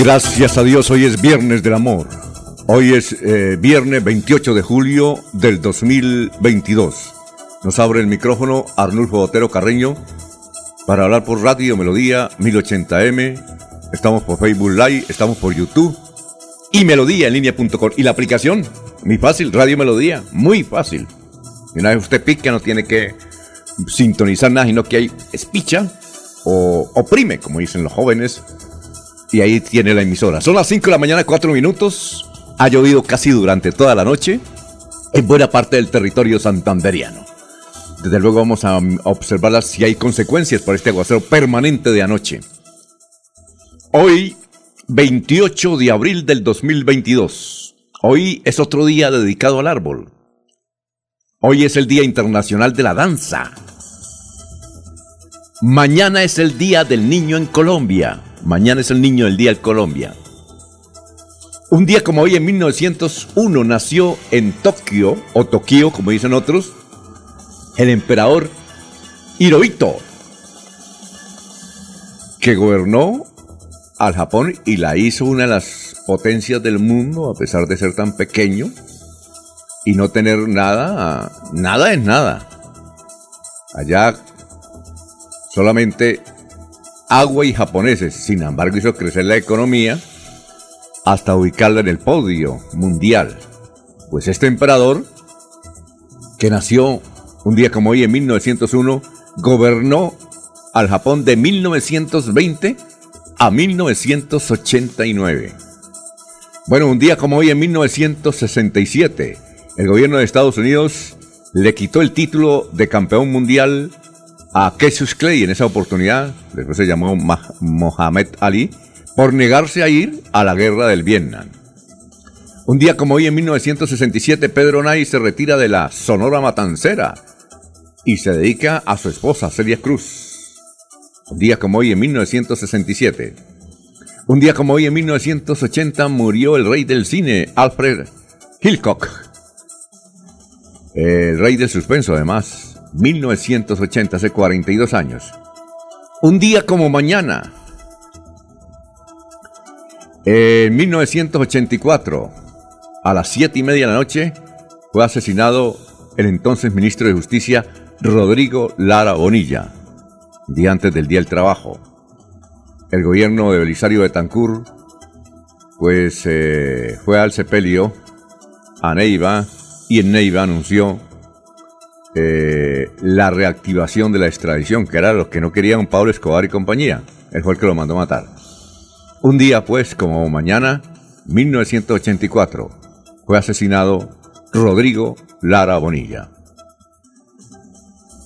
Gracias a Dios, hoy es Viernes del Amor. Hoy es eh, viernes 28 de julio del 2022. Nos abre el micrófono Arnulfo Botero Carreño para hablar por Radio Melodía 1080m. Estamos por Facebook Live, estamos por YouTube y melodía en línea.com. Y la aplicación, muy fácil, Radio Melodía, muy fácil. Y una vez usted pica, no tiene que sintonizar nada, sino que hay espicha o oprime, como dicen los jóvenes y ahí tiene la emisora. Son las 5 de la mañana, 4 minutos. Ha llovido casi durante toda la noche en buena parte del territorio santanderiano. Desde luego vamos a observar si hay consecuencias por este aguacero permanente de anoche. Hoy, 28 de abril del 2022. Hoy es otro día dedicado al árbol. Hoy es el Día Internacional de la Danza. Mañana es el Día del Niño en Colombia. Mañana es el Niño del Día en Colombia. Un día como hoy, en 1901, nació en Tokio, o Tokio, como dicen otros, el emperador Hirohito, que gobernó al Japón y la hizo una de las potencias del mundo, a pesar de ser tan pequeño y no tener nada, nada es nada. Allá solamente agua y japoneses. Sin embargo, hizo crecer la economía hasta ubicarla en el podio mundial. Pues este emperador, que nació un día como hoy en 1901, gobernó al Japón de 1920 a 1989. Bueno, un día como hoy en 1967, el gobierno de Estados Unidos le quitó el título de campeón mundial a Cassius Clay en esa oportunidad, después se llamó Mohamed Ali, por negarse a ir a la guerra del Vietnam. Un día como hoy, en 1967, Pedro Nay se retira de la Sonora Matancera y se dedica a su esposa, Celia Cruz. Un día como hoy, en 1967. Un día como hoy, en 1980, murió el rey del cine, Alfred Hitchcock. El rey del suspenso, además. 1980, hace 42 años. Un día como mañana, en 1984, a las 7 y media de la noche, fue asesinado el entonces ministro de Justicia Rodrigo Lara Bonilla, día antes del Día del Trabajo. El gobierno de Belisario Tancur pues eh, fue al sepelio a Neiva y en Neiva anunció eh, la reactivación de la extradición, que era lo que no querían Pablo Escobar y compañía. Él fue el que lo mandó matar. Un día, pues, como mañana, 1984, fue asesinado Rodrigo Lara Bonilla.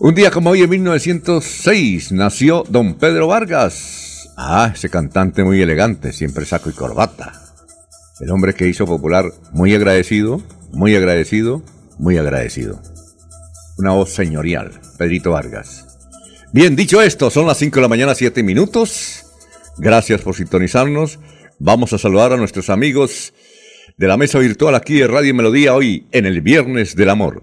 Un día como hoy, en 1906, nació don Pedro Vargas. Ah, ese cantante muy elegante, siempre saco y corbata. El hombre que hizo popular, muy agradecido, muy agradecido, muy agradecido. Una voz señorial, Pedrito Vargas. Bien, dicho esto, son las 5 de la mañana, 7 minutos. Gracias por sintonizarnos. Vamos a saludar a nuestros amigos de la mesa virtual aquí de Radio Melodía hoy en el Viernes del Amor.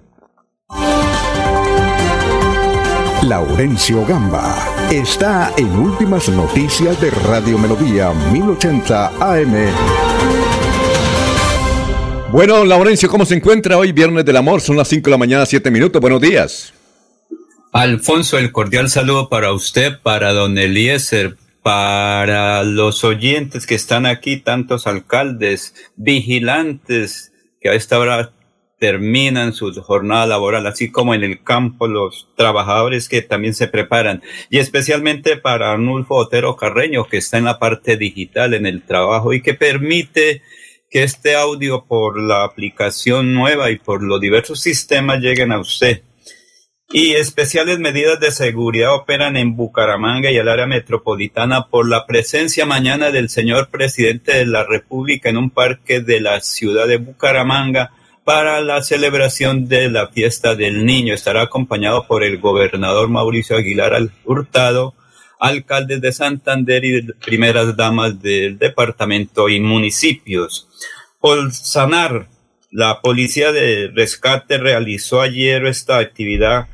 Laurencio Gamba está en Últimas Noticias de Radio Melodía 1080 AM. Bueno, Laurencio, ¿cómo se encuentra hoy, Viernes del Amor? Son las 5 de la mañana, 7 minutos. Buenos días. Alfonso, el cordial saludo para usted, para don Eliezer, para los oyentes que están aquí, tantos alcaldes, vigilantes que a esta hora terminan su jornada laboral, así como en el campo los trabajadores que también se preparan, y especialmente para Arnulfo Otero Carreño, que está en la parte digital en el trabajo y que permite que este audio por la aplicación nueva y por los diversos sistemas lleguen a usted y especiales medidas de seguridad operan en Bucaramanga y el área metropolitana por la presencia mañana del señor presidente de la República en un parque de la ciudad de Bucaramanga para la celebración de la fiesta del niño. Estará acompañado por el gobernador Mauricio Aguilar Hurtado, alcaldes de Santander y primeras damas del departamento y municipios. Por sanar, la policía de rescate realizó ayer esta actividad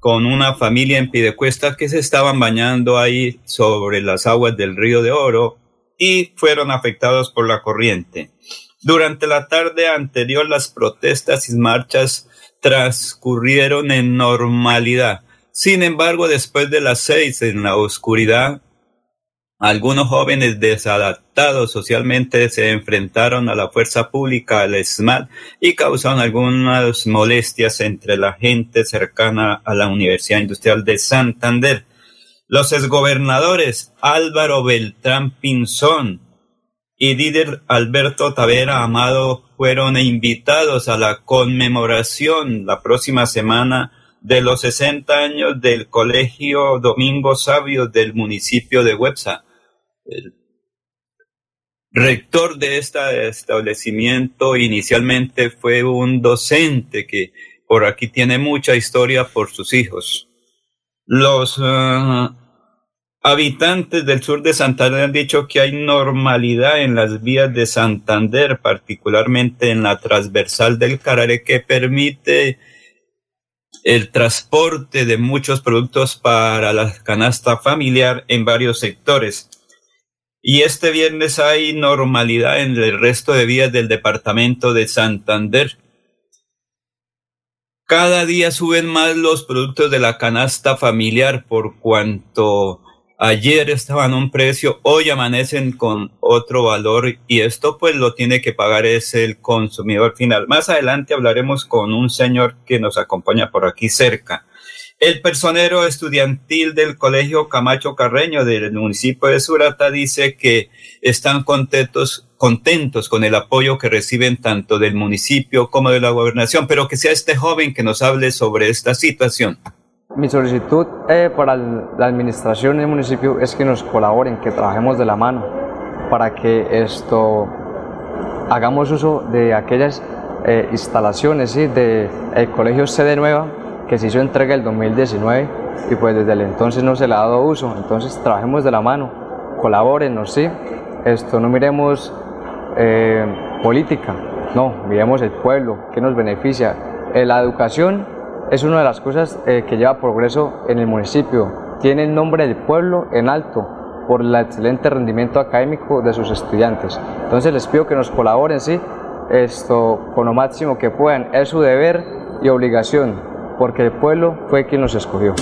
con una familia en Pidecuesta que se estaban bañando ahí sobre las aguas del río de Oro y fueron afectados por la corriente. Durante la tarde anterior las protestas y marchas transcurrieron en normalidad. Sin embargo, después de las seis en la oscuridad, algunos jóvenes desadaptados socialmente se enfrentaron a la fuerza pública, al ESMAD, y causaron algunas molestias entre la gente cercana a la Universidad Industrial de Santander. Los exgobernadores Álvaro Beltrán Pinzón y líder Alberto Tavera Amado fueron invitados a la conmemoración la próxima semana de los 60 años del Colegio Domingo Sabio del municipio de Websa el rector de este establecimiento inicialmente fue un docente que por aquí tiene mucha historia por sus hijos. Los ah, habitantes del sur de Santander han dicho que hay normalidad en las vías de Santander, particularmente en la transversal del Carare, que permite el transporte de muchos productos para la canasta familiar en varios sectores. Y este viernes hay normalidad en el resto de vías del departamento de Santander. Cada día suben más los productos de la canasta familiar por cuanto ayer estaban a un precio, hoy amanecen con otro valor y esto pues lo tiene que pagar es el consumidor final. Más adelante hablaremos con un señor que nos acompaña por aquí cerca. El personero estudiantil del Colegio Camacho Carreño del municipio de Surata dice que están contentos, contentos con el apoyo que reciben tanto del municipio como de la gobernación, pero que sea este joven que nos hable sobre esta situación. Mi solicitud eh, para la administración del municipio es que nos colaboren, que trabajemos de la mano para que esto hagamos uso de aquellas eh, instalaciones ¿sí? del el colegio sede nueva que se hizo entrega el 2019 y pues desde el entonces no se le ha dado uso. Entonces trabajemos de la mano, colaborenos, ¿sí? Esto no miremos eh, política, no, miremos el pueblo, que nos beneficia. Eh, la educación es una de las cosas eh, que lleva progreso en el municipio. Tiene el nombre del pueblo en alto por el excelente rendimiento académico de sus estudiantes. Entonces les pido que nos colaboren, ¿sí? Esto con lo máximo que puedan. Es su deber y obligación porque el pueblo fue quien nos escogió.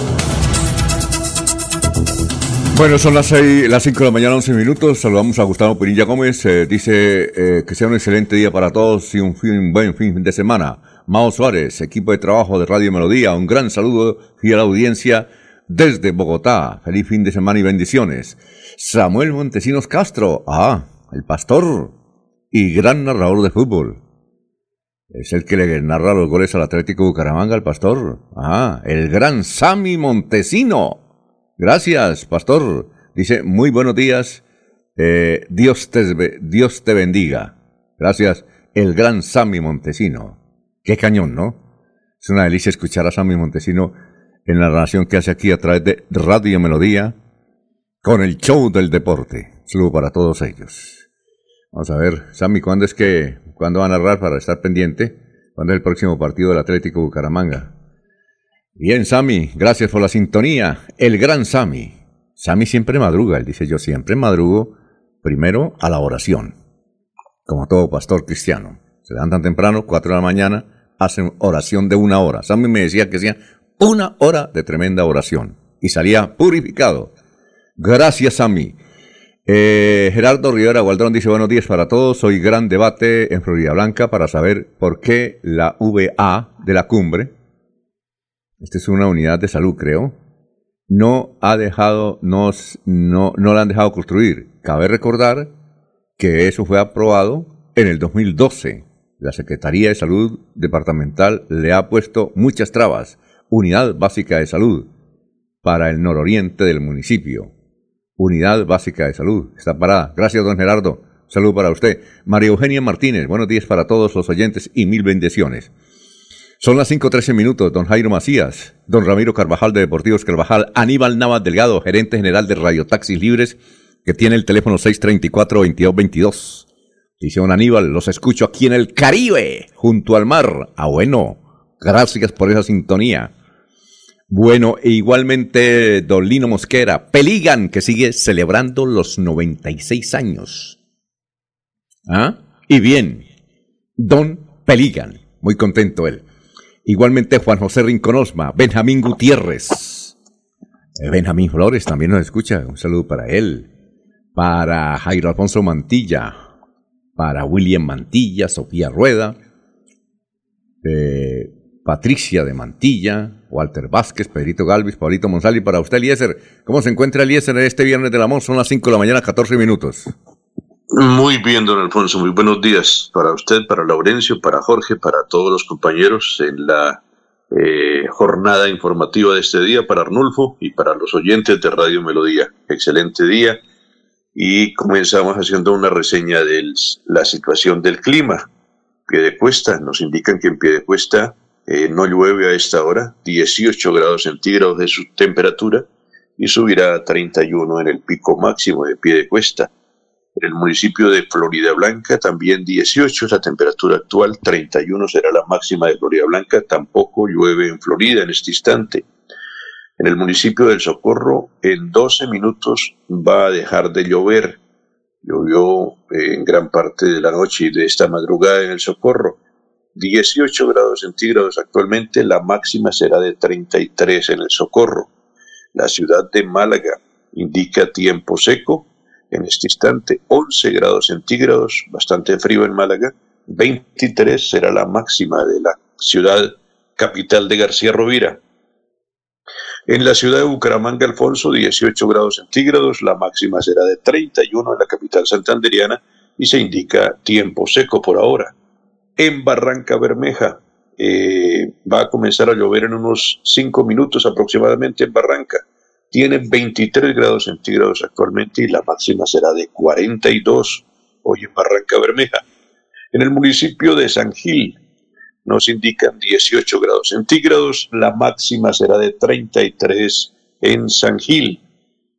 Bueno, son las, seis, las 5 de la mañana, 11 minutos. Saludamos a Gustavo Pinilla Gómez. Eh, dice eh, que sea un excelente día para todos y un, buen fin de semana. Mao Suárez, equipo de trabajo de Radio Melodía, un gran saludo y a la audiencia desde Bogotá. Feliz fin de semana y bendiciones. Samuel Montesinos Castro, ah, el pastor y gran narrador de fútbol. Es el que le narra los goles al Atlético Bucaramanga, al pastor. Ah, el gran Sami Montesino. Gracias, pastor. Dice, muy buenos días. Eh, Dios, te, Dios te bendiga. Gracias, el gran Sami Montesino. Qué cañón, ¿no? Es una delicia escuchar a Sami Montesino en la narración que hace aquí a través de Radio Melodía con el show del deporte. Saludo para todos ellos. Vamos a ver, Sami, ¿cuándo es que ¿Cuándo van a narrar para estar pendiente? ¿Cuándo es el próximo partido del Atlético Bucaramanga? Bien, Sami, gracias por la sintonía. El gran Sami. Sami siempre madruga, él dice yo siempre madrugo primero a la oración, como todo pastor cristiano. Se levantan temprano, cuatro de la mañana, hacen oración de una hora. Sami me decía que hacía Una hora de tremenda oración. Y salía purificado. Gracias mí. Eh, Gerardo Rivera Gualdrón dice buenos días para todos. Hoy gran debate en Florida Blanca para saber por qué la VA de la cumbre, esta es una unidad de salud creo, no ha dejado, no, no, no la han dejado construir. Cabe recordar que eso fue aprobado en el 2012. La Secretaría de Salud Departamental le ha puesto muchas trabas. Unidad Básica de Salud para el nororiente del municipio. Unidad Básica de Salud. Está parada. Gracias, don Gerardo. Salud para usted. María Eugenia Martínez, buenos días para todos los oyentes y mil bendiciones. Son las 5.13 minutos. Don Jairo Macías, don Ramiro Carvajal de Deportivos Carvajal, Aníbal Navas Delgado, gerente general de Radio Taxis Libres, que tiene el teléfono 634-2222. Dice don Aníbal, los escucho aquí en el Caribe, junto al mar. Ah, bueno, gracias por esa sintonía. Bueno, e igualmente Don Lino Mosquera, Peligan, que sigue celebrando los 96 años. ¿Ah? Y bien, Don Peligan, muy contento él. Igualmente Juan José Rinconosma, Benjamín Gutiérrez. Eh, Benjamín Flores también nos escucha, un saludo para él. Para Jairo Alfonso Mantilla, para William Mantilla, Sofía Rueda, eh, Patricia de Mantilla, Walter Vázquez, Pedrito Galvis, Pablito Monsalvi, para usted, Eliezer. ¿Cómo se encuentra Eliezer este viernes del amor? Son las 5 de la mañana, 14 minutos. Muy bien, don Alfonso, muy buenos días para usted, para Laurencio, para Jorge, para todos los compañeros en la eh, jornada informativa de este día, para Arnulfo y para los oyentes de Radio Melodía. Excelente día y comenzamos haciendo una reseña de la situación del clima. Pie de cuesta, nos indican que en pie de cuesta eh, no llueve a esta hora, 18 grados centígrados de su temperatura y subirá a 31 en el pico máximo de pie de cuesta. En el municipio de Florida Blanca también 18 es la temperatura actual, 31 será la máxima de Florida Blanca, tampoco llueve en Florida en este instante. En el municipio del Socorro, en 12 minutos va a dejar de llover. Llovió eh, en gran parte de la noche y de esta madrugada en el Socorro. 18 grados centígrados actualmente, la máxima será de 33 en el Socorro. La ciudad de Málaga indica tiempo seco, en este instante 11 grados centígrados, bastante frío en Málaga, 23 será la máxima de la ciudad capital de García Rovira. En la ciudad de Bucaramanga, Alfonso, 18 grados centígrados, la máxima será de 31 en la capital santanderiana y se indica tiempo seco por ahora. En Barranca Bermeja eh, va a comenzar a llover en unos 5 minutos aproximadamente en Barranca. Tiene 23 grados centígrados actualmente y la máxima será de 42 hoy en Barranca Bermeja. En el municipio de San Gil, nos indican 18 grados centígrados, la máxima será de 33 en San Gil,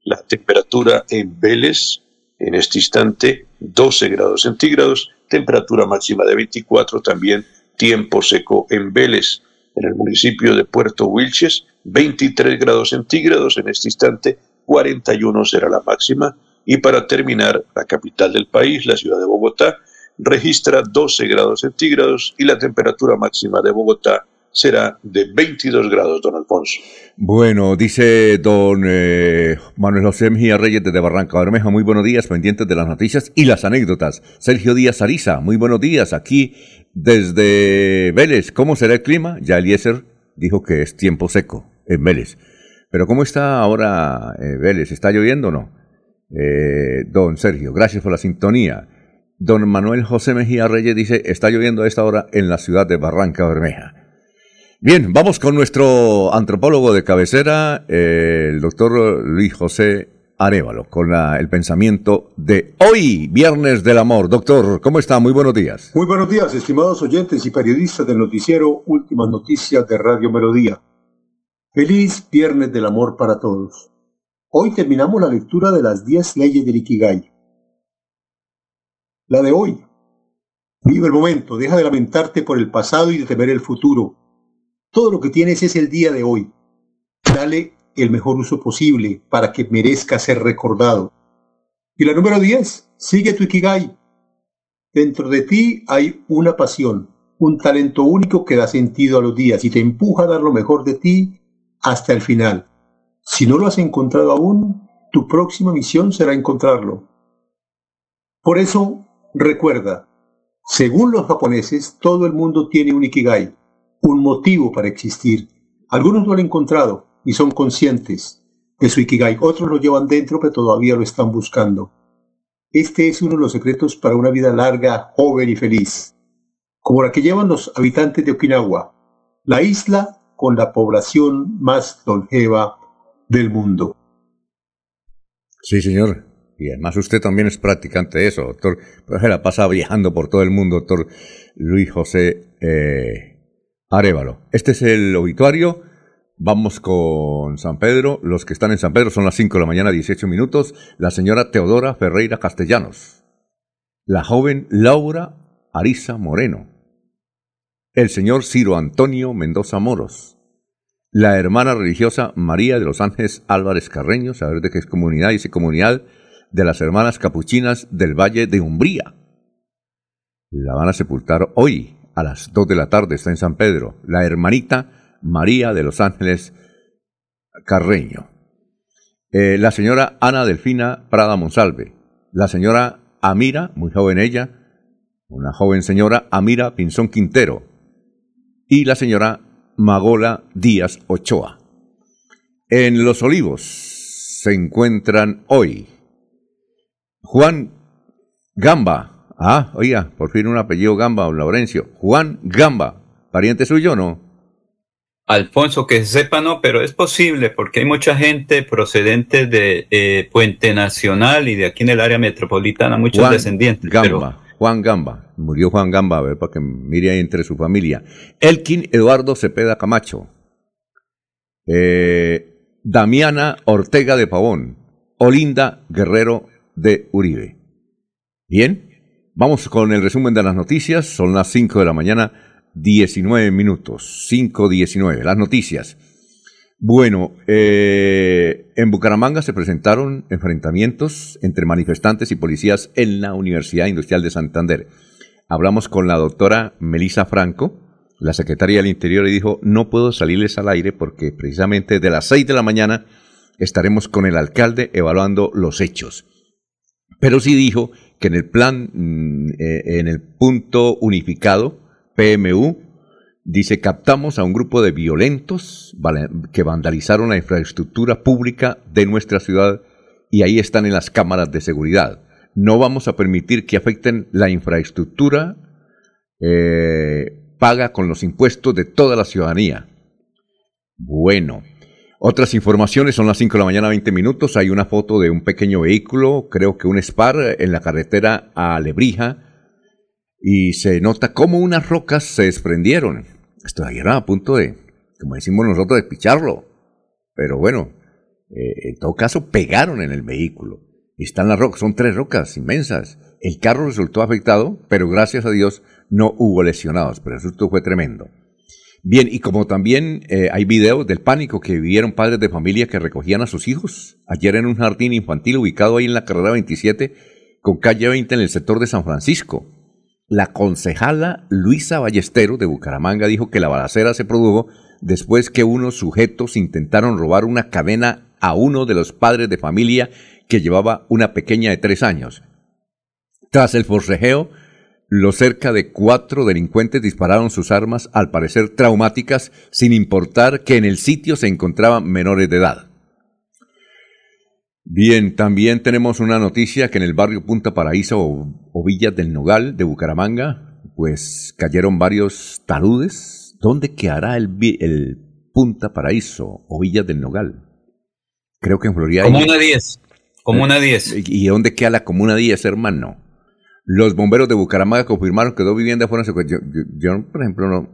la temperatura en Vélez en este instante 12 grados centígrados, temperatura máxima de 24 también, tiempo seco en Vélez, en el municipio de Puerto Wilches 23 grados centígrados en este instante, 41 será la máxima. Y para terminar la capital del país, la ciudad de Bogotá, registra 12 grados centígrados y la temperatura máxima de Bogotá será de 22 grados, don Alfonso. Bueno, dice don eh, Manuel José Mejía Reyes desde Barranca Bermeja, muy buenos días, pendientes de las noticias y las anécdotas. Sergio Díaz Ariza, muy buenos días, aquí desde Vélez. ¿Cómo será el clima? Ya Eliezer dijo que es tiempo seco en Vélez. Pero ¿cómo está ahora eh, Vélez? ¿Está lloviendo o no? Eh, don Sergio, gracias por la sintonía. Don Manuel José Mejía Reyes dice, está lloviendo a esta hora en la ciudad de Barranca Bermeja. Bien, vamos con nuestro antropólogo de cabecera, el doctor Luis José Arevalo, con el pensamiento de hoy, Viernes del Amor. Doctor, ¿cómo está? Muy buenos días. Muy buenos días, estimados oyentes y periodistas del noticiero Últimas Noticias de Radio Melodía. Feliz Viernes del Amor para todos. Hoy terminamos la lectura de las 10 leyes del Ikigai la de hoy. Vive el momento, deja de lamentarte por el pasado y de temer el futuro. Todo lo que tienes es el día de hoy. Dale el mejor uso posible para que merezca ser recordado. Y la número 10, sigue tu Ikigai. Dentro de ti hay una pasión, un talento único que da sentido a los días y te empuja a dar lo mejor de ti hasta el final. Si no lo has encontrado aún, tu próxima misión será encontrarlo. Por eso, recuerda, según los japoneses, todo el mundo tiene un ikigai, un motivo para existir. Algunos lo han encontrado y son conscientes de su ikigai, otros lo llevan dentro pero todavía lo están buscando. Este es uno de los secretos para una vida larga, joven y feliz, como la que llevan los habitantes de Okinawa, la isla con la población más longeva del mundo. Sí, señor. Y además usted también es practicante de eso, doctor. Pero se la pasa viajando por todo el mundo, doctor Luis José eh, Arevalo. Este es el obituario. Vamos con San Pedro. Los que están en San Pedro son las 5 de la mañana, 18 minutos. La señora Teodora Ferreira Castellanos. La joven Laura Arisa Moreno. El señor Ciro Antonio Mendoza Moros. La hermana religiosa María de los Ángeles Álvarez Carreño, saber de qué es comunidad, dice comunidad de las hermanas capuchinas del Valle de Umbría. La van a sepultar hoy a las 2 de la tarde, está en San Pedro, la hermanita María de los Ángeles Carreño. Eh, la señora Ana Delfina Prada Monsalve, la señora Amira, muy joven ella, una joven señora Amira Pinzón Quintero, y la señora Magola Díaz Ochoa. En Los Olivos se encuentran hoy Juan Gamba. Ah, oiga, por fin un apellido Gamba, don Laurencio. Juan Gamba, pariente suyo, ¿no? Alfonso, que sepa no, pero es posible porque hay mucha gente procedente de eh, Puente Nacional y de aquí en el área metropolitana, muchos descendientes. Gamba, Juan Gamba, murió Juan Gamba, a ver, para que mire ahí entre su familia. Elkin Eduardo Cepeda Camacho. Eh, Damiana Ortega de Pavón. Olinda Guerrero de Uribe. Bien, vamos con el resumen de las noticias. Son las 5 de la mañana, 19 minutos. 5.19, las noticias. Bueno, eh, en Bucaramanga se presentaron enfrentamientos entre manifestantes y policías en la Universidad Industrial de Santander. Hablamos con la doctora Melisa Franco, la secretaria del Interior, y dijo, no puedo salirles al aire porque precisamente de las 6 de la mañana estaremos con el alcalde evaluando los hechos. Pero sí dijo que en el plan, mm, eh, en el punto unificado, PMU, dice, captamos a un grupo de violentos que vandalizaron la infraestructura pública de nuestra ciudad y ahí están en las cámaras de seguridad. No vamos a permitir que afecten la infraestructura eh, paga con los impuestos de toda la ciudadanía. Bueno, otras informaciones, son las 5 de la mañana, 20 minutos. Hay una foto de un pequeño vehículo, creo que un SPAR, en la carretera a Lebrija. Y se nota cómo unas rocas se desprendieron. Esto a punto de, como decimos nosotros, de picharlo. Pero bueno, eh, en todo caso, pegaron en el vehículo. Están las rocas, son tres rocas inmensas. El carro resultó afectado, pero gracias a Dios no hubo lesionados. Pero el susto fue tremendo. Bien, y como también eh, hay videos del pánico que vivieron padres de familia que recogían a sus hijos ayer en un jardín infantil ubicado ahí en la carrera 27 con calle 20 en el sector de San Francisco. La concejala Luisa Ballestero de Bucaramanga dijo que la balacera se produjo después que unos sujetos intentaron robar una cadena a uno de los padres de familia que llevaba una pequeña de tres años. Tras el forcejeo, los cerca de cuatro delincuentes dispararon sus armas, al parecer traumáticas, sin importar que en el sitio se encontraban menores de edad. Bien, también tenemos una noticia que en el barrio Punta Paraíso o, Villas del Nogal de Bucaramanga, pues cayeron varios taludes. ¿Dónde quedará el, el Punta Paraíso o Villas del Nogal? Creo que en Florida. Comuna 10. Comuna 10. ¿Y dónde queda la Comuna 10, hermano? Los bomberos de Bucaramanga confirmaron que dos viviendas fueron secuestradas. Yo, por ejemplo, no,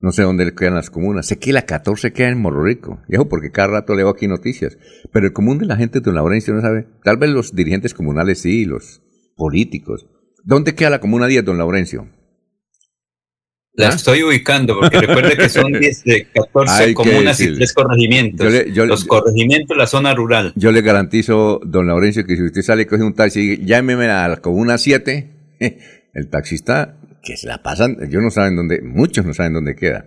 no sé dónde quedan las comunas. Sé que la 14 queda en Morro Rico. Viejo, porque cada rato leo aquí noticias. Pero el común de la gente de Don Laurencio no sabe. Tal vez los dirigentes comunales sí, los políticos. ¿Dónde queda la comuna 10, Don Laurencio? La ¿Ah? estoy ubicando, porque recuerde que son 10 de 14 comunas y 3 corregimientos. Los corregimientos, la zona rural. Yo le garantizo, don Laurencio, que si usted sale y coge un taxi y llámeme a la comuna 7, el taxista, que se la pasan, yo no saben dónde, muchos no saben dónde queda.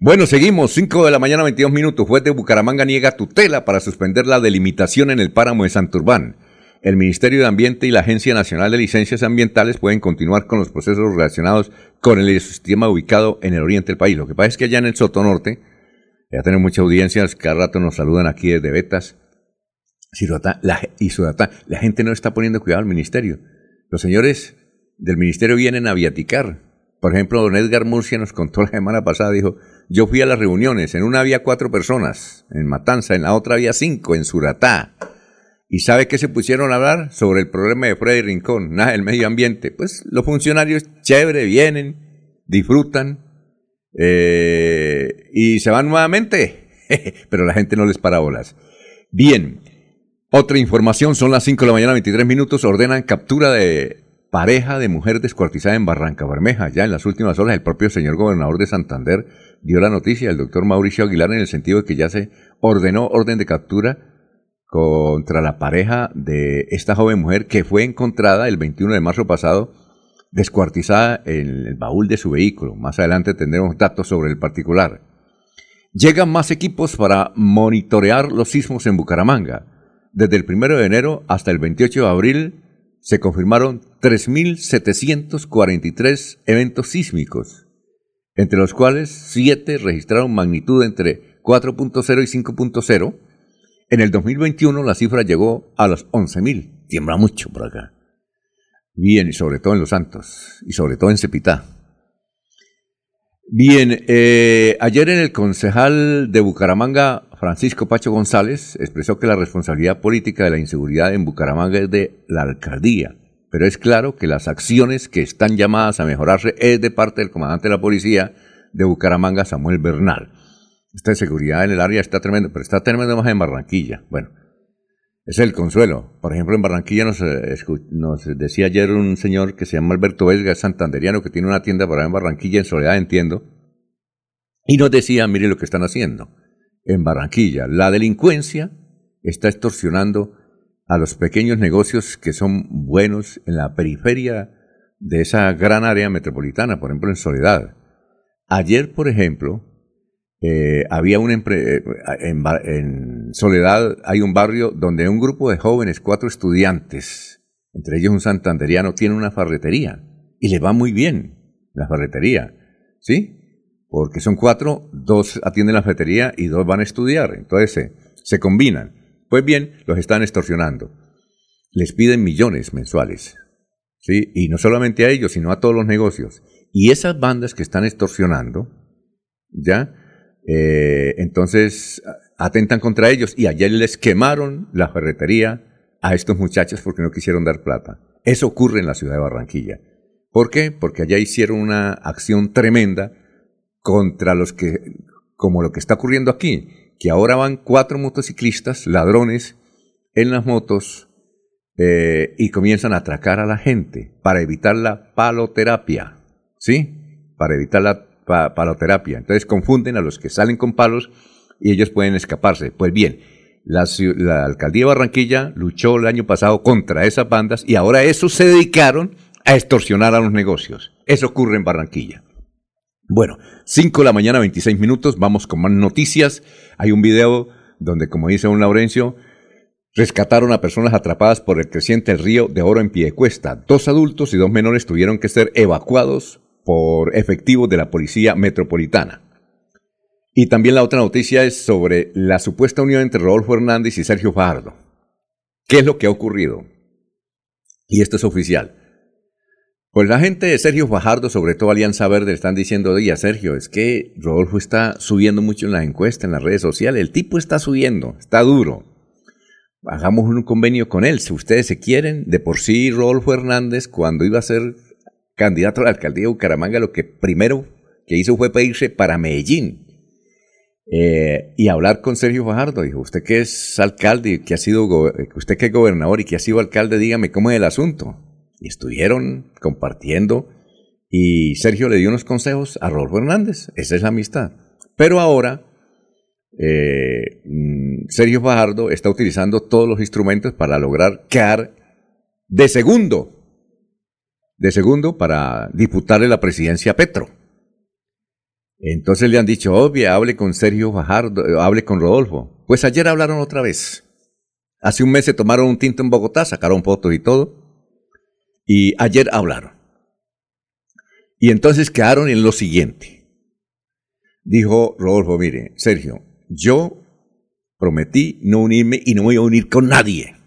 Bueno, seguimos. 5 de la mañana, 22 minutos. Juez de Bucaramanga niega tutela para suspender la delimitación en el páramo de Santurbán. El Ministerio de Ambiente y la Agencia Nacional de Licencias Ambientales pueden continuar con los procesos relacionados con el sistema ubicado en el oriente del país. Lo que pasa es que allá en el Soto Norte, ya tenemos mucha audiencia, cada rato nos saludan aquí desde Betas la, y Sudatá. La gente no está poniendo cuidado al ministerio. Los señores del ministerio vienen a viaticar. Por ejemplo, don Edgar Murcia nos contó la semana pasada, dijo, yo fui a las reuniones, en una había cuatro personas, en Matanza, en la otra había cinco, en Suratá. ¿Y sabe qué se pusieron a hablar? Sobre el problema de Freddy Rincón, nada del medio ambiente. Pues los funcionarios, chévere, vienen, disfrutan eh, y se van nuevamente. Pero la gente no les para bolas. Bien, otra información, son las 5 de la mañana, 23 minutos, ordenan captura de pareja de mujer descuartizada en Barranca Bermeja. Ya en las últimas horas, el propio señor gobernador de Santander dio la noticia, el doctor Mauricio Aguilar, en el sentido de que ya se ordenó orden de captura contra la pareja de esta joven mujer que fue encontrada el 21 de marzo pasado descuartizada en el baúl de su vehículo. Más adelante tendremos datos sobre el particular. Llegan más equipos para monitorear los sismos en Bucaramanga. Desde el 1 de enero hasta el 28 de abril se confirmaron 3.743 eventos sísmicos, entre los cuales 7 registraron magnitud entre 4.0 y 5.0. En el 2021 la cifra llegó a los 11.000. Tiembla mucho por acá. Bien, y sobre todo en Los Santos, y sobre todo en Cepitá. Bien, eh, ayer en el concejal de Bucaramanga, Francisco Pacho González, expresó que la responsabilidad política de la inseguridad en Bucaramanga es de la alcaldía, pero es claro que las acciones que están llamadas a mejorarse es de parte del comandante de la policía de Bucaramanga, Samuel Bernal. Esta seguridad en el área está tremendo, pero está tremendo más en Barranquilla. Bueno, es el consuelo. Por ejemplo, en Barranquilla nos, eh, decía ayer un señor que se llama Alberto Vesga, santanderiano, que tiene una tienda por ahí en Barranquilla, en Soledad, entiendo, y nos decía, mire lo que están haciendo en Barranquilla. La delincuencia está extorsionando a los pequeños negocios que son buenos en la periferia de esa gran área metropolitana, por ejemplo en Soledad. Ayer, por ejemplo, eh, había un eh, en, en, Soledad hay un barrio donde un grupo de jóvenes, cuatro estudiantes, entre ellos un santanderiano, tiene una farretería y le va muy bien la farretería, ¿sí? Porque son cuatro, dos atienden la farretería y dos van a estudiar, entonces se, se combinan. Pues bien, los están extorsionando. Les piden millones mensuales, ¿sí? Y no solamente a ellos, sino a todos los negocios. Y esas bandas que están extorsionando, ¿ya? Eh, entonces atentan contra ellos y ayer les quemaron la ferretería a estos muchachos porque no quisieron dar plata. Eso ocurre en la ciudad de Barranquilla. ¿Por qué? Porque allá hicieron una acción tremenda contra los que, como lo que está ocurriendo aquí, que ahora van cuatro motociclistas, ladrones, en las motos eh, y comienzan a atracar a la gente para evitar la paloterapia, ¿sí? Para evitar la paloterapia. Entonces confunden a los que salen con palos y ellos pueden escaparse. Pues bien, la, alcaldía de Barranquilla luchó el año pasado contra esas bandas y ahora esos se dedicaron a extorsionar a los negocios. Eso ocurre en Barranquilla. Bueno, 5 de la mañana, 26 minutos, vamos con más noticias. Hay un video donde, como dice un Laurencio, rescataron a personas atrapadas por el creciente río de Oro en Piedecuesta. Dos adultos y dos menores tuvieron que ser evacuados por efectivos de la Policía Metropolitana. Y también la otra noticia es sobre la supuesta unión entre Rodolfo Hernández y Sergio Fajardo. ¿Qué es lo que ha ocurrido? Y esto es oficial. Pues la gente de Sergio Fajardo, sobre todo Alianza Verde, están diciendo, oye, Sergio, es que Rodolfo está subiendo mucho en las encuestas, en las redes sociales. El tipo está subiendo, está duro. Hagamos un convenio con él. Si ustedes se quieren, de por sí Rodolfo Hernández, cuando iba a ser candidato a la alcaldía de Bucaramanga, lo que primero que hizo fue pedirse para Medellín eh, y hablar con Sergio Fajardo. Dijo, usted que es alcalde, que ha sido, usted que es gobernador y que ha sido alcalde, dígame cómo es el asunto. Y estuvieron compartiendo y Sergio le dio unos consejos a Rodolfo Hernández. Esa es la amistad. Pero ahora eh, Sergio Fajardo está utilizando todos los instrumentos para lograr quedar de segundo de segundo para disputarle la presidencia a Petro. Entonces le han dicho, obvio, hable con Sergio Fajardo, hable con Rodolfo. Pues ayer hablaron otra vez. Hace un mes se tomaron un tinto en Bogotá, sacaron fotos y todo. Y ayer hablaron. Y entonces quedaron en lo siguiente. Dijo Rodolfo, mire, Sergio, yo prometí no unirme y no voy a unir con nadie.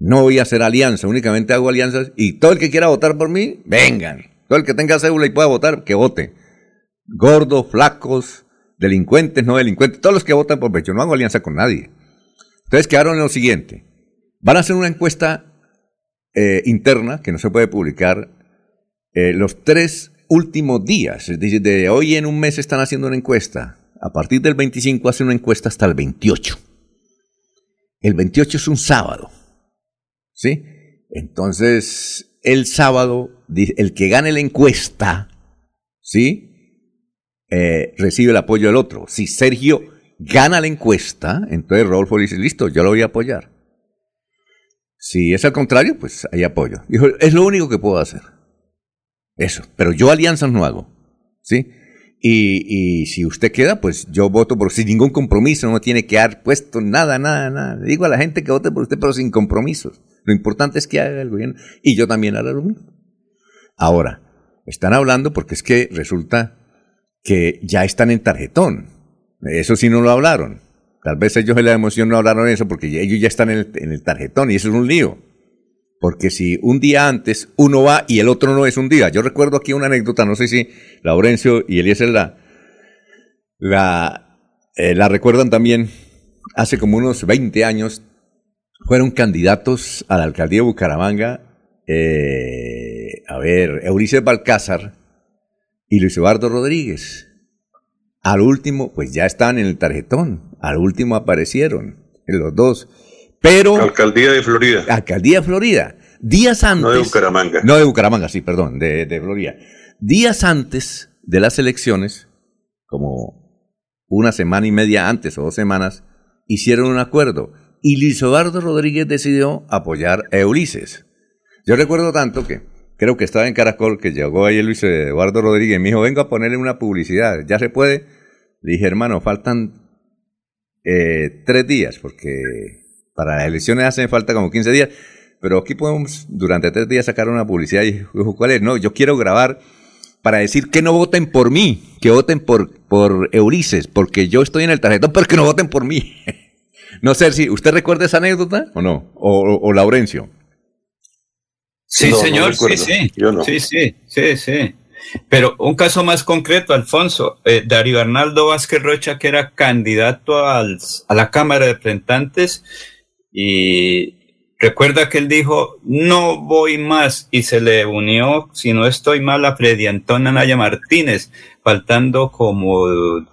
No voy a hacer alianza, únicamente hago alianzas y todo el que quiera votar por mí, vengan. Todo el que tenga cédula y pueda votar, que vote. Gordos, flacos, delincuentes, no delincuentes, todos los que votan por pecho, no hago alianza con nadie. Entonces quedaron en lo siguiente. Van a hacer una encuesta eh, interna que no se puede publicar eh, los tres últimos días. Es decir, de hoy en un mes están haciendo una encuesta. A partir del 25 hacen una encuesta hasta el 28. El 28 es un sábado. ¿Sí? Entonces, el sábado, el que gane la encuesta, ¿sí? Eh, recibe el apoyo del otro. Si Sergio gana la encuesta, entonces Rodolfo dice, listo, yo lo voy a apoyar. Si es al contrario, pues hay apoyo. Es lo único que puedo hacer. Eso, pero yo alianzas no hago. ¿Sí? Y, y, si usted queda, pues yo voto por sin ningún compromiso, no tiene que dar puesto nada, nada, nada. Digo a la gente que vote por usted, pero sin compromisos. Lo importante es que haga el gobierno y yo también haré lo mismo. Ahora, están hablando porque es que resulta que ya están en tarjetón. Eso sí no lo hablaron. Tal vez ellos en la emoción no hablaron eso porque ellos ya están en el, tarjetón y eso es un lío. Porque si un día antes uno va y el otro no es un día. Yo recuerdo aquí una anécdota, no sé si Laurencio y Eliezer la, la, eh, la recuerdan también. Hace como unos 20 años fueron candidatos a la alcaldía de Bucaramanga, eh, a ver, Eurice Balcázar y Luis Eduardo Rodríguez. Al último, pues ya estaban en el tarjetón. Al último aparecieron los dos. Pero. Alcaldía de Florida. Alcaldía de Florida. Días antes. No de Bucaramanga. No de Bucaramanga, sí, perdón, de, de Florida. Días antes de las elecciones, como una semana y media antes o dos semanas, hicieron un acuerdo. Y Luis Eduardo Rodríguez decidió apoyar a Ulises. Yo recuerdo tanto que creo que estaba en Caracol, que llegó ahí Luis Eduardo Rodríguez, y me dijo, vengo a ponerle una publicidad, ¿ya se puede? Le dije, hermano, faltan eh, tres días, porque para las elecciones hacen falta como 15 días, pero aquí podemos durante tres días sacar una publicidad y dijo, ¿cuál es? No, yo quiero grabar para decir que no voten por mí, que voten por, por Eurices, porque yo estoy en el tarjetón, pero que no voten por mí. no sé si usted recuerda esa anécdota o no, o Laurencio. Sí, señor, sí, sí. Sí, sí, sí, sí. Pero un caso más concreto, Alfonso, eh, Darío Arnaldo Vázquez Rocha, que era candidato al, a la Cámara de Representantes, y recuerda que él dijo, no voy más, y se le unió, si no estoy mal, a Freddy Antonio Anaya Martínez, faltando como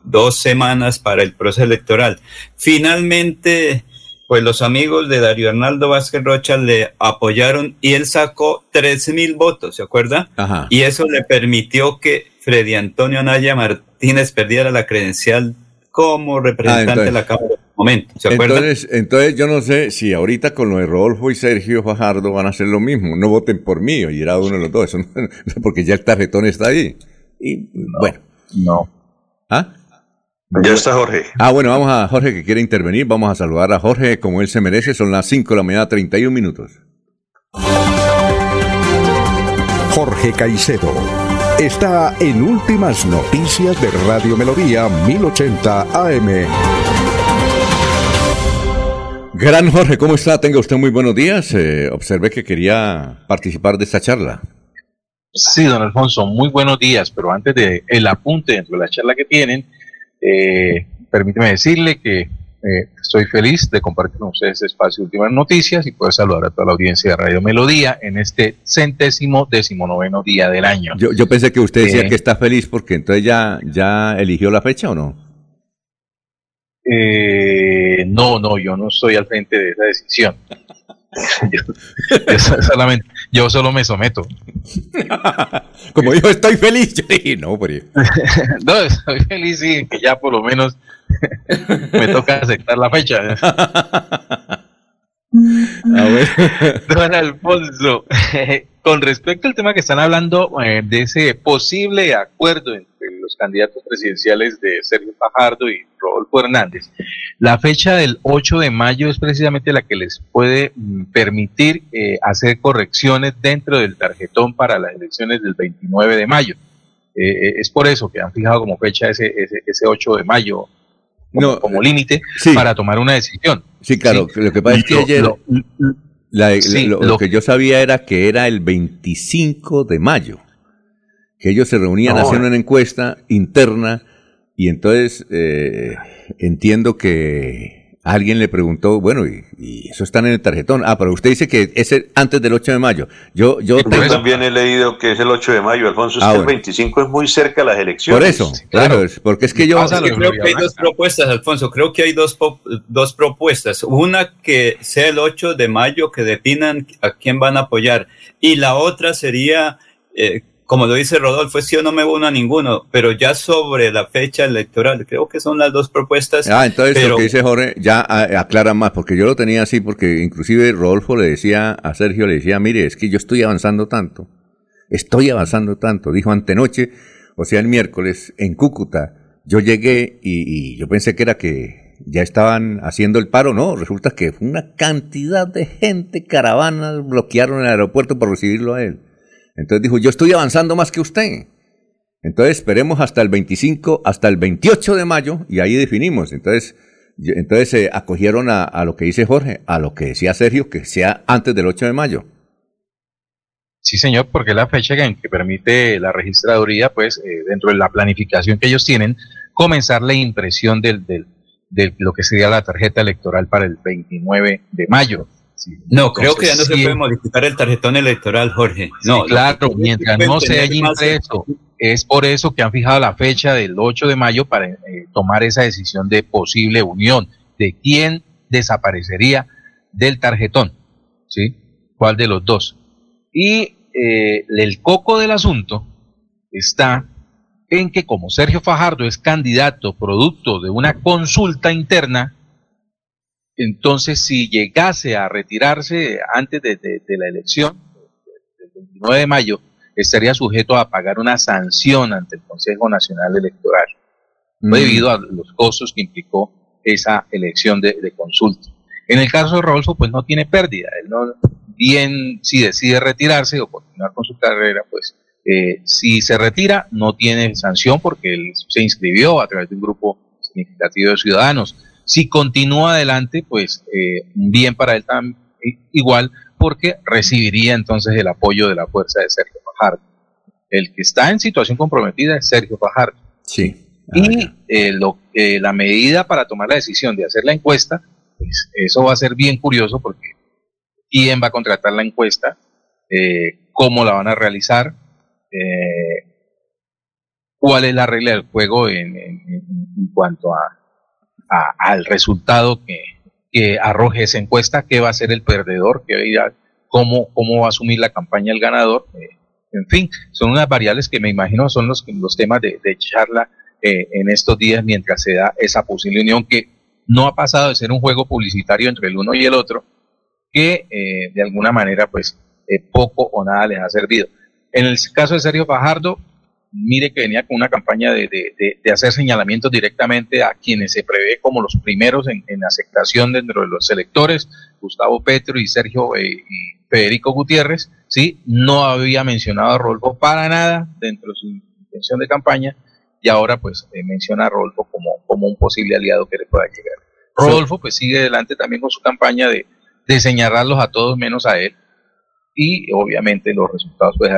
dos semanas para el proceso electoral. Finalmente, pues los amigos de Darío Arnaldo Vázquez Rocha le apoyaron y él sacó tres mil votos, ¿se acuerda? Y eso le permitió que Freddy Antonio Anaya Martínez perdiera la credencial como representante de la Cámara momento, ¿se? Entonces, entonces yo no sé si ahorita con lo de Rodolfo y Sergio Fajardo van a hacer lo mismo, no voten por mí o irá uno de los dos, porque ya el tarjetón está ahí. Y bueno. No. ¿Ah? Ya está Jorge. Ah, bueno, vamos a Jorge que quiere intervenir. Vamos a saludar a Jorge como él se merece. Son las 5 de la mañana, 31 minutos. Jorge Caicedo está en Últimas Noticias de Radio Melodía 1080 AM. Gran Jorge, ¿cómo está? Tenga usted muy buenos días. Eh, observé que quería participar de esta charla. Sí, don Alfonso, muy buenos días, pero antes de el apunte dentro de la charla que tienen, eh, permíteme decirle que eh, estoy feliz de compartir con ustedes este espacio de últimas noticias y poder saludar a toda la audiencia de Radio Melodía en este centésimo decimonoveno día del año. Yo, pensé que usted decía eh, que está feliz porque entonces ya, ya eligió la fecha o no. Eh, no, no, yo no estoy al frente de esa decisión. yo, solamente, yo solo me someto. Como yo estoy feliz, yo dije, no, pero... no, estoy feliz y que ya por lo menos me toca aceptar la fecha. Don Alfonso, con respecto al tema que están hablando eh, de ese posible acuerdo entre los candidatos presidenciales de Sergio Fajardo y Rodolfo Hernández, la fecha del 8 de mayo es precisamente la que les puede mm, permitir eh, hacer correcciones dentro del tarjetón para las elecciones del 29 de mayo. Eh, es por eso que han fijado como fecha ese, ese, 8 de mayo como, límite para tomar una decisión. Sí, claro, lo que pasa es que ayer lo, que yo sabía era que era el 25 de mayo, que ellos se reunían a hacer una encuesta interna y entonces eh, entiendo que alguien le preguntó, bueno, y, eso está en el tarjetón. Ah, pero usted dice que es antes del 8 de mayo. Yo, yo también he leído que es el 8 de mayo, Alfonso. Ah, el 25 es muy cerca de las elecciones. Por eso, claro, porque es que yo... creo que hay dos propuestas, Alfonso. Creo que hay dos, dos propuestas. Una que sea el 8 de mayo, que definan a quién van a apoyar. Y la otra sería... Eh, como lo dice Rodolfo, es yo no me uno a ninguno, pero ya sobre la fecha electoral, creo que son las dos propuestas. Ah, entonces lo que dice Jorge ya aclara más, porque yo lo tenía así, porque inclusive Rodolfo le decía a Sergio, le decía, mire, es que yo estoy avanzando tanto, estoy avanzando tanto, dijo antenoche, o sea, el miércoles, en Cúcuta, yo llegué y, y yo pensé que era que ya estaban haciendo el paro, no, resulta que fue una cantidad de gente, caravanas, bloquearon el aeropuerto por recibirlo a él. Entonces dijo, yo estoy avanzando más que usted. Entonces esperemos hasta el 25, hasta el 28 de mayo y ahí definimos. Entonces, entonces se acogieron a, lo que dice Jorge, a lo que decía Sergio, que sea antes del 8 de mayo. Sí, señor, porque la fecha en que permite la registraduría, pues, eh, dentro de la planificación que ellos tienen, comenzar la impresión del, de lo que sería la tarjeta electoral para el 29 de mayo. No, creo que ya no se puede modificar el tarjetón electoral, Jorge. No, claro, mientras no se haya impreso, es por eso que han fijado la fecha del 8 de mayo para eh, tomar esa decisión de posible unión, de quién desaparecería del tarjetón, ¿sí? ¿Cuál de los dos? Y eh, el coco del asunto está en que como Sergio Fajardo es candidato producto de una consulta interna, entonces, si llegase a retirarse antes de, la elección, del 29 de mayo, estaría sujeto a pagar una sanción ante el Consejo Nacional Electoral, mm. debido a los costos que implicó esa elección de, consulta. En el caso de Rodolfo, pues no tiene pérdida. Él no, bien si decide retirarse o continuar con su carrera, pues eh, si se retira, no tiene sanción porque él se inscribió a través de un grupo significativo de ciudadanos si continúa adelante, pues eh, bien para él también, igual, porque recibiría entonces el apoyo de la fuerza de Sergio Fajardo. El que está en situación comprometida es Sergio Fajardo. Sí. y ah, eh, lo, eh, la medida para tomar la decisión de hacer la encuesta, pues eso va a ser bien curioso porque quién va a contratar la encuesta, cómo la van a realizar, cuál es la regla del juego en cuanto a al resultado que, arroje esa encuesta, qué va a ser el perdedor, qué cómo, cómo va a asumir la campaña el ganador. Eh, en fin, son unas variables que me imagino son los, los temas de, charla eh, en estos días mientras se da esa posible unión que no ha pasado de ser un juego publicitario entre el uno y el otro, que eh, de alguna manera pues poco o nada les ha servido. En el caso de Sergio Fajardo, mire que venía con una campaña de, hacer señalamientos directamente a quienes se prevé como los primeros en, aceptación dentro de los electores, Gustavo Petro y Sergio eh, y Federico Gutiérrez, ¿sí? no había mencionado a Rolfo para nada dentro de su intención de campaña y ahora pues eh, menciona a Rolfo como, como un posible aliado que le pueda llegar. Rodolfo pues sigue adelante también con su campaña de, de señalarlos a todos menos a él y obviamente los resultados pues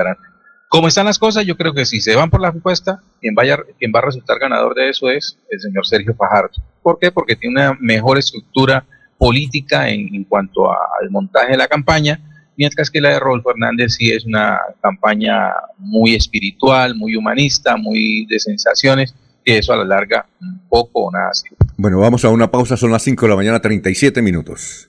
como están las cosas, yo creo que si se van por la encuesta, quien, vaya, quien va a resultar ganador de eso es el señor Sergio Fajardo. ¿Por qué? Porque tiene una mejor estructura política en, cuanto al montaje de la campaña, mientras que la de Rodolfo Hernández sí es una campaña muy espiritual, muy humanista, muy de sensaciones, que eso a la larga poco o nada sirve. Bueno, vamos a una pausa, son las 5 de la mañana, 37 minutos.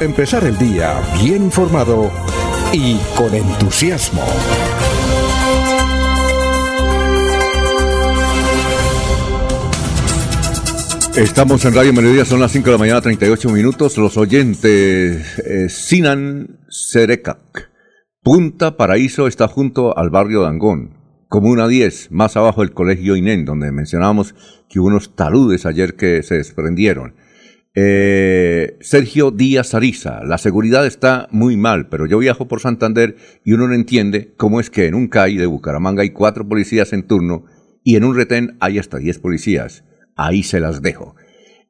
Empezar el día bien informado y con entusiasmo. Estamos en Radio Melodía, son las 5 de la mañana, 38 minutos. Los oyentes, eh, Sinan Serecac. Punta Paraíso está junto al barrio de Angón. Comuna 10, más abajo del colegio INEN, donde mencionábamos que hubo unos taludes ayer que se desprendieron. Eh, Sergio Díaz Ariza, la seguridad está muy mal, pero yo viajo por Santander y uno no entiende cómo es que en un CAI de Bucaramanga hay cuatro policías en turno y en un retén hay hasta diez policías. Ahí se las dejo.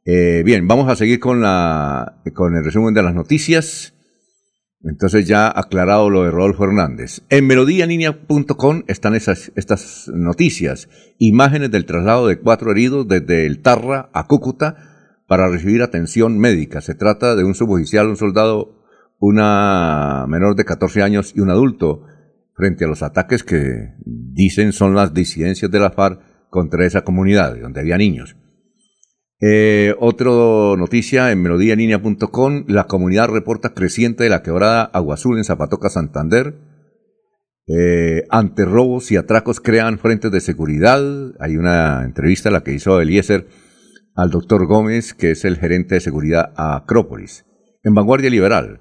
Eh, bien, vamos a seguir con, la, con el resumen de las noticias. Entonces ya aclarado lo de Rodolfo Hernández. En melodíaninea.com están esas, estas noticias. Imágenes del traslado de cuatro heridos desde el Tarra a Cúcuta para recibir atención médica. Se trata de un suboficial, un soldado, una menor de 14 años y un adulto, frente a los ataques que dicen son las disidencias de la FARC contra esa comunidad, donde había niños. Eh, otra noticia en melodíalinea.com, la comunidad reporta creciente de la quebrada Agua Azul en Zapatoca, Santander. Eh, ante robos y atracos crean frentes de seguridad. Hay una entrevista la que hizo Eliezer al doctor Gómez, que es el gerente de seguridad a Acrópolis. En Vanguardia Liberal,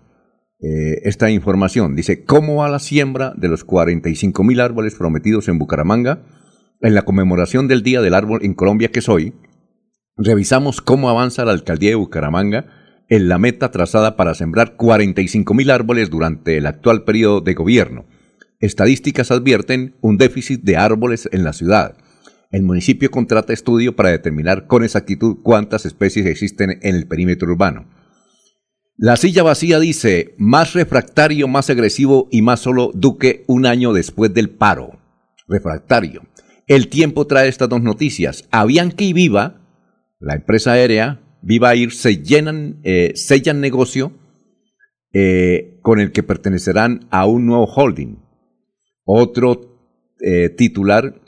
eh, esta información dice, ¿cómo va la siembra de los 45 mil árboles prometidos en Bucaramanga? En la conmemoración del Día del Árbol en Colombia, que soy, revisamos cómo avanza la alcaldía de Bucaramanga en la meta trazada para sembrar 45 mil árboles durante el actual periodo de gobierno. Estadísticas advierten un déficit de árboles en la ciudad el municipio contrata estudio para determinar con exactitud cuántas especies existen en el perímetro urbano. La silla vacía dice, más refractario, más agresivo y más solo Duque un año después del paro. Refractario. El tiempo trae estas dos noticias. Avianca y Viva, la empresa aérea, Viva Air, se llenan, eh, sellan negocio eh, con el que pertenecerán a un nuevo holding. Otro eh, titular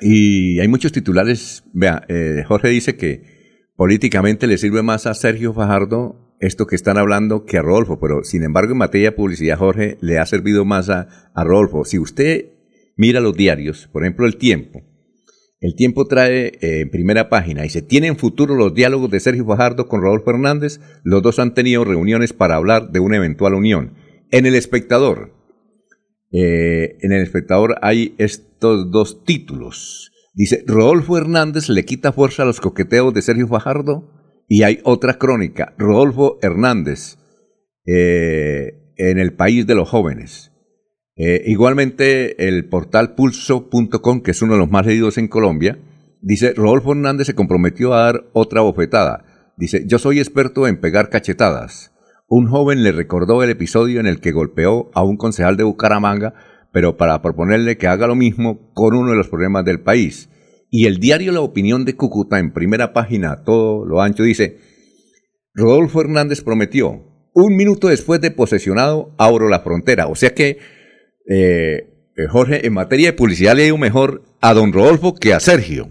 y hay muchos titulares. Vea, eh, Jorge dice que políticamente le sirve más a Sergio Fajardo esto que están hablando que a Rodolfo, pero sin embargo en materia de publicidad, Jorge, le ha servido más a, a Rodolfo. Si usted mira los diarios, por ejemplo El Tiempo, el Tiempo trae eh, en primera página y se tienen futuro los diálogos de Sergio Fajardo con Rodolfo Hernández. Los dos han tenido reuniones para hablar de una eventual unión. En El Espectador, eh, en El Espectador hay estos dos títulos. Dice, Rodolfo Hernández le quita fuerza a los coqueteos de Sergio Fajardo. Y hay otra crónica, Rodolfo Hernández, eh, en el país de los jóvenes. Eh, igualmente, el portal pulso.com, que es uno de los más leídos en Colombia, dice, Rodolfo Hernández se comprometió a dar otra bofetada. Dice, yo soy experto en pegar cachetadas. Un joven le recordó el episodio en el que golpeó a un concejal de Bucaramanga, pero para proponerle que haga lo mismo con uno de los problemas del país. Y el diario La Opinión de Cúcuta, en primera página, todo lo ancho, dice, Rodolfo Hernández prometió, un minuto después de posesionado, abro la frontera. O sea que, eh, eh, Jorge, en materia de publicidad le digo mejor a don Rodolfo que a Sergio.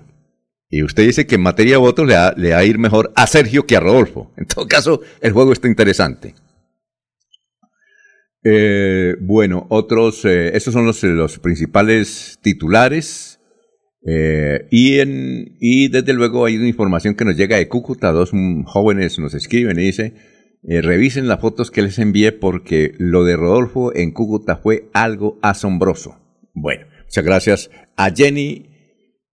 Y usted dice que en materia de votos le va, a ir mejor a Sergio que a Rodolfo. En todo caso, el juego está interesante. Eh, bueno, otros, eh, esos son los, los principales titulares. Eh, y, en, y desde luego hay una información que nos llega de Cúcuta. Dos jóvenes nos escriben y dicen, revisen las fotos que les envié porque lo de Rodolfo en Cúcuta fue algo asombroso. Bueno, muchas gracias a Jenny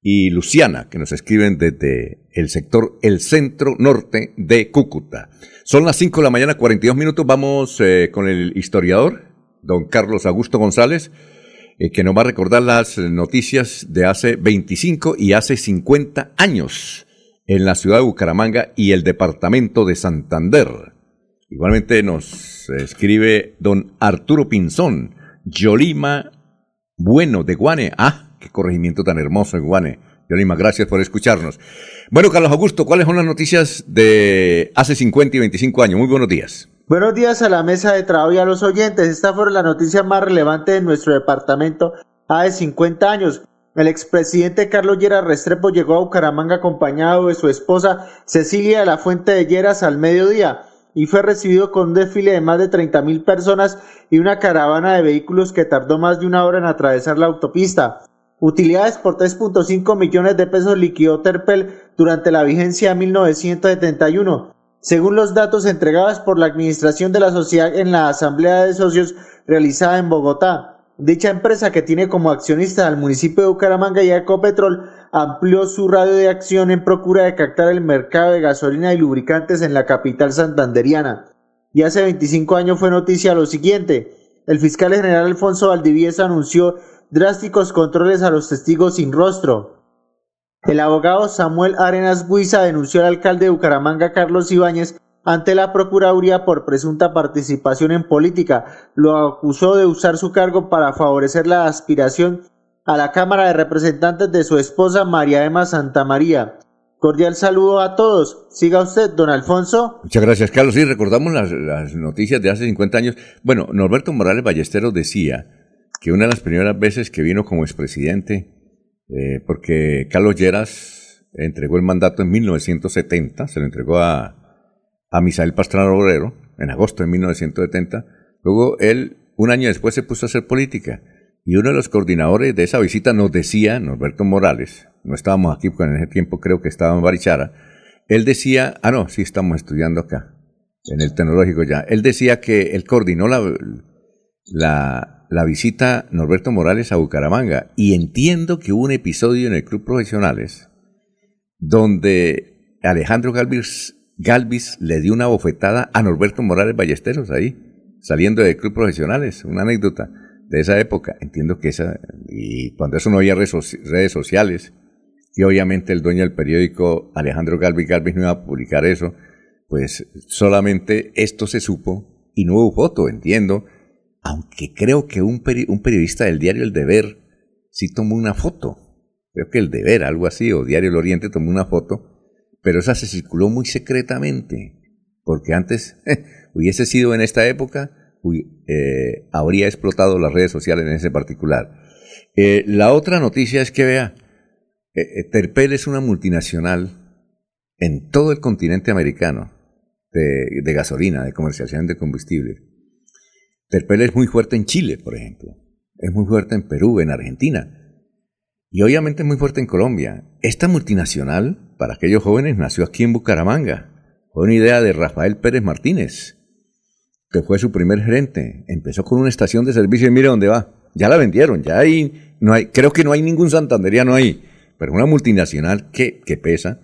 y Luciana, que nos escriben desde el sector, el centro norte de Cúcuta. Son las 5 de la mañana, 42 minutos. Vamos eh, con el historiador, don Carlos Augusto González, eh, que nos va a recordar las noticias de hace 25 y hace 50 años en la ciudad de Bucaramanga y el departamento de Santander. Igualmente nos escribe don Arturo Pinzón, Yolima Bueno de Guane. Ah, Qué corregimiento tan hermoso Guane. Yolima, gracias por escucharnos. Bueno, Carlos Augusto, ¿cuáles son las noticias de hace 50 y 25 años? Muy buenos días. Buenos días a la mesa de trabajo y a los oyentes. Esta fue la noticia más relevante de nuestro departamento hace 50 años. El expresidente Carlos Lleras Restrepo llegó a Bucaramanga acompañado de su esposa Cecilia de la Fuente de Lleras al mediodía y fue recibido con un desfile de más de 30 mil personas y una caravana de vehículos que tardó más de una hora en atravesar la autopista. Utilidades por 3.5 millones de pesos liquidó Terpel durante la vigencia de 1971, según los datos entregados por la Administración de la Sociedad en la Asamblea de Socios realizada en Bogotá. Dicha empresa, que tiene como accionista al municipio de Bucaramanga y a Ecopetrol, amplió su radio de acción en procura de captar el mercado de gasolina y lubricantes en la capital santanderiana. Y hace 25 años fue noticia lo siguiente. El fiscal general Alfonso Valdivieso anunció drásticos controles a los testigos sin rostro. El abogado Samuel Arenas Guiza denunció al alcalde de Bucaramanga Carlos Ibáñez ante la Procuraduría por presunta participación en política. Lo acusó de usar su cargo para favorecer la aspiración a la Cámara de Representantes de su esposa María Emma Santamaría. Cordial saludo a todos. Siga usted, don Alfonso. Muchas gracias, Carlos. Sí, recordamos las, las noticias de hace 50 años. Bueno, Norberto Morales Ballesteros decía que una de las primeras veces que vino como expresidente, eh, porque Carlos Lleras entregó el mandato en 1970, se lo entregó a, a Misael Pastrana Obrero en agosto de 1970, luego él un año después se puso a hacer política. Y uno de los coordinadores de esa visita nos decía, Norberto Morales, no estábamos aquí porque en ese tiempo creo que estaba en Barichara, él decía, ah no, sí estamos estudiando acá, en el tecnológico ya, él decía que él coordinó la, la la visita Norberto Morales a Bucaramanga. Y entiendo que hubo un episodio en el Club Profesionales donde Alejandro Galvis, Galvis le dio una bofetada a Norberto Morales Ballesteros ahí, saliendo del Club Profesionales, una anécdota de esa época. Entiendo que esa, y cuando eso no había redes sociales, y obviamente el dueño del periódico Alejandro Galvis Galvis no iba a publicar eso, pues solamente esto se supo y no hubo foto, entiendo, aunque creo que un, periodista del diario El Deber sí tomó una foto. Creo que El Deber, algo así, o Diario El Oriente tomó una foto, pero esa se circuló muy secretamente, porque antes hubiese sido en esta época, eh, habría explotado las redes sociales en ese particular. Eh, la otra noticia es que vea, eh, Terpel es una multinacional en todo el continente americano de, de gasolina, de comercialización de combustible. Terpel es muy fuerte en Chile, por ejemplo. Es muy fuerte en Perú, en Argentina. Y obviamente es muy fuerte en Colombia. Esta multinacional, para aquellos jóvenes, nació aquí en Bucaramanga. Fue una idea de Rafael Pérez Martínez, que fue su primer gerente. Empezó con una estación de servicio y mire dónde va. Ya la vendieron, ya hay, no hay, creo que no hay ningún santanderiano ahí, pero una multinacional que, que pesa,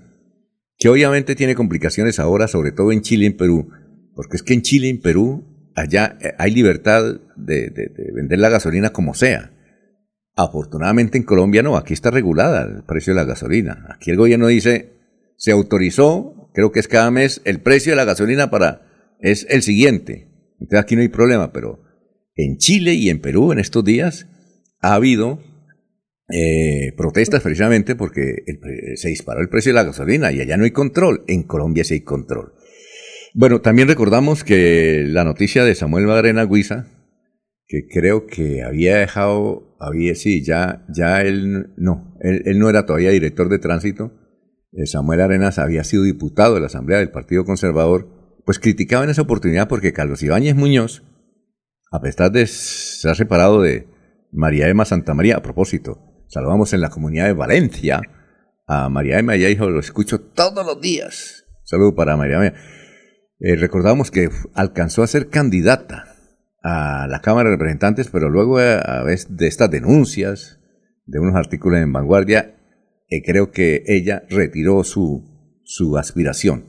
que obviamente tiene complicaciones ahora, sobre todo en Chile y en Perú, porque es que en Chile y en Perú allá eh, hay libertad de, vender la gasolina como sea. Afortunadamente en Colombia no, aquí está regulada el precio de la gasolina. Aquí el gobierno dice, se autorizó, creo que es cada mes, el precio de la gasolina para, es el siguiente. Entonces aquí no hay problema, pero en Chile y en Perú en estos días ha habido eh, protestas precisamente porque se disparó el precio de la gasolina y allá no hay control. En Colombia sí hay control. Bueno, también recordamos que la noticia de Samuel Magrena Guisa, que creo que había dejado, había, sí, ya, ya él, no, él, no era todavía director de tránsito, eh, Samuel Arenas había sido diputado de la Asamblea del Partido Conservador, pues criticaba en esa oportunidad porque Carlos Ibáñez Muñoz, a pesar de ser separado de María Emma Santa María, a propósito, saludamos en la comunidad de Valencia a María Emma, ella dijo, lo escucho todos los días. Saludo para María Emma. Eh, recordamos que alcanzó a ser candidata a la Cámara de Representantes, pero luego a, a vez de estas denuncias, de unos artículos en Vanguardia, eh, creo que ella retiró su, su aspiración.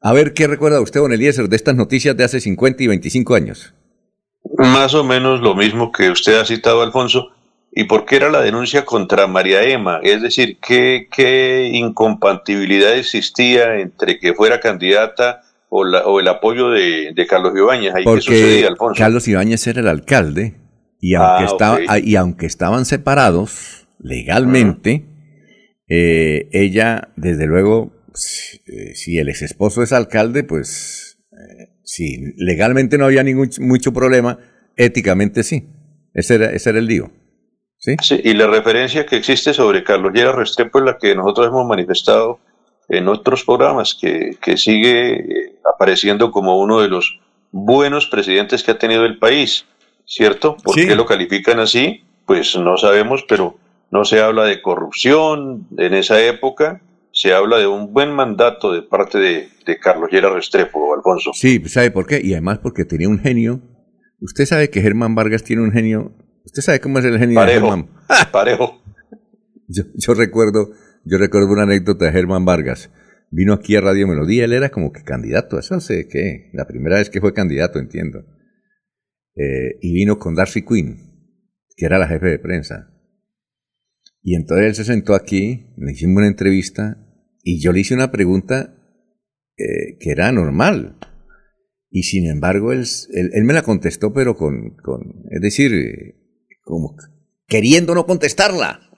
A ver, ¿qué recuerda usted, don Eliezer, de estas noticias de hace 50 y 25 años? Más o menos lo mismo que usted ha citado, Alfonso. ¿Y por qué era la denuncia contra María Emma? Es decir, ¿qué, qué incompatibilidad existía entre que fuera candidata o, la, o el apoyo de, de Carlos Ibáñez? ¿Ahí Porque ¿Qué sucedía, Alfonso? Carlos Ibáñez era el alcalde y Ah, aunque, estaba, y aunque estaban separados legalmente, eh, ella, desde luego, si, eh, si el ex esposo es alcalde, pues eh, si legalmente no había ningún mucho problema, éticamente sí. Ese era, ese era el lío. ¿Sí? Sí, y la referencia que existe sobre Carlos Llera Restrepo es la que nosotros hemos manifestado en otros programas, que, que sigue eh, apareciendo como uno de los buenos presidentes que ha tenido el país, ¿cierto? ¿Por Sí. qué lo califican así? Pues no sabemos, pero no se habla de corrupción en esa época, se habla de un buen mandato de parte de, de Carlos Llera Restrepo, Alfonso. Sí, ¿sabe por qué? Y además porque tenía un genio. Usted sabe que Germán Vargas tiene un genio. ¿Usted sabe cómo es el genio de Germán? parejo. Yo, yo recuerdo, yo recuerdo una anécdota de Germán Vargas. Vino aquí a Radio Melodía, él era como que candidato, eso sé qué, la primera vez que fue candidato, entiendo. Eh, y vino con Darcy Quinn, que era la jefe de prensa. Y entonces él se sentó aquí, le hicimos una entrevista y yo le hice una pregunta eh, que era normal. Y sin embargo, él, él, me la contestó, pero con, con es decir, como queriendo no contestarla.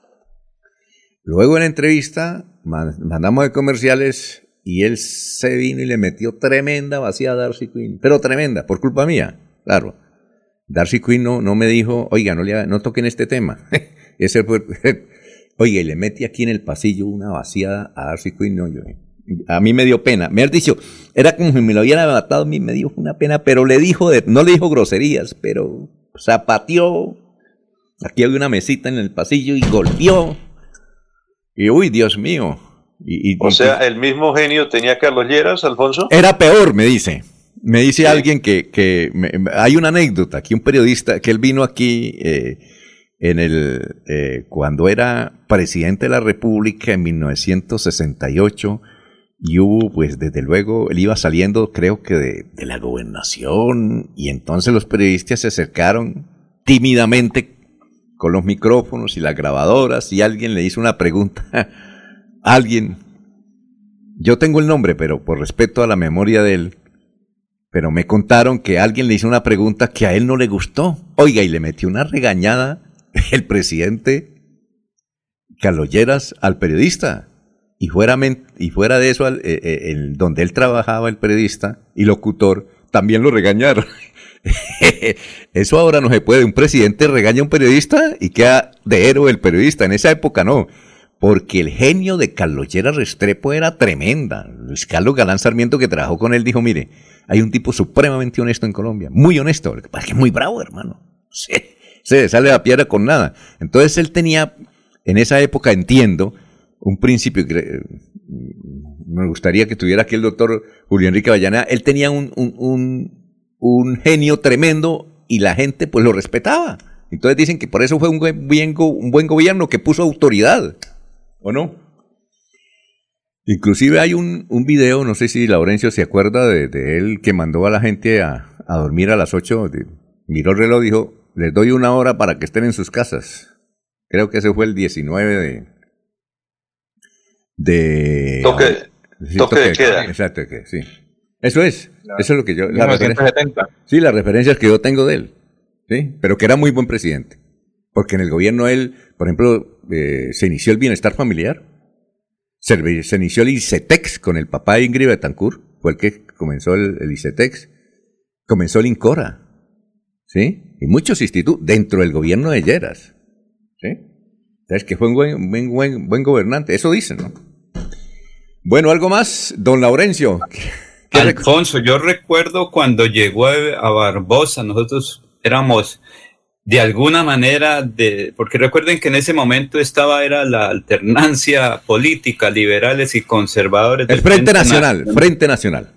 Luego en la entrevista man- mandamos de comerciales y él se vino y le metió tremenda vacía a Darcy Quinn, pero tremenda, por culpa mía, claro. Darcy Quinn no, no me dijo, oiga, no, le, no toquen este tema. Ese fue, y le metí aquí en el pasillo una vaciada a Darcy Quinn, a mí me dio pena. Me dicho, era como si me lo hubieran matado, a mí me dio una pena, pero le dijo, no le dijo groserías, pero zapateó. Aquí había una mesita en el pasillo y golpeó. Y uy, Dios mío. Y, y- O y- sea, el mismo genio tenía Carlos Lleras, Alfonso. era peor, me dice. Me dice alguien que, que me- hay una anécdota, que un periodista, que él vino aquí eh, en el, eh, cuando era presidente de la República en 1968, y hubo, pues desde luego, él iba saliendo, creo que de, de la gobernación, y entonces los periodistas se acercaron tímidamente con los micrófonos y las grabadoras, y alguien le hizo una pregunta, alguien, yo tengo el nombre, pero por respeto a la memoria de él, pero me contaron que alguien le hizo una pregunta que a él no le gustó. Oiga, y le metió una regañada el presidente Carlos Lleras al periodista. Y fuera, y fuera de eso, al- eh, eh, el- donde él trabajaba, el periodista y locutor, también lo regañaron. eso ahora no se puede. Un presidente regaña a un periodista y queda de héroe el periodista. En esa época no. Porque el genio de Carlos Lleras Restrepo era tremenda. Luis Carlos Galán Sarmiento, que trabajó con él, dijo, mire, hay un tipo supremamente honesto en Colombia. Muy honesto. Es que es muy bravo, hermano. Se, se sale la piedra con nada. Entonces él tenía, en esa época, entiendo, un principio, que, me gustaría que tuviera aquí el doctor Julio Enrique Vallaneda, él tenía un, un, un genio tremendo y la gente pues lo respetaba. Entonces dicen que por eso fue un buen, un buen gobierno que puso autoridad, ¿o no? Inclusive hay un, un video, no sé si Laurencio se acuerda de, de él, que mandó a la gente a, a dormir a las 8, de- miró el reloj, dijo, les doy una hora para que estén en sus casas. Creo que ese fue el 19 de... de Toque, Sí, toque de queda. Exacto, que sí. Eso es, eso es lo que yo... la referencia- 1970. Sí, las referencias que yo tengo de él. ¿sí? Pero que era muy buen presidente. Porque en el gobierno él, por ejemplo, eh, se inició el bienestar familiar. Se, se inició el ICETEX con el papá de Ingrid Betancourt. Fue el que comenzó el, el ICETEX. Comenzó el INCORA. ¿Sí? Y muchos institutos dentro del gobierno de Lleras. ¿Sí? Entonces, que fue un buen, buen, buen, buen gobernante. Eso dicen, ¿no? Bueno, algo más, don Laurencio. ¿Qué rec- Alfonso, yo recuerdo cuando llegó a Barbosa, nosotros éramos de alguna manera de, porque recuerden que en ese momento estaba era la alternancia política, liberales y conservadores. El Frente Nacional, Frente Nacional.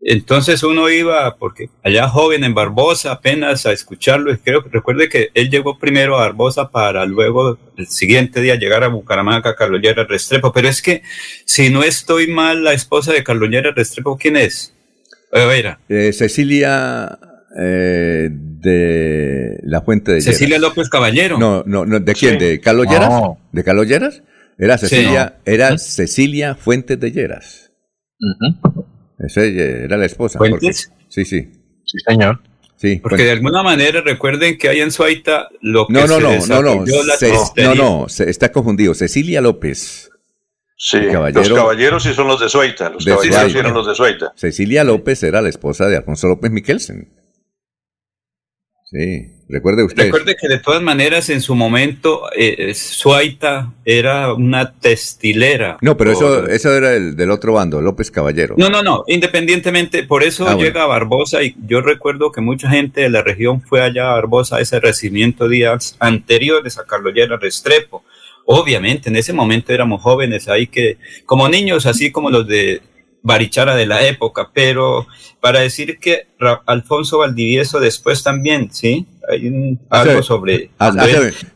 Entonces uno iba, porque allá joven en Barbosa, apenas a escucharlo, y creo que recuerde que él llegó primero a Barbosa para luego el siguiente día llegar a Bucaramanga, Carlos Llera Restrepo. Pero es que, si no estoy mal, la esposa de Carlos Llera Restrepo, ¿quién es? Era. Eh, Cecilia eh, de la Fuente de Cecilia López Caballero. No, no, no ¿de quién? ¿De Carlos Lleras? ¿De Carlos Lleras? Era Cecilia, era Cecilia Fuentes de Lleras. Esa era la esposa. ¿Fuentes? sí, sí. Sí, señor. Sí, porque de alguna manera recuerden que hay en Suaita lo que no, no, se no, no, no, no, no, se está confundido. Cecilia López. Sí, los caballeros sí son los de Suaita, los caballeros sí eran los de Suaita. Cecilia López era la esposa de Alfonso López Miquelsen. Sí, recuerde usted. Recuerde que de todas maneras en su momento eh, Suaita era una testilera. No, pero eso, eso era el, del otro bando, López Caballero. No, no, no, independientemente, por eso ah, llega a Barbosa y yo recuerdo que mucha gente de la región fue allá a Barbosa a ese recibimiento días anteriores a Carlos Llera Restrepo. Obviamente, en ese momento éramos jóvenes ahí que, como niños, así como los de Barichara de la época, pero para decir que Alfonso Valdivieso después también, ¿sí? Hay algo sobre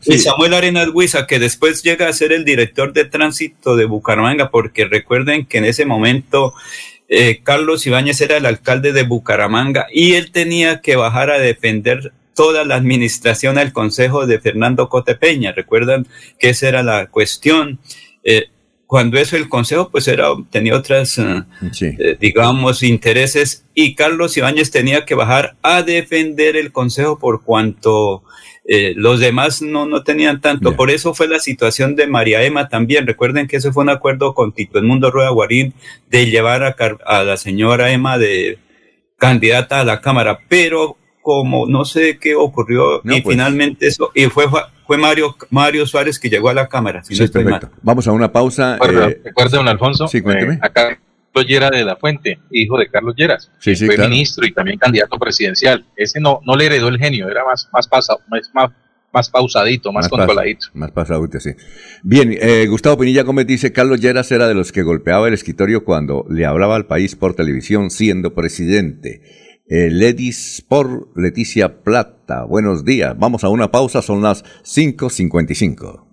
y Samuel Arenas Huiza, que después llega a ser el director de tránsito de Bucaramanga, porque recuerden que en ese momento eh, Carlos Ibáñez era el alcalde de Bucaramanga y él tenía que bajar a defender toda la administración al consejo de Fernando Cotepeña. Recuerdan que esa era la cuestión. Eh, cuando eso el consejo pues era tenía otras eh, eh, digamos intereses y Carlos Ibáñez tenía que bajar a defender el consejo por cuanto eh, los demás no, no tenían tanto. Por eso fue la situación de María Emma también. Recuerden que ese fue un acuerdo con Tito Mundo Rueda Guarín de llevar a, a la señora Emma de candidata a la Cámara, pero como no sé qué ocurrió y pues. finalmente eso, y fue, fue Mario, Mario Suárez que llegó a la Cámara. sí, perfecto. Vamos a una pausa. Eh, Recuerda, don Alfonso, sí, cuénteme. Eh, acá Carlos Llera de la Fuente, hijo de Carlos Lleras, sí, sí, fue ministro y también candidato presidencial. Ese no, no le heredó el genio, era más, más, pasado, más, más pausadito, más, controladito. más pasadito, sí. Bien, eh, Gustavo Pinilla Gómez dice, Carlos Lleras era de los que golpeaba el escritorio cuando le hablaba al país por televisión siendo presidente. Eh, Ledis por Leticia Plata. Buenos días. Vamos a una pausa, son las 5.55.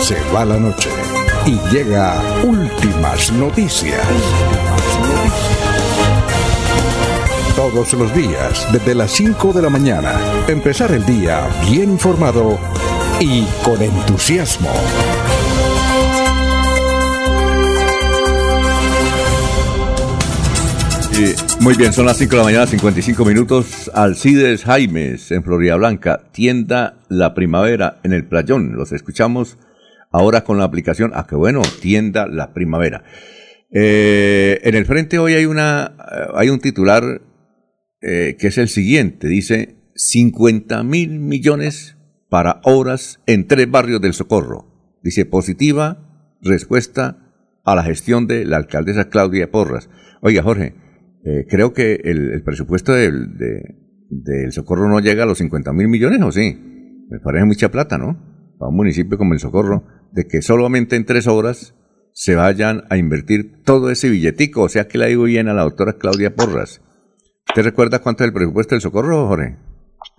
Se va la noche y llega últimas noticias. Todos los días, desde las 5 de la mañana, empezar el día bien informado y con entusiasmo. muy bien, son las 5 de la mañana, 55 minutos. Alcides Jaimes en Florida Blanca, tienda La Primavera en el Playón. Los escuchamos ahora con la aplicación, ah, que bueno, tienda la primavera. Eh, en el frente hoy hay, una, eh, hay un titular eh, que es el siguiente, dice 50 mil millones para obras en tres barrios del Socorro. Dice positiva respuesta a la gestión de la alcaldesa Claudia Porras. Oiga, Jorge, creo que el, presupuesto del, del Socorro no llega a los 50 mil millones, ¿o sí? Me parece mucha plata, ¿no? Para un municipio como el Socorro de que solamente en tres horas se vayan a invertir todo ese billetico. O sea que la digo bien a la doctora Claudia Porras. ¿Usted recuerda cuánto es el presupuesto del socorro, Jorge?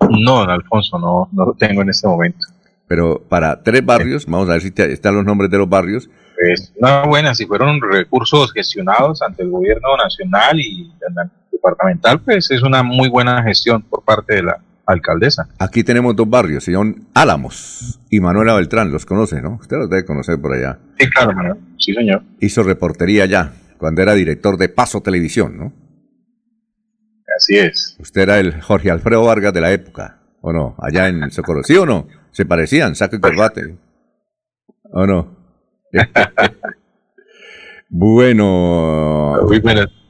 No, don Alfonso, no, no lo tengo en este momento. Pero para tres barrios, vamos a ver si están los nombres de los barrios. Pues una buena, si fueron recursos gestionados ante el gobierno nacional y departamental, pues es una muy buena gestión por parte de la, alcaldesa. Aquí tenemos dos barrios, son Álamos y Manuela Beltrán, los conoce, ¿no? Usted los debe conocer por allá. Sí, claro, Manuel. Sí, señor. Hizo reportería allá, cuando era director de Paso Televisión, ¿no? Así es. Usted era el Jorge Alfredo Vargas de la época, ¿o no? Allá en Socorro, ¿sí o no? Se parecían, saco y corbate. ¿O no? Bueno. Muy,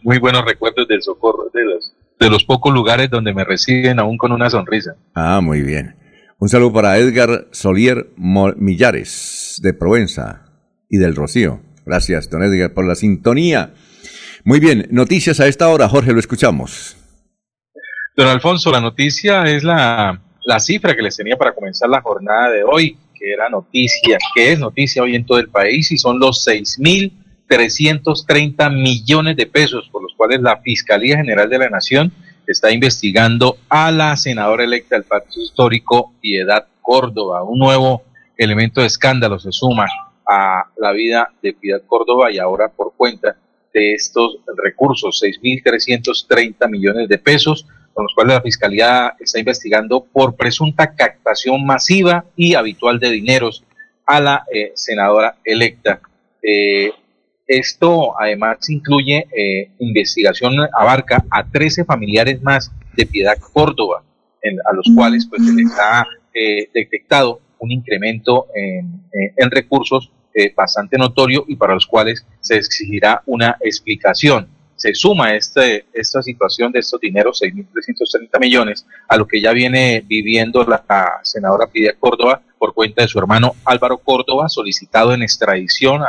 muy buenos recuerdos del socorro, de los, de los pocos lugares donde me reciben aún con una sonrisa. Ah, muy bien. Un saludo para Edgar Solier Millares, de Provenza y del Rocío. Gracias, don Edgar, por la sintonía. Muy bien, noticias a esta hora, Jorge, lo escuchamos. Don Alfonso, la noticia es la, la cifra que les tenía para comenzar la jornada de hoy, que era noticia, que es noticia hoy en todo el país, y son los 6.330 millones de pesos por los cuales la Fiscalía General de la Nación está investigando a la senadora electa del Partido Histórico Piedad Córdoba. Un nuevo elemento de escándalo se suma a la vida de Piedad Córdoba y ahora por cuenta de estos recursos, 6.330 millones de pesos, con los cuales la Fiscalía está investigando por presunta captación masiva y habitual de dineros a la eh, senadora electa. Eh, esto además incluye eh, investigación, abarca a 13 familiares más de Piedad Córdoba, a los cuales pues se les ha detectado un incremento en, en recursos bastante notorio y para los cuales se exigirá una explicación. Se suma este, esta situación de estos dineros, 6.330 millones, a lo que ya viene viviendo la, senadora Pidia Córdoba por cuenta de su hermano Álvaro Córdoba, solicitado en extradición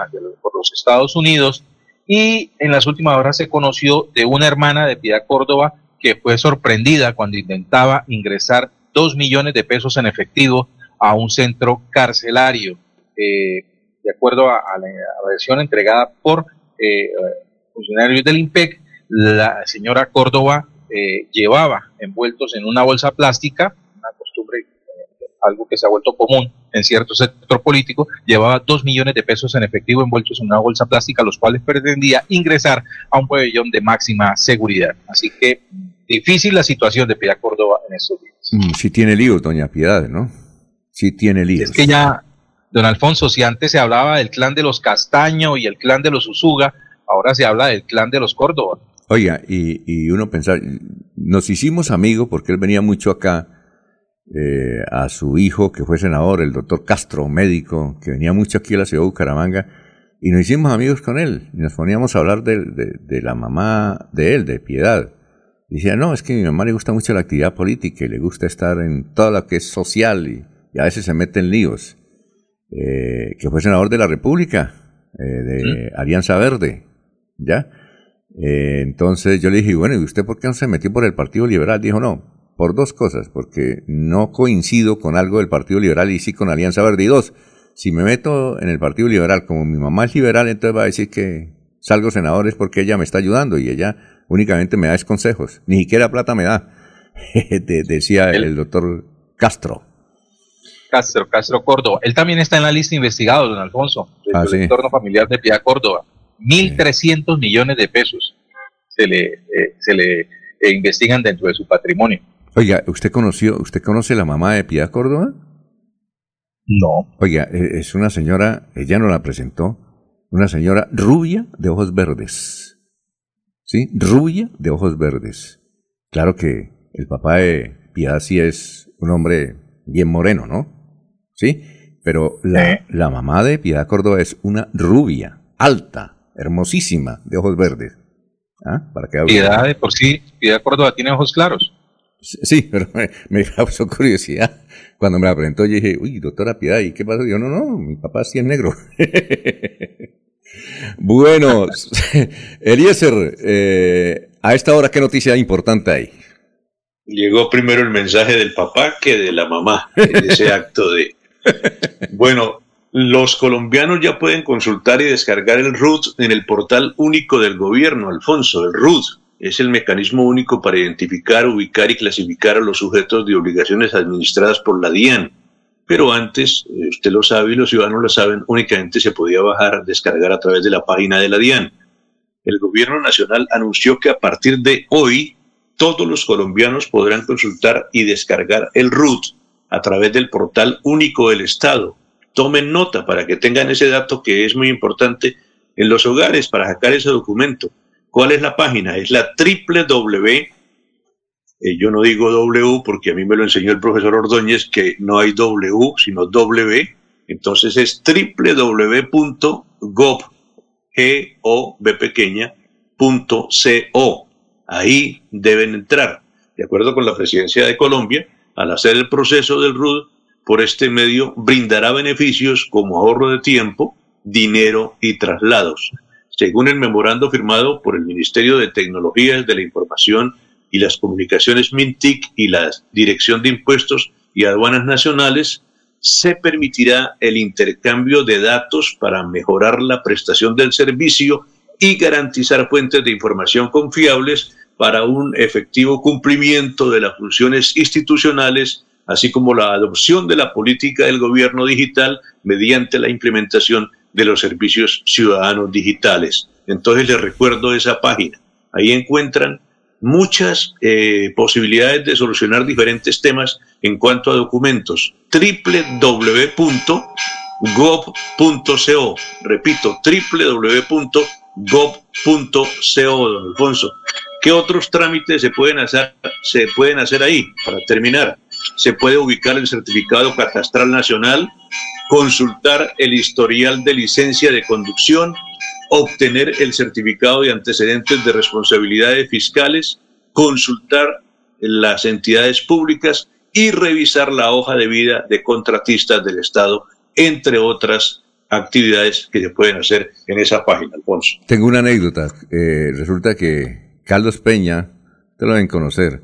por los Estados Unidos. Y en las últimas horas se conoció de una hermana de Piedad Córdoba que fue sorprendida cuando intentaba ingresar dos millones de pesos en efectivo a un centro carcelario. Eh, de acuerdo a, la, versión entregada por eh, funcionarios del IMPEC, la señora Córdoba eh, llevaba envueltos en una bolsa plástica, eh, algo que se ha vuelto común en cierto sector político, llevaba dos millones de pesos en efectivo envueltos en una bolsa plástica, los cuales pretendía ingresar a un pabellón de máxima seguridad. Así que difícil la situación de Piedad Córdoba en estos días. Mm, sí tiene líos, doña Piedad, ¿no? Sí tiene líos. Es que ya Don Alfonso, si antes se hablaba del clan de los Castaño y el clan de los Usuga, ahora se habla del clan de los Córdoba. Oiga, y, uno pensar, nos hicimos amigos porque él venía mucho acá, eh, a su hijo que fue senador, el doctor Castro, médico, que venía mucho aquí a la ciudad de Bucaramanga, y nos hicimos amigos con él, y nos poníamos a hablar de, de, la mamá de él, de Piedad. Y decía, no, es que a mi mamá le gusta mucho la actividad política y le gusta estar en todo lo que es social y, y a veces se mete en líos. Eh, que fue senador de la República, eh, de Alianza Verde, ¿ya? Entonces yo le dije, bueno, ¿y usted por qué no se metió por el Partido Liberal? Dijo, no, por dos cosas, porque no coincido con algo del Partido Liberal y sí con Alianza Verde. Y dos, si me meto en el Partido Liberal, como mi mamá es liberal, entonces va a decir que salgo senador es porque ella me está ayudando y ella únicamente me da consejos, ni siquiera plata me da, decía el doctor Castro. Castro, Castro Córdoba. Él también está en la lista investigado, don Alfonso, del ah, entorno familiar de Piedad Córdoba. 1.300 millones de pesos se le, eh, se le eh, investigan dentro de su patrimonio. Oiga, ¿usted conoció, usted conoce la mamá de Piedad Córdoba? No. Oiga, e, es una señora, ella no la presentó, una señora rubia de ojos verdes. ¿Sí? Rubia de ojos verdes. Claro que el papá de Piedad sí es un hombre bien moreno, ¿no? ¿sí? Pero la, la mamá de Piedad Córdoba es una rubia, alta, hermosísima, de ojos verdes. ¿Ah? Para que Piedad de por sí, Piedad Córdoba tiene ojos claros. Sí, pero me, causó curiosidad. Cuando me la presentó, yo dije, uy, doctora Piedad, ¿y qué pasó? Yo, no, no, mi papá sí es negro. bueno, Eliezer, eh, a esta hora, ¿qué noticia importante hay? Llegó primero el mensaje del papá que de la mamá en ese acto de bueno, los colombianos ya pueden consultar y descargar el RUT en el portal único del gobierno, Alfonso. El RUT es el mecanismo único para identificar, ubicar y clasificar a los sujetos de obligaciones administradas por la DIAN. Pero antes, eh, usted lo sabe y los ciudadanos lo saben, únicamente se podía bajar, descargar a través de la página de la DIAN. El gobierno nacional anunció que a partir de hoy todos los colombianos podrán consultar y descargar el RUT a través del portal único del Estado. Tomen nota para que tengan ese dato que es muy importante en los hogares para sacar ese documento. ¿Cuál es la página? Es la www. Eh, yo no digo W porque a mí me lo enseñó el profesor Ordóñez que no hay W, sino W. Entonces es www.gov, g o b pequeña punto co. Ahí deben entrar. De acuerdo con la presidencia de Colombia, al hacer el proceso del RUD, por este medio brindará beneficios como ahorro de tiempo, dinero y traslados. Según el memorando firmado por el Ministerio de Tecnologías de la Información y las Comunicaciones MINTIC y la Dirección de Impuestos y Aduanas Nacionales, se permitirá el intercambio de datos para mejorar la prestación del servicio y garantizar fuentes de información confiables para un efectivo cumplimiento de las funciones institucionales, así como la adopción de la política del gobierno digital mediante la implementación de los servicios ciudadanos digitales. Entonces les recuerdo esa página. Ahí encuentran muchas eh, posibilidades de solucionar diferentes temas en cuanto a documentos. www.gov.co. Repito, www.gov.co, don Alfonso. ¿Qué otros trámites se pueden hacer, se pueden hacer ahí? Para terminar, se puede ubicar el certificado catastral nacional, consultar el historial de licencia de conducción, obtener el certificado de antecedentes de responsabilidades fiscales, consultar las entidades públicas y revisar la hoja de vida de contratistas del Estado, entre otras actividades que se pueden hacer en esa página, Alfonso. Tengo una anécdota. Eh, resulta que Carlos Peña, te lo deben conocer,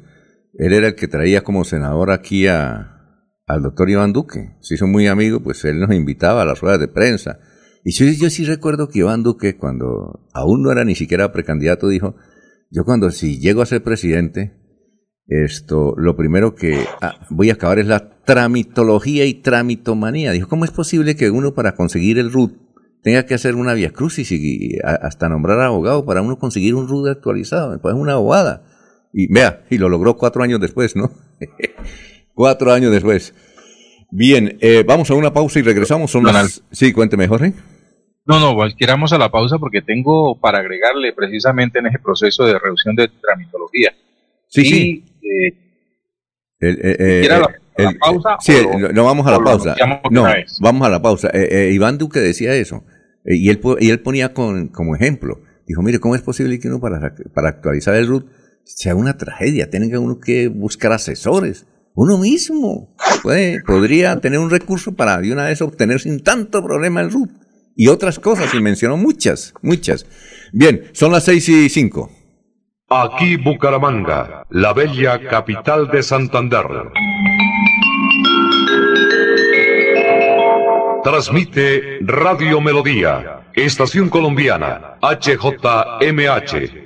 él era el que traía como senador aquí a, al doctor Iván Duque. Se hizo muy amigo, pues él nos invitaba a las ruedas de prensa y yo, sí recuerdo que Iván Duque, cuando aún no era ni siquiera precandidato, dijo, yo cuando si llego a ser presidente, esto, lo primero que ah, voy a acabar es la tramitología y tramitomanía. Dijo, ¿cómo es posible que uno para conseguir el RUT tenga que hacer una vía crucis y, hasta nombrar abogado para uno conseguir un RUT actualizado? Pues es una abogada. Y vea, y lo logró cuatro años después, ¿no? cuatro años después. Bien, eh, vamos a una pausa y regresamos. Son las... Sí, cuénteme, Jorge. No, no, queramos a la pausa porque tengo para agregarle precisamente en ese proceso de reducción de tramitología. Sí, sí. la, pausa? Sí, no, vamos a la pausa. No, vamos a la pausa. Iván Duque decía eso y, él, y él ponía con, como ejemplo. Dijo, mire, ¿cómo es posible que uno para, para actualizar el RUT sea una tragedia? Tenga uno que buscar asesores. Uno mismo puede, podría tener un recurso para de una vez obtener sin tanto problema el RUT y otras cosas, y mencionó muchas, muchas. Bien, son las seis y cinco. Aquí Bucaramanga, la bella capital de Santander. Transmite Radio Melodía, Estación Colombiana, HJMH,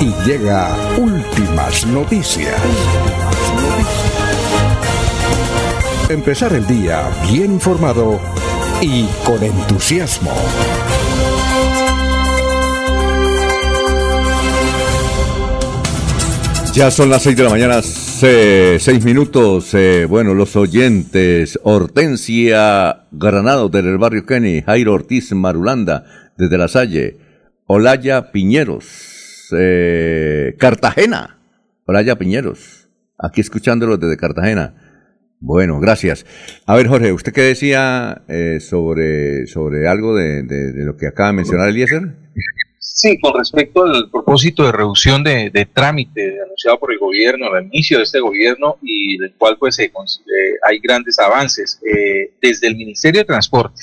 y llega últimas noticias. Empezar el día bien informado y con entusiasmo. Ya son las seis de la mañana, seis minutos. Eh, bueno, los oyentes, Hortensia Granado desde barrio Kenny, Jairo Ortiz Marulanda desde La Salle, Olaya Piñeros, eh, Cartagena, Olaya Piñeros, aquí escuchándolos desde Cartagena. Bueno, gracias. A ver, Jorge, ¿usted qué decía eh, sobre, sobre algo de, lo que acaba de mencionar Eliezer? Sí, con respecto al propósito de reducción de, trámite anunciado por el gobierno, al inicio de este gobierno y del cual pues se, hay grandes avances. Eh, desde el Ministerio de Transporte,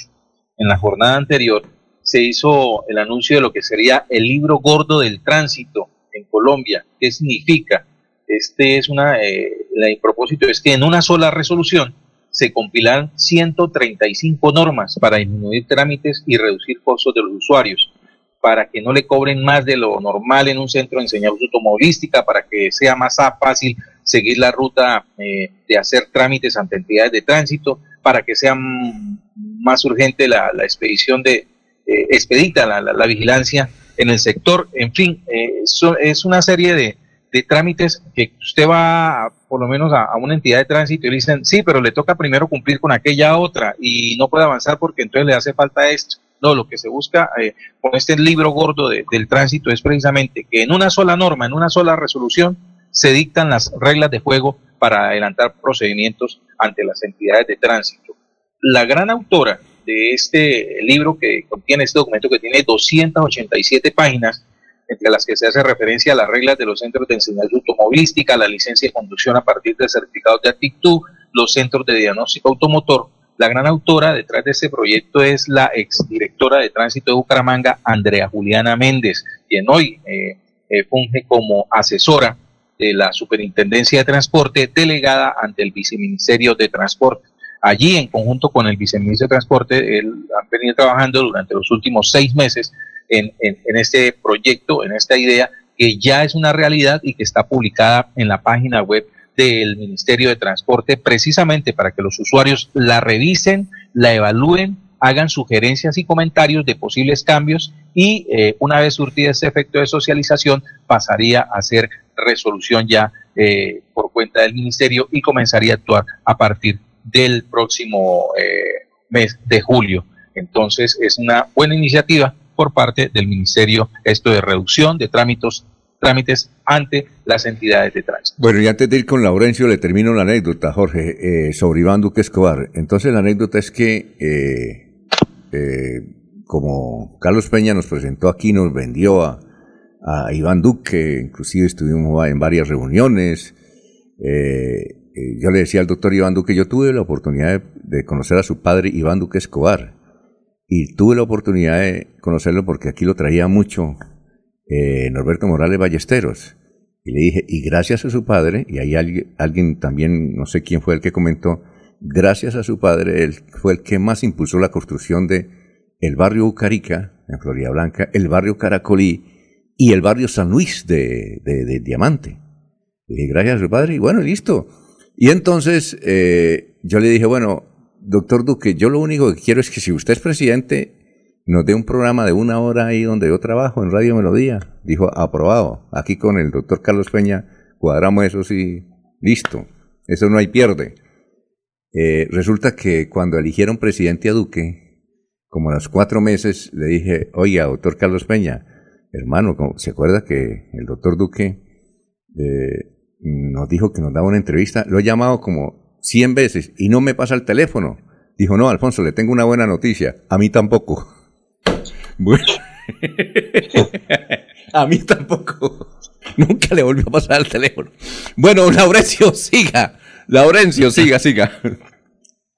en la jornada anterior, se hizo el anuncio de lo que sería el libro gordo del tránsito en Colombia. ¿Qué significa? Este es una, eh, el propósito es que en una sola resolución se compilan 135 normas para disminuir trámites y reducir costos de los usuarios, para que no le cobren más de lo normal en un centro de enseñanza automovilística, para que sea más fácil seguir la ruta eh, de hacer trámites ante entidades de tránsito, para que sea más urgente la, expedición de, eh, expedita la, vigilancia en el sector. En fin, eh, es una serie de, de trámites que usted va por lo menos a, una entidad de tránsito y le dicen, sí, pero le toca primero cumplir con aquella otra y no puede avanzar porque entonces le hace falta esto. No, lo que se busca eh, con este libro gordo del tránsito es precisamente que en una sola norma, en una sola resolución, se dictan las reglas de juego para adelantar procedimientos ante las entidades de tránsito. La gran autora este libro que contiene este documento que tiene 287 páginas, entre las que se hace referencia a las reglas de los centros de enseñanza automovilística, la licencia de conducción a partir de certificados de actitud, los centros de diagnóstico automotor. La gran autora detrás de este proyecto es la exdirectora de tránsito de Bucaramanga, Andrea Juliana Méndez, quien hoy eh, eh, funge como asesora de la Superintendencia de Transporte delegada ante el Viceministerio de Transporte. Allí, en conjunto con el Viceministro de Transporte, él, han venido trabajando durante los últimos seis meses en, este proyecto, en esta idea que ya es una realidad y que está publicada en la página web del Ministerio de Transporte precisamente para que los usuarios la revisen, la evalúen, hagan sugerencias y comentarios de posibles cambios y eh, una vez surtida ese efecto de socialización pasaría a ser resolución ya eh, por cuenta del Ministerio y comenzaría a actuar a partir del próximo eh, mes de julio. Entonces es una buena iniciativa por parte del Ministerio esto de reducción de trámites, trámites ante las entidades de tránsito. Bueno, y antes de ir con Laurencio, le termino la anécdota, Jorge, eh, sobre Iván Duque Escobar. Entonces, la anécdota es que, eh, eh, como Carlos Peña nos presentó aquí, nos vendió a, Iván Duque, inclusive estuvimos en varias reuniones. Yo le decía al doctor Iván Duque, yo tuve la oportunidad de conocer a su padre, Iván Duque Escobar y tuve la oportunidad de conocerlo porque aquí lo traía mucho eh, Norberto Morales Ballesteros. Y le dije, y gracias a su padre, y ahí alguien, también, no sé quién fue el que comentó, gracias a su padre, él fue el que más impulsó la construcción de el barrio Ucarica, en Florida Blanca, el barrio Caracolí y el barrio San Luis de, de, Diamante. Le dije, gracias a su padre, y bueno, listo. Y entonces eh, yo le dije, bueno, doctor Duque, yo lo único que quiero es que si usted es presidente, nos dé un programa de una hora ahí donde yo trabajo en Radio Melodía. Dijo, aprobado. Aquí con el doctor Carlos Peña cuadramos eso sí, listo. Eso no hay pierde. Eh, resulta que cuando eligieron presidente a Duque, como a los cuatro meses, le dije, oiga, doctor Carlos Peña, hermano, ¿se acuerda que el doctor Duque eh, nos dijo que nos daba una entrevista? Lo he llamado como 100 veces y no me pasa el teléfono. Dijo, no, Alfonso, le tengo una buena noticia. A mí tampoco. A mí tampoco. Nunca le volvió a pasar el teléfono. Bueno, Laurencio, siga. Laurencio, siga, siga.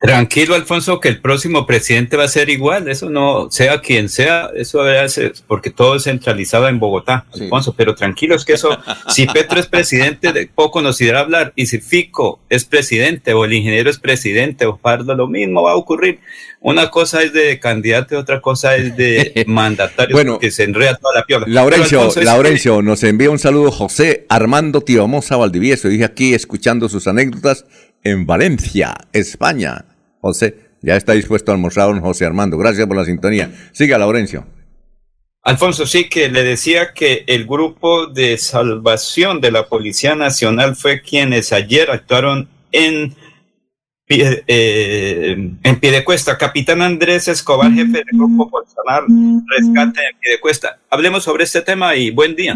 Tranquilo, Alfonso, que el próximo presidente va a ser igual. Eso no, sea quien sea, eso ser, porque todo es centralizado en Bogotá, Alfonso. Pero tranquilo, es que eso, si Petro es presidente, de poco nos irá a hablar. Y si Fico es presidente, o el ingeniero es presidente, o Pardo, lo mismo va a ocurrir. Una cosa es de candidato, otra cosa es de mandatario, bueno, que se enreda toda la piola. Laurencio, Laurencio, nos envía un saludo José Armando Tiomosa Valdivieso. Dije aquí escuchando sus anécdotas en Valencia, España. José, ya está dispuesto a almorzar don José Armando. Gracias por la sintonía. Siga, Laurencio. Alfonso, sí, que le decía que el grupo de salvación de la Policía Nacional fue quienes ayer actuaron en eh, en Piedecuesta. Capitán Andrés Escobar, jefe del grupo personal rescate en Piedecuesta. Hablemos sobre este tema y buen día.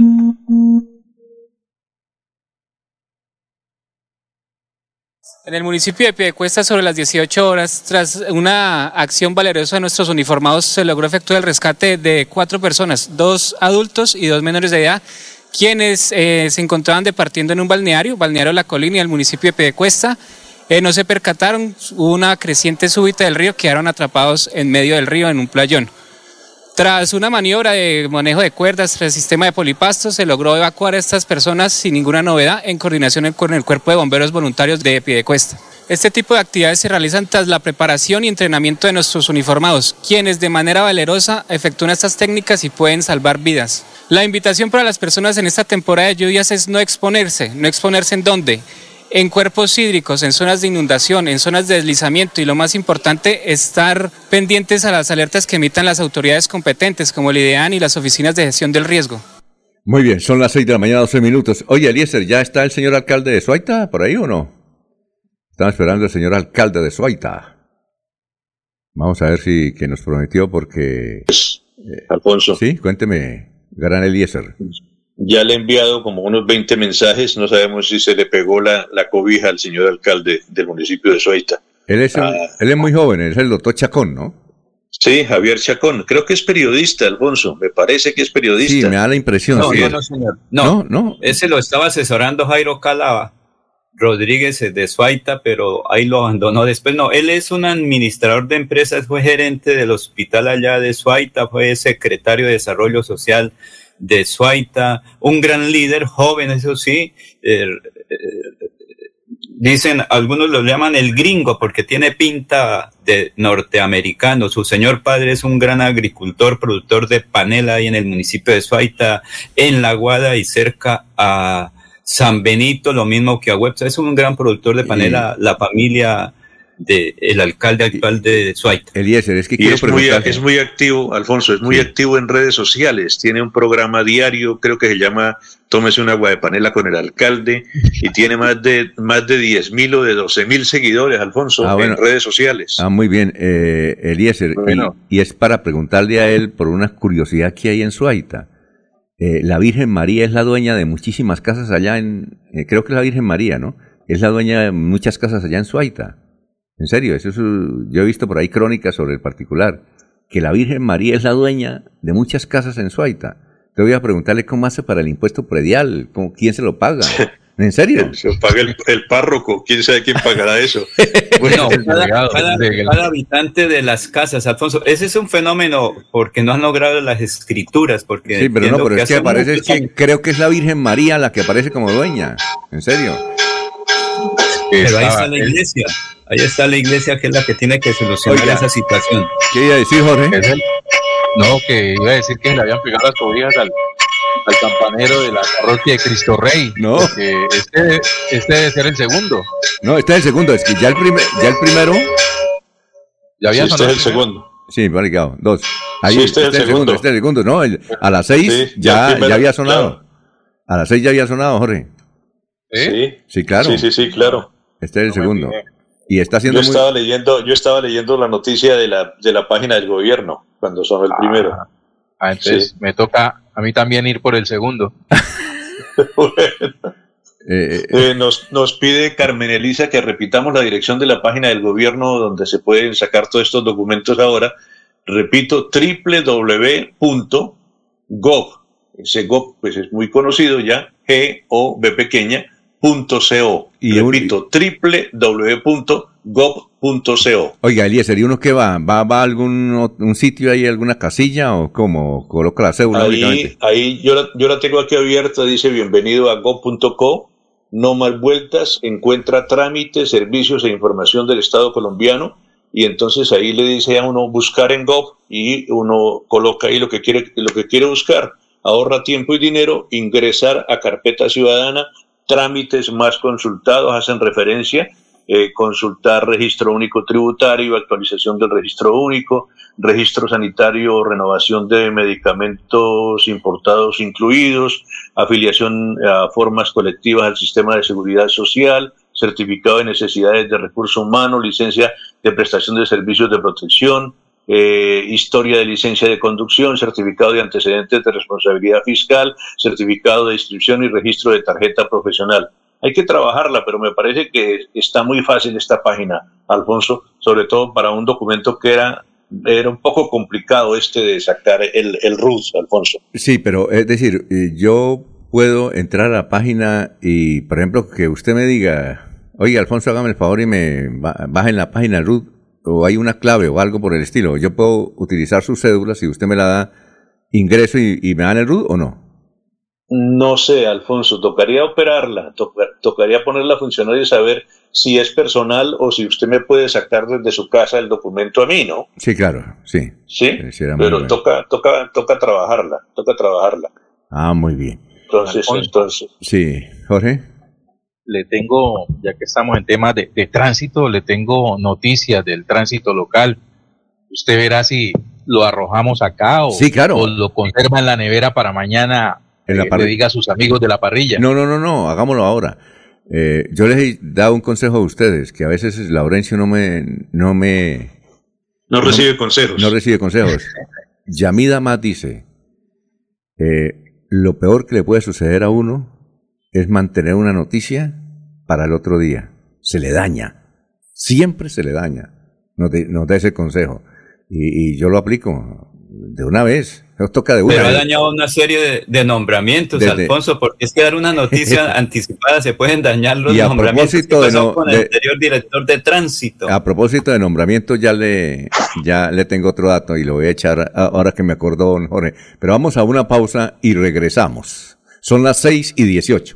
En el municipio de Piedecuesta, sobre las 18 horas, tras una acción valerosa de nuestros uniformados, se logró efectuar el rescate de cuatro personas, dos adultos y dos menores de edad, quienes eh, se encontraban departiendo en un balneario, balneario La Colina, el municipio de Piedecuesta. Eh, no se percataron, hubo una creciente súbita del río, quedaron atrapados en medio del río en un playón. Tras una maniobra de manejo de cuerdas tras el sistema de polipastos, se logró evacuar a estas personas sin ninguna novedad en coordinación con el Cuerpo de Bomberos Voluntarios de Piedecuesta. Este tipo de actividades se realizan tras la preparación y entrenamiento de nuestros uniformados, quienes de manera valerosa efectúan estas técnicas y pueden salvar vidas. La invitación para las personas en esta temporada de lluvias es no exponerse. ¿No exponerse en dónde? En cuerpos hídricos, en zonas de inundación, en zonas de deslizamiento y lo más importante, estar pendientes a las alertas que emitan las autoridades competentes como el IDEAN y las oficinas de gestión del riesgo. Muy bien, son las 6 de la mañana, 12 minutos. Oye, Eliezer, ¿ya está el señor alcalde de Suaita por ahí o no? Estamos esperando al señor alcalde de Suaita. Vamos a ver si que nos prometió porque... Eh, Alfonso. Sí, cuénteme, Gran Eliezer. Ya le he enviado como unos 20 mensajes, no sabemos si se le pegó la, la cobija al señor alcalde del municipio de Suaita. Él es, Ah. él es muy joven, es el doctor Chacón, ¿no? Sí, Javier Chacón. Creo que es periodista, Alfonso. Me parece que es periodista. Sí, me da la impresión. No, sí. no, no, señor. No, No, no. ese lo estaba asesorando Jairo Calava Rodríguez de Suaita, pero ahí lo abandonó después. No, él es un administrador de empresas, fue gerente del hospital allá de Suaita, fue secretario de Desarrollo Social de Suaita, un gran líder, joven, eso sí. eh, eh, dicen, algunos lo llaman el gringo porque tiene pinta de norteamericano. Su señor padre es un gran agricultor, productor de panela ahí en el municipio de Suaita, en La Guada y cerca a San Benito, lo mismo que a Webster. Es un gran productor de panela, la familia del el alcalde actual de Suaita. Eliezer, es que Y quiero es muy, es muy activo, Alfonso, es muy Sí. activo en redes sociales. Tiene un programa diario, creo que se llama Tómese un agua de panela con el alcalde, y tiene más de más de 10 mil o de 12 mil seguidores, Alfonso, Ah, bueno. en redes sociales. Ah, muy bien, eh, Eliezer. y- Bueno. Y, es para preguntarle a él por una curiosidad que hay en Suaita. Eh, la Virgen María es la dueña de muchísimas casas allá en... eh, creo que es la Virgen María, ¿no? Es la dueña de muchas casas allá en Suaita. En serio, eso es, uh, yo he visto por ahí crónicas sobre el particular. Que la Virgen María es la dueña de muchas casas en Suaita. Te voy a preguntarle cómo hace para el impuesto predial, cómo, quién se lo paga. ¿En serio? Se lo paga el, el párroco, quién sabe quién pagará eso. Bueno, cada, habitante de las casas, Alfonso, ese es un fenómeno porque no han logrado las escrituras, porque Sí, pero no, pero es que aparece, es muchos que años- creo que es la Virgen María la que aparece como dueña. ¿En serio? Pero ahí está la iglesia, ahí está la iglesia que es la que tiene que solucionar Oiga. esa situación. ¿Qué iba a decir, Jorge? No, que iba a decir que le habían pegado las cobijas al, al campanero de la parroquia de Cristo Rey. No. Este, este debe ser el segundo. No, este es el segundo, es que ya el, primer, ya el primero... Ya había Sí, este sonado es el segundo. Sí, vale, ligado, dos. Ahí, Sí, este es el segundo. Este es el segundo, ¿no? el- a las seis Sí, ya ya, primero, ya había sonado. claro. A las seis ya había sonado, Jorge. ¿Eh? Sí, Sí, claro. sí, sí, sí, claro. Este es el No segundo. Y está Yo haciendo muy... estaba leyendo, yo estaba leyendo la noticia de la, de la página del gobierno cuando sonó el primero. Ah, entonces Sí. me toca a mí también ir por el segundo. eh, eh, Eh, nos, nos pide Carmen Elisa que repitamos la dirección de la página del gobierno donde se pueden sacar todos estos documentos ahora. Repito, www.gov. Ese gov pues es muy conocido ya, G-O-B pequeña, .co. Y Repito, www.gov.co. Oiga, Eliezer, ¿y uno qué va? ¿Va, va a algún un sitio ahí, alguna casilla o cómo? ¿Coloca la cédula Ahí, ahí yo, la, yo la tengo aquí abierta, dice bienvenido a go.co, no más vueltas, encuentra trámites, servicios e información del Estado colombiano y entonces ahí le dice a uno buscar en Gov y uno coloca ahí lo que quiere, lo que quiere buscar, ahorra tiempo y dinero, ingresar a carpeta ciudadana, trámites más consultados hacen referencia, eh, consultar registro único tributario, actualización del registro único, registro sanitario, renovación de medicamentos importados incluidos, afiliación a formas colectivas al sistema de seguridad social, certificado de necesidades de recursos humanos, licencia de prestación de servicios de protección, eh, historia de licencia de conducción, certificado de antecedentes de responsabilidad fiscal, certificado de inscripción y registro de tarjeta profesional. Hay que trabajarla, pero me parece que está muy fácil esta página, Alfonso, sobre todo para un documento que era, era un poco complicado este de sacar el, el RUS, Alfonso. Sí, pero es decir, eh, yo puedo entrar a la página y, por ejemplo, que usted me diga, oye, Alfonso, hágame el favor y me ba- baje en la página RUT o hay una clave o algo por el estilo. Yo puedo utilizar su cédula, si usted me la da, ingreso y, y me dan el RUT o no. No sé, Alfonso, tocaría operarla, toca- tocaría ponerla a funcionar y saber si es personal o si usted me puede sacar desde su casa el documento a mí, ¿no? Sí, claro, sí. Sí, Eh, pero bueno. toca, toca, toca trabajarla, toca trabajarla. Ah, muy bien. Entonces, Alfonso. entonces, Sí, Jorge. Le tengo, ya que estamos en temas de, de tránsito, le tengo noticias del tránsito local. Usted verá si lo arrojamos acá o, Sí, claro. o lo conserva en la nevera para mañana. En la eh, le diga a sus amigos de la parrilla. No, no, no, no, hagámoslo ahora. Eh, yo les he dado un consejo a ustedes, que a veces Laurencio no me, no me, no recibe consejos. no recibe consejos. Yamida Más dice, eh, lo peor que le puede suceder a uno es mantener una noticia para el otro día. Se le daña. Siempre se le daña. Nos, de- nos da ese consejo. Y, y yo lo aplico de una vez. Nos toca de una Pero ha dañado una serie de, de nombramientos, Desde- Alfonso, porque es que dar una noticia anticipada se pueden dañar los Y a nombramientos que propósito de no- con el anterior director de tránsito. A propósito de nombramiento, ya le, ya le tengo otro dato y lo voy a echar ahora que me acordó don Jorge. Pero vamos a una pausa y regresamos. Son las 6 y 18.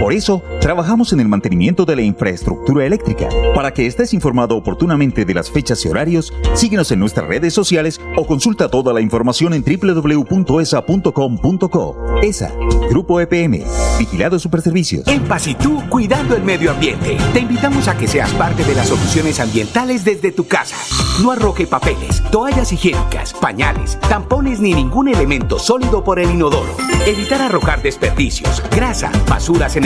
Por eso, trabajamos en el mantenimiento de la infraestructura eléctrica. Para que estés informado oportunamente de las fechas y horarios, síguenos en nuestras redes sociales o consulta toda la información en www.esa.com.co. ESA, Grupo EPM, Vigilado Superservicios. En Paz y tú, cuidando el medio ambiente. Te invitamos a que seas parte de las soluciones ambientales desde tu casa. No arroje papeles, toallas higiénicas, pañales, tampones ni ningún elemento sólido por el inodoro. Evitar arrojar desperdicios, grasa, basuras en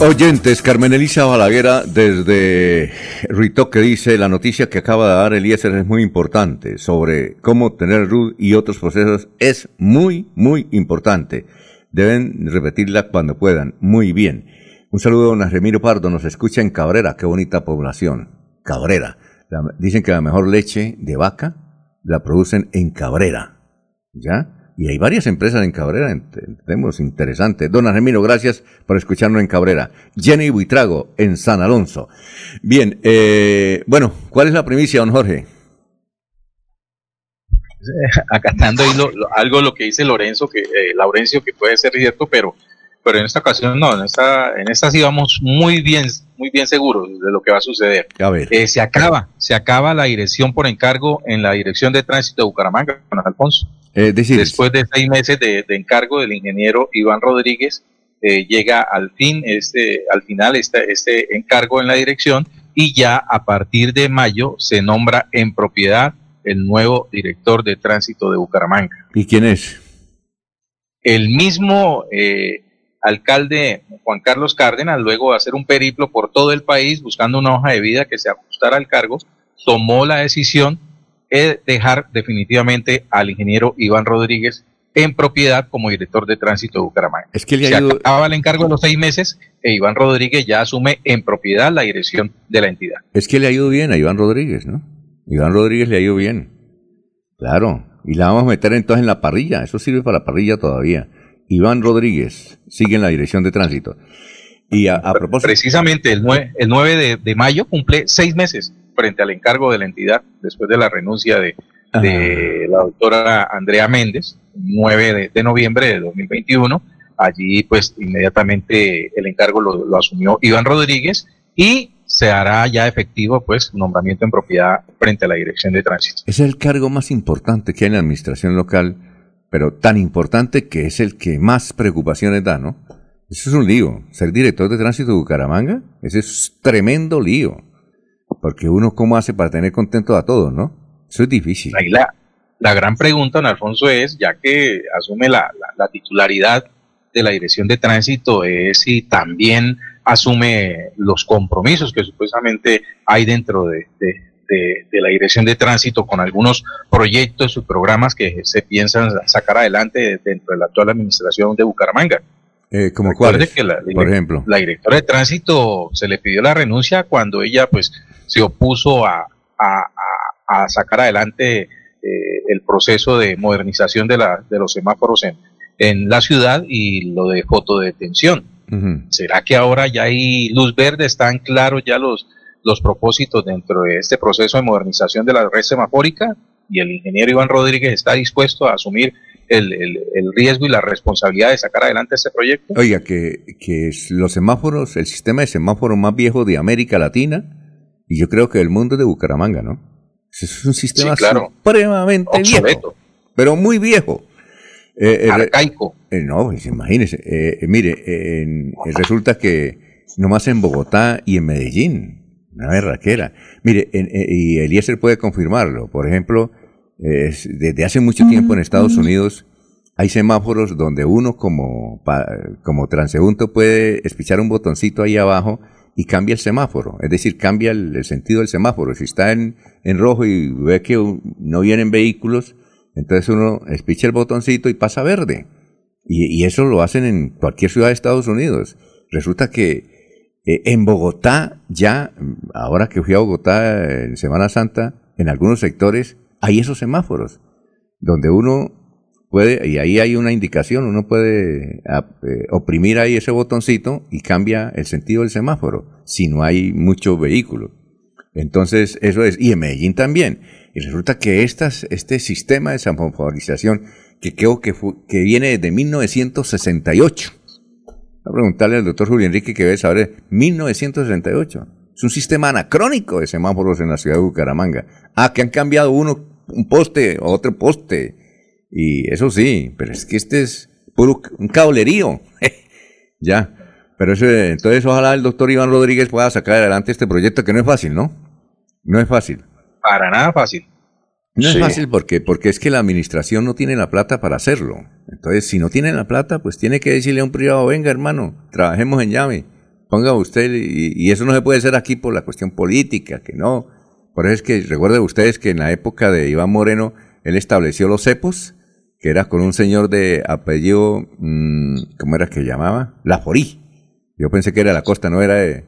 Oyentes, Carmen Elisa Balaguera desde Ritoque dice, la noticia que acaba de dar Eliezer es muy importante sobre cómo obtener RUD y otros procesos es muy, muy importante. Deben repetirla cuando puedan. Muy bien. Un saludo a don Remiro Pardo, nos escucha en Cabrera, qué bonita población. Cabrera. La- dicen que la mejor leche de vaca la producen en Cabrera. ¿Ya? Y hay varias empresas en Cabrera, ent- entendemos, interesante. Don Argemiro, gracias por escucharnos en Cabrera. Jenny Buitrago, en San Alonso. Bien, eh, bueno, ¿cuál es la primicia, don Jorge? acatando ahí lo- lo- algo lo que dice Lorenzo, que eh, Laurencio, que puede ser cierto, pero, pero en esta ocasión no, en esta, en esta sí vamos muy bien, muy bien seguros de lo que va a suceder. A ver. Eh, se acaba, se acaba la dirección por encargo en la Dirección de Tránsito de Bucaramanga, don Alfonso. Eh, decir, Después de seis meses de, de encargo del ingeniero Iván Rodríguez, eh, llega al fin, este, al final este, este encargo en la dirección y ya a partir de mayo se nombra en propiedad el nuevo director de tránsito de Bucaramanga. ¿y quién es? El mismo eh, alcalde Juan Carlos Cárdenas, luego de hacer un periplo por todo el país buscando una hoja de vida que se ajustara al cargo, tomó la decisión de dejar definitivamente al ingeniero Iván Rodríguez en propiedad como director de tránsito de Bucaramanga. Es que le Se ha ido, acaba el encargo de los seis meses e Iván Rodríguez ya asume en propiedad la dirección de la entidad. es que le ha ido bien a Iván Rodríguez, ¿no? Iván Rodríguez le ha ido bien. Claro. Y la vamos a meter entonces en la parrilla. Eso sirve para la parrilla todavía. Iván Rodríguez sigue en la dirección de tránsito. Y a, a propósito. Precisamente el 9, el 9 de, de mayo cumple seis meses frente al encargo de la entidad después de la renuncia de, de la doctora Andrea Méndez, 9 de, de noviembre de 2021. Allí pues inmediatamente el encargo lo, lo asumió Iván Rodríguez y se hará ya efectivo pues nombramiento en propiedad frente a la dirección de tránsito. Es el cargo más importante que hay en la administración local, pero tan importante que es el que más preocupaciones da, ¿no? Eso es un lío. Ser director de tránsito de Bucaramanga, ese es tremendo lío. Porque uno, ¿cómo hace para tener contento a todos, no? Eso es difícil. Ahí la, la gran pregunta, don Alfonso, es, ya que asume la, la- la titularidad de la Dirección de Tránsito, es si también asume los compromisos que supuestamente hay dentro de, de- de- de la Dirección de Tránsito con algunos proyectos y programas que se piensan sacar adelante dentro de la actual administración de Bucaramanga. Eh, ¿Como Recuerde cuáles? que la- Por ejemplo. La directora de tránsito se le pidió la renuncia cuando ella pues se opuso a, a- a- a sacar adelante eh, el proceso de modernización de, la, de los semáforos en, en la ciudad y lo de fotodetención. Ujú. ¿Será que ahora ya hay luz verde? ¿Están claros ya los, los propósitos dentro de este proceso de modernización de la red semafórica? Y el ingeniero Iván Rodríguez está dispuesto a asumir el, el- el riesgo y la responsabilidad de sacar adelante este proyecto. Oiga, que, que los semáforos, el sistema de semáforo más viejo de América Latina, y yo creo que del mundo de Bucaramanga, ¿no? Es un sistema Sí, claro. supremamente Obsoleto. viejo, pero muy viejo. Eh, eh, Arcaico. eh, no, pues imagínese. eh, eh, mire, en- eh, resulta que nomás en Bogotá y en Medellín, una berraquera. Mire, en- eh, y Eliezer puede confirmarlo. Por ejemplo, eh, es- desde hace mucho tiempo en Estados Unidos hay semáforos donde uno como, como transeúnte puede espichar un botoncito ahí abajo y cambia el semáforo. Es decir, cambia el, el sentido del semáforo. Si está en, en rojo y ve que no vienen vehículos, entonces uno espicha el botoncito y pasa verde. Y, y eso lo hacen en cualquier ciudad de Estados Unidos. Resulta que eh, en Bogotá ya, mm, ahora que fui a Bogotá eh, en Semana Santa, en algunos sectores hay esos semáforos, donde uno puede, y ahí hay una indicación, uno puede eh, oprimir ahí ese botoncito y cambia el sentido del semáforo, si no hay mucho vehículo. Entonces, eso es, y en Medellín también. Y resulta que este sistema de semaforización, que creo que, fu- que viene desde 1968, Voy a preguntarle al doctor Julio Enrique que debe saber, 1968. Es un sistema anacrónico de semáforos en la ciudad de Bucaramanga. Ah, que han cambiado uno, un poste, otro poste. Y eso sí, pero es que este es puro un cablerío. ya. Pero eso, entonces ojalá el doctor Iván Rodríguez pueda sacar adelante este proyecto, que no es fácil, ¿no? No es fácil. Para nada fácil. No Sí. es fácil porque, porque es que la administración no tiene la plata para hacerlo. Entonces, si no tiene la plata, pues tiene que decirle a un privado, venga hermano, trabajemos en llave, ponga usted, y, y eso no se puede hacer aquí por la cuestión política, que no. Por eso es que recuerden ustedes que en la época de Iván Moreno, él estableció los cepos, que era con un señor de apellido, mm, ¿cómo era que llamaba? La Forí. Yo pensé que era la costa, no era de...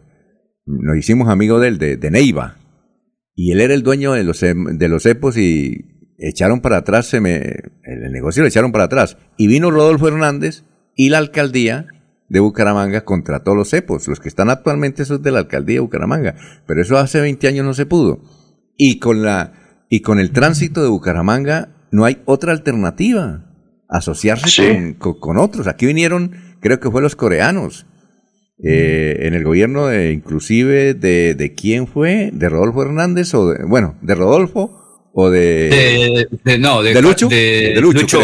Nos hicimos amigos de él, de, de Neiva. Y él era el dueño de los, em- de los cepos y echaron para atrás, se me, el, negocio lo echaron para atrás. Y vino Rodolfo Hernández y la alcaldía de Bucaramanga contrató los cepos. Los que están actualmente son de la alcaldía de Bucaramanga. Pero eso hace 20 años no se pudo. Y con, la, y con el tránsito de Bucaramanga no hay otra alternativa. Asociarse con, con- con otros. Aquí vinieron, creo que fue los coreanos. Eh, en el gobierno de, inclusive de, de quién fue, de Rodolfo Hernández o de, bueno, de Rodolfo o de, De, no, de, Lucho, de Lucho,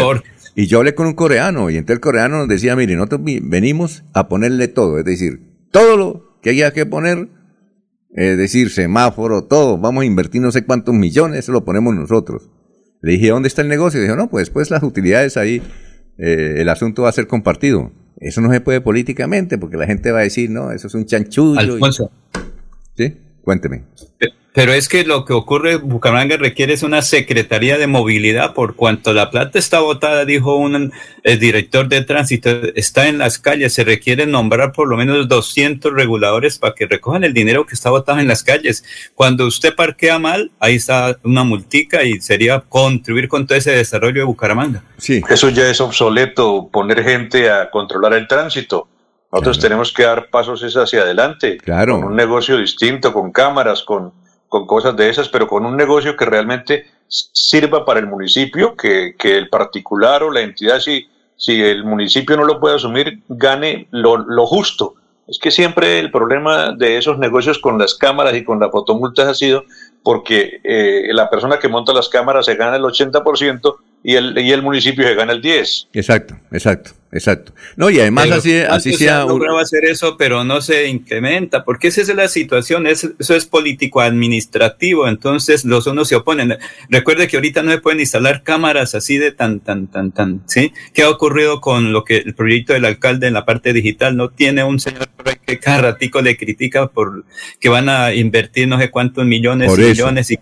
Y yo hablé con un coreano y entonces el coreano nos decía, mire, nosotros venimos a ponerle todo, es decir, todo lo que haya que poner, es decir, semáforo, todo, vamos a invertir no sé cuántos millones, eso lo ponemos nosotros. Le dije, ¿dónde está el negocio? Y dijo, no, pues después las utilidades ahí, eh, el asunto va a ser compartido. Eso no se puede políticamente porque la gente va a decir, no, eso es un chanchullo. y- Alfonso. ¿Sí? Cuénteme. Pero es que lo que ocurre en Bucaramanga requiere es una secretaría de movilidad por cuanto la plata está botada, dijo un el director de tránsito, está en las calles, se requiere nombrar por lo menos 200 reguladores para que recojan el dinero que está botado en las calles. Cuando usted parquea mal, ahí está una multica y sería contribuir con todo ese desarrollo de Bucaramanga. Sí. Eso ya es obsoleto, poner gente a controlar el tránsito. Nosotros tenemos que dar pasos es hacia adelante, Claro. con un negocio distinto, con cámaras, con, con cosas de esas, pero con un negocio que realmente sirva para el municipio, que, que el particular o la entidad, si, si el municipio no lo puede asumir, gane lo, lo justo. Es que siempre el problema de esos negocios con las cámaras y con las fotomultas ha sido porque eh, la persona que monta las cámaras se gana el 80% y el, y el municipio se gana el 10%. Exacto, exacto. Exacto. No, y además Pero así, así se sea... ha un- logrado hacer eso, pero no se incrementa, porque esa es la situación, es- eso es político-administrativo, entonces los unos se oponen. Recuerde que ahorita no se pueden instalar cámaras así de tan, tan, tan, tan, ¿sí? ¿Qué ha ocurrido con lo que el proyecto del alcalde en la parte digital? No tiene un señor que cada ratico le critica por que van a invertir no sé cuántos millones y millones y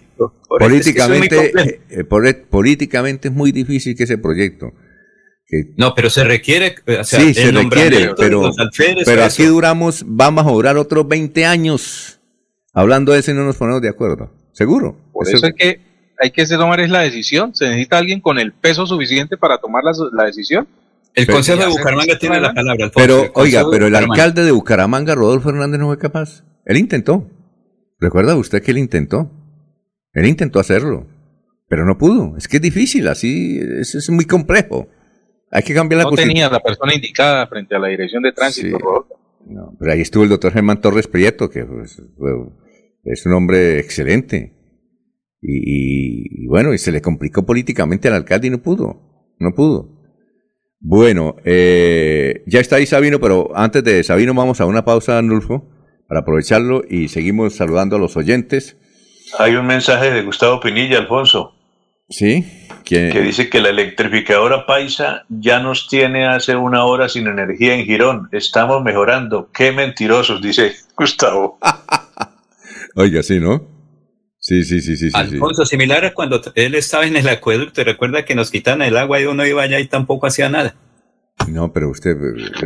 por es que es políticamente, eh, por- políticamente es muy difícil que ese proyecto. Que- No, pero se requiere, o sea, sí, se requiere, pero, los alférez, pero eso. aquí duramos, vamos a durar otros 20 años hablando de eso y no nos ponemos de acuerdo. ¿Seguro? Por eso hay que, hay que tomar es la decisión. Se necesita alguien con el peso suficiente para tomar la, la decisión. El Pero- Consejo de Bucaramanga tiene la palabra, Alfonso. Pero, oiga, pero el alcalde de Bucaramanga, Rodolfo Hernández, no fue capaz. Él intentó. ¿Recuerda usted que él intentó? Él intentó hacerlo, pero no pudo. Es que es difícil, así es, es muy complejo. Hay que cambiar la No constitución. tenía la persona indicada frente a la dirección de tránsito. Sí. No, pero ahí estuvo el doctor Germán Torres Prieto, que pues, es un hombre excelente. Y, y- y bueno, y se le complicó políticamente al alcalde y no pudo. No pudo. Bueno, eh, ya está ahí Sabino, pero antes de Sabino vamos a una pausa, Anulfo, para aprovecharlo y seguimos saludando a los oyentes. Hay un mensaje de Gustavo Pinilla, Alfonso, ¿Sí? ¿Quién- que dice que la electrificadora Paisa ya nos tiene hace una hora sin energía en Girón. Estamos mejorando. Qué mentirosos, dice Gustavo. Oiga, sí, ¿no? Sí, sí, sí, sí, sí. sí. Alfonso, similar a cuando él estaba en el acueducto, recuerda que nos quitan el agua y uno iba allá y tampoco hacía nada. No, pero usted,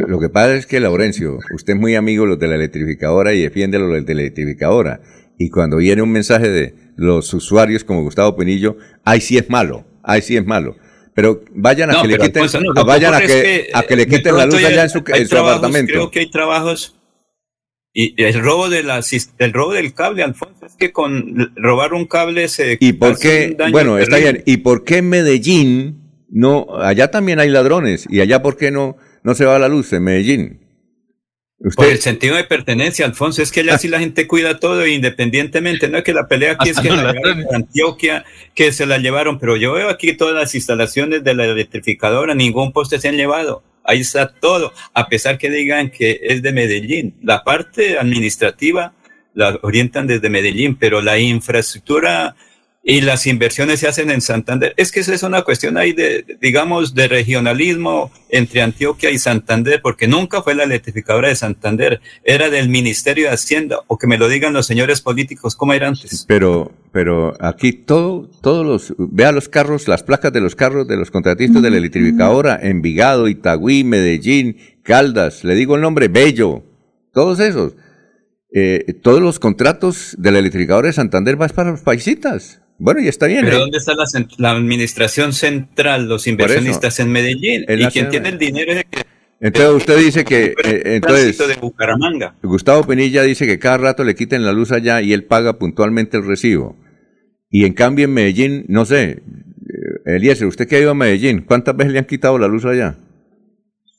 lo que pasa es que Laurencio, usted es muy amigo de los de la electrificadora y defiende a los de la electrificadora. Y cuando viene un mensaje de los usuarios como Gustavo Penillo, ahí sí es malo, ahí sí es malo. Pero vayan a No, que le quiten, no, vayan a que, a que le quiten la luz allá en su, en su trabajos, apartamento. Creo que hay trabajos y el robo de la el robo del cable, Alfonso, es que con robar un cable se ¿Y por qué? Bueno, está bien. ¿Y por qué en Medellín no? Allá también hay ladrones. ¿Y allá por qué no, no se va la luz en Medellín? Por el sentido de pertenencia, Alfonso, es que allá sí la gente cuida todo independientemente, no es que la pelea aquí es que la llevaron a Antioquia, que se la llevaron, pero yo veo aquí todas las instalaciones de la electrificadora, ningún poste se han llevado, ahí está todo, a pesar que digan que es de Medellín. La parte administrativa la orientan desde Medellín, pero la infraestructura y las inversiones se hacen en Santander. Es que esa es una cuestión ahí de, digamos, de regionalismo entre Antioquia y Santander, porque nunca fue la electrificadora de Santander, era del Ministerio de Hacienda, o que me lo digan los señores políticos, ¿cómo era antes? Pero, pero aquí todo, todos los, vea los carros, las placas de los carros de los contratistas de la electrificadora, Envigado, Itagüí, Medellín, Caldas, le digo el nombre, Bello, todos esos. Eh, todos los contratos de la electrificadora de Santander van para los paisitas. Bueno, y está bien. Pero ¿eh? ¿dónde está la, administración central, los inversionistas en Medellín? En Y quien tiene el dinero es el que Entonces usted dice que, eh, entonces, tránsito de Bucaramanga. Gustavo Penilla dice que cada rato le quiten la luz allá y él paga puntualmente el recibo. Y en cambio en Medellín, no sé, eh, Eliezer, usted que ha ido a Medellín, ¿cuántas veces le han quitado la luz allá?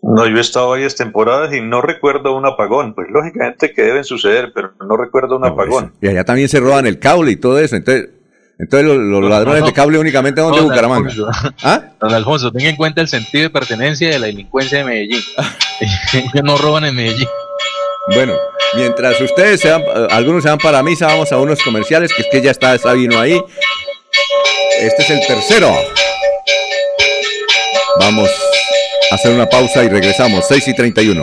No, yo he estado varias temporadas y no recuerdo un apagón. Pues lógicamente que deben suceder, pero no recuerdo un apagón. Y allá también se roban el cable y todo eso. Entonces, entonces los, los ladrones no. de cable únicamente son de Bucaramanga. Alfonso. ¿Ah? Don Alfonso, tenga en cuenta el sentido de pertenencia de la delincuencia de Medellín. Ellos no roban en Medellín. Bueno, mientras ustedes se van, eh, algunos se van para misa, vamos a unos comerciales, que es que ya está Sabino ahí. Este es el tercero. Vamos a hacer una pausa y regresamos, 6 y 31.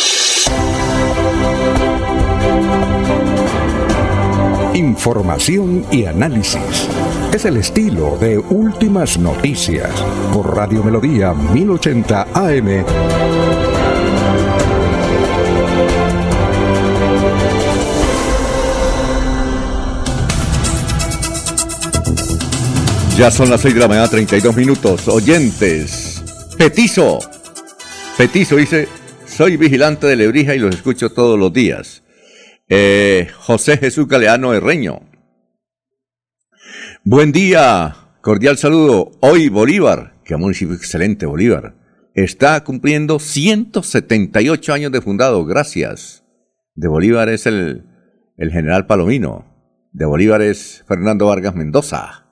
Información y análisis. Es el estilo de Últimas Noticias por Radio Melodía 1080 AM. Ya son las 6 de la mañana, 32 minutos. Oyentes, Petizo. Petizo dice, soy vigilante de Lebrija y los escucho todos los días. Eh, José Jesús Galeano Herreño. Buen día, cordial saludo. Hoy Bolívar, que municipio excelente Bolívar, está cumpliendo 178 años de fundado. Gracias. De Bolívar es el, el general Palomino. De Bolívar es Fernando Vargas Mendoza.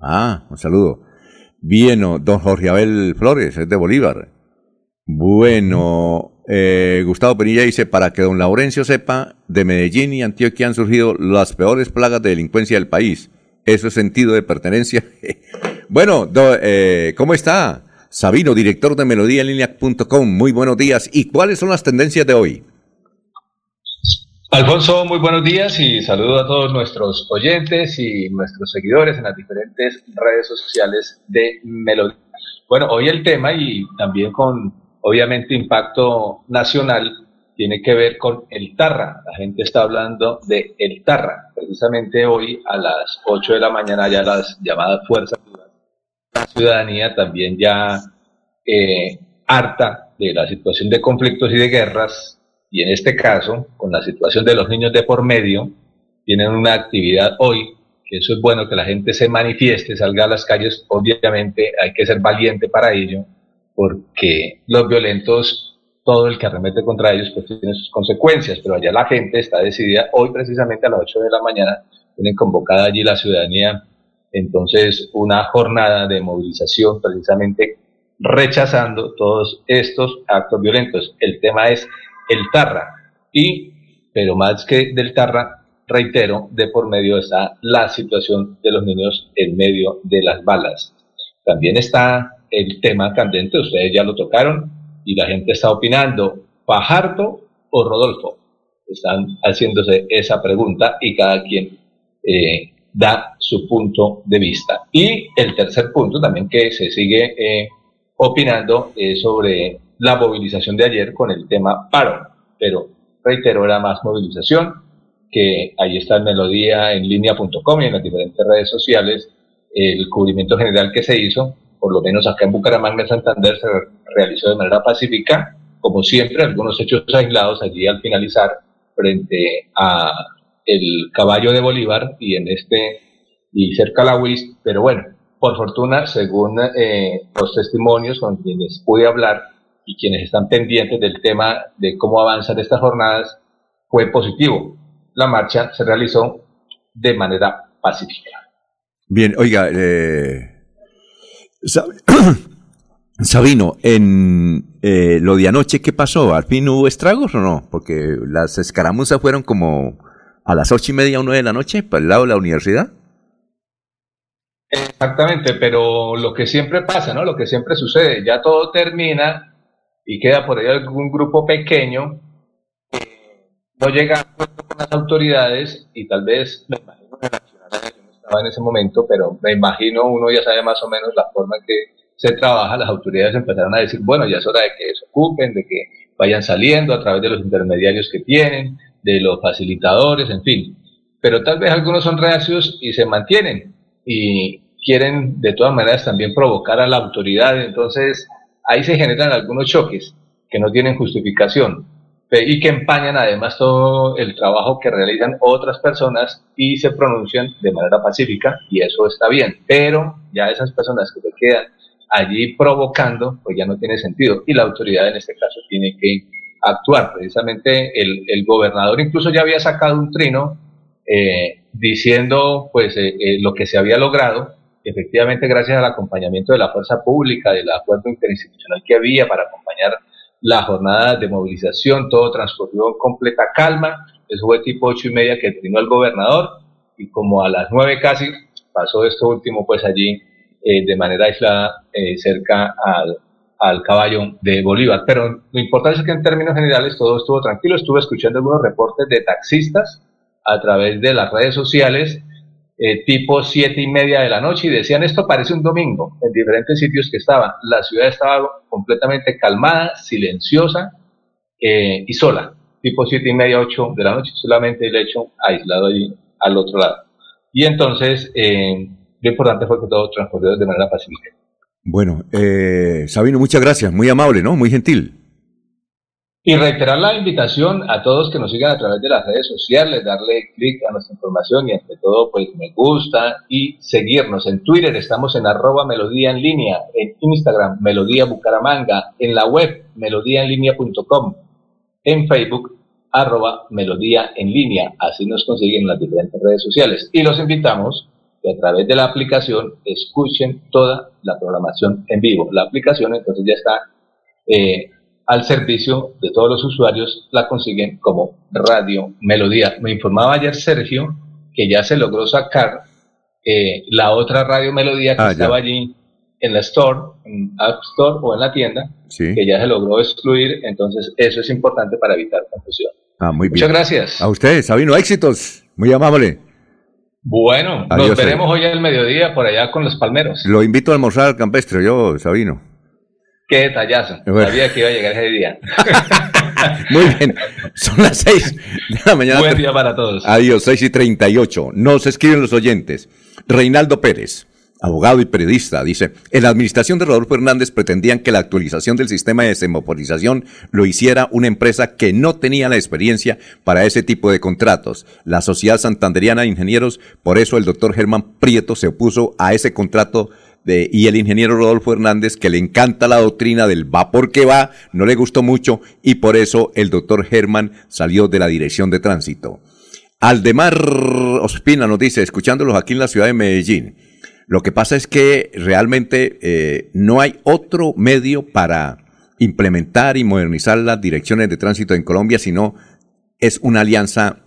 Ah, un saludo. Bien, don Jorge Abel Flores, es de Bolívar. Bueno, eh, Gustavo Penilla dice, para que don Laurencio sepa, de Medellín y Antioquia han surgido las peores plagas de delincuencia del país. Eso es sentido de pertenencia. bueno, eh, ¿cómo está? Sabino, director de melodíaenlínea.com. Muy buenos días. ¿Y cuáles son las tendencias de hoy? Alfonso, muy buenos días y saludo a todos nuestros oyentes y nuestros seguidores en las diferentes redes sociales de Melodía. Bueno, hoy el tema y también con obviamente impacto nacional tiene que ver con el Tarra. La gente está hablando de el Tarra. Precisamente hoy a las 8 de la mañana ya las llamadas fuerzas la ciudadanía también ya eh, harta de la situación de conflictos y de guerras y en este caso, con la situación de los niños de por medio, tienen una actividad hoy, que eso es bueno que la gente se manifieste, salga a las calles, obviamente hay que ser valiente para ello, porque los violentos, todo el que arremete contra ellos, pues tiene sus consecuencias, pero allá la gente está decidida, hoy precisamente a las 8 de la mañana, tienen convocada allí la ciudadanía, entonces una jornada de movilización precisamente rechazando todos estos actos violentos. El tema es el Tarra. Y, pero más que del Tarra, reitero, de por medio está la situación de los niños en medio de las balas. También está el tema candente, ustedes ya lo tocaron, y la gente está opinando, ¿Fajardo o Rodolfo? Están haciéndose esa pregunta y cada quien eh, da su punto de vista. Y el tercer punto también que se sigue eh, opinando es sobre la movilización de ayer con el tema paro, pero reitero, era más movilización, que ahí está en melodía en línea.com y en las diferentes redes sociales, el cubrimiento general que se hizo, por lo menos acá en Bucaramanga, en Santander, se realizó de manera pacífica, como siempre, algunos hechos aislados allí al finalizar frente a el caballo de Bolívar y en este y cerca a la UIS, pero bueno, por fortuna, según eh, los testimonios con quienes pude hablar y quienes están pendientes del tema de cómo avanzan estas jornadas, fue positivo. La marcha se realizó de manera pacífica. Bien, oiga, eh, Sabino, en eh, lo de anoche, ¿qué pasó? ¿Al fin hubo estragos o no? Porque las escaramuzas fueron como a las ocho y media o nueve de la noche, para el lado de la universidad. Exactamente, pero lo que siempre pasa, ¿no? Lo que siempre sucede, ya todo termina y queda por ahí algún grupo pequeño que no llega a con las autoridades y tal vez, me que la ciudadanía, yo no en ese momento, pero me imagino uno ya sabe más o menos la forma en que se trabaja, las autoridades empezaron a decir, bueno, ya es hora de que se ocupen, de que vayan saliendo a través de los intermediarios que tienen, de los facilitadores, en fin. Pero tal vez algunos son reacios y se mantienen y quieren de todas maneras también provocar a la autoridad, entonces ahí se generan algunos choques que no tienen justificación y que empañan además todo el trabajo que realizan otras personas y se pronuncian de manera pacífica y eso está bien, pero ya esas personas que se quedan allí provocando, pues ya no tiene sentido y la autoridad en este caso tiene que actuar. Precisamente el, el gobernador incluso ya había sacado un trino eh, diciendo pues eh, eh, lo que se había logrado, efectivamente gracias al acompañamiento de la fuerza pública, del acuerdo interinstitucional que había para acompañar la jornada de movilización, todo transcurrió en completa calma, eso fue tipo ocho y media que trinó el gobernador y como a las nueve casi pasó esto último pues allí eh, de manera aislada eh, cerca al, al caballo de Bolívar. Pero lo importante es que en términos generales todo estuvo tranquilo. Estuve escuchando algunos reportes de taxistas a través de las redes sociales, eh, tipo siete y media de la noche, y decían esto parece un domingo, en diferentes sitios que estaban. La ciudad estaba completamente calmada, silenciosa eh, y sola, tipo siete y media, ocho de la noche, solamente el hecho aislado allí al otro lado. Y entonces, eh, lo importante fue que todo transcurrió de manera pacífica. Bueno, eh, Sabino, muchas gracias, muy amable, ¿no? Muy gentil. Y reiterar la invitación a todos que nos sigan a través de las redes sociales, darle clic a nuestra información y entre todo, pues me gusta y seguirnos. En Twitter estamos en arroba melodía en línea, en Instagram melodía bucaramanga, en la web melodíaenlínea.com, en Facebook arroba melodía en línea. Así nos consiguen en las diferentes redes sociales. Y los invitamos que a través de la aplicación escuchen toda la programación en vivo. La aplicación entonces ya está eh, al servicio de todos los usuarios, la consiguen como Radio Melodía. Me informaba ayer Sergio que ya se logró sacar eh, la otra Radio Melodía que Ah, ya. estaba allí en la Store, en App Store o en la tienda, Sí. que ya se logró excluir, entonces eso es importante para evitar confusión. Ah, muy bien. Muchas gracias. A ustedes, Sabino, éxitos. Muy amable. Bueno, Adiós, nos veremos Sergio. hoy al mediodía por allá con los palmeros. Lo invito a almorzar al campestre, yo, Sabino. Qué detallazo. Bueno. Sabía que iba a llegar ese día. Muy bien. Son las seis de la mañana. Buen día para todos. Adiós, 6 y 38. Nos escriben los oyentes. Reinaldo Pérez, abogado y periodista, dice, en la administración de Rodolfo Hernández pretendían que la actualización del sistema de semaforización lo hiciera una empresa que no tenía la experiencia para ese tipo de contratos. La Sociedad Santanderiana de Ingenieros, por eso el doctor Germán Prieto se opuso a ese contrato y el ingeniero Rodolfo Hernández, que le encanta la doctrina del vapor que va, no le gustó mucho y por eso el doctor Germán salió de la dirección de tránsito. Aldemar Ospina nos dice, escuchándolos aquí en la ciudad de Medellín, lo que pasa es que realmente eh, no hay otro medio para implementar y modernizar las direcciones de tránsito en Colombia, sino es una alianza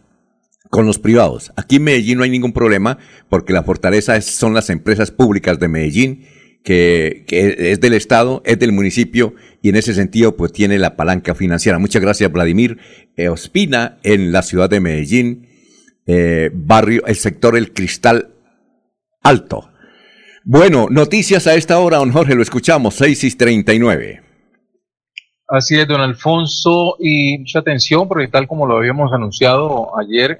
con los privados. Aquí en Medellín no hay ningún problema porque la fortaleza son las empresas públicas de Medellín, que, es del Estado, es del municipio y en ese sentido pues tiene la palanca financiera. Muchas gracias Vladimir Ospina en la ciudad de Medellín, eh, barrio, el sector El Cristal Alto. Bueno, noticias a esta hora, don Jorge, lo escuchamos, 6 y 39. Así es, don Alfonso, y mucha atención porque tal como lo habíamos anunciado ayer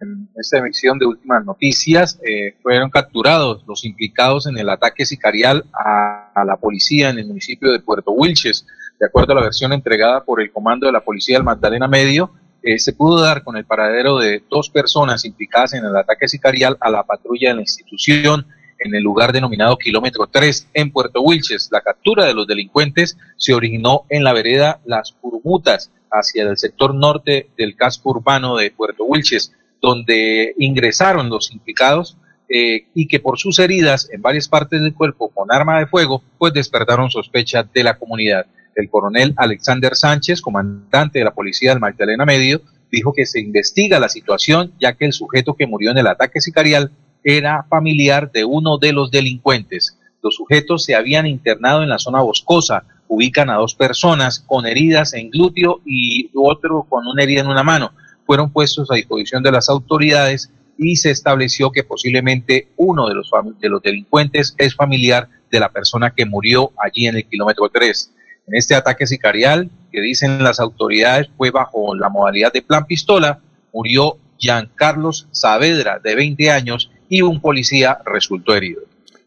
en esta emisión de últimas noticias, eh, fueron capturados los implicados en el ataque sicarial a, la policía en el municipio de Puerto Wilches. De acuerdo a la versión entregada por el comando de la policía del Magdalena Medio, eh, se pudo dar con el paradero de dos personas implicadas en el ataque sicarial a la patrulla de la institución en el lugar denominado kilómetro 3 en Puerto Wilches. La captura de los delincuentes se originó en la vereda Las Purmutas, hacia el sector norte del casco urbano de Puerto Wilches, donde ingresaron los implicados eh, y que por sus heridas en varias partes del cuerpo con arma de fuego, pues despertaron sospecha de la comunidad. El coronel Alexander Sánchez, comandante de la policía del Magdalena Medio, dijo que se investiga la situación ya que el sujeto que murió en el ataque sicarial era familiar de uno de los delincuentes. Los sujetos se habían internado en la zona boscosa, ubican a dos personas con heridas en glúteo y otro con una herida en una mano. Fueron puestos a disposición de las autoridades y se estableció que posiblemente uno de los, de los delincuentes es familiar de la persona que murió allí en el kilómetro 3. En este ataque sicarial, que dicen las autoridades fue bajo la modalidad de plan pistola, murió Giancarlos Saavedra, de 20 años, y un policía resultó herido.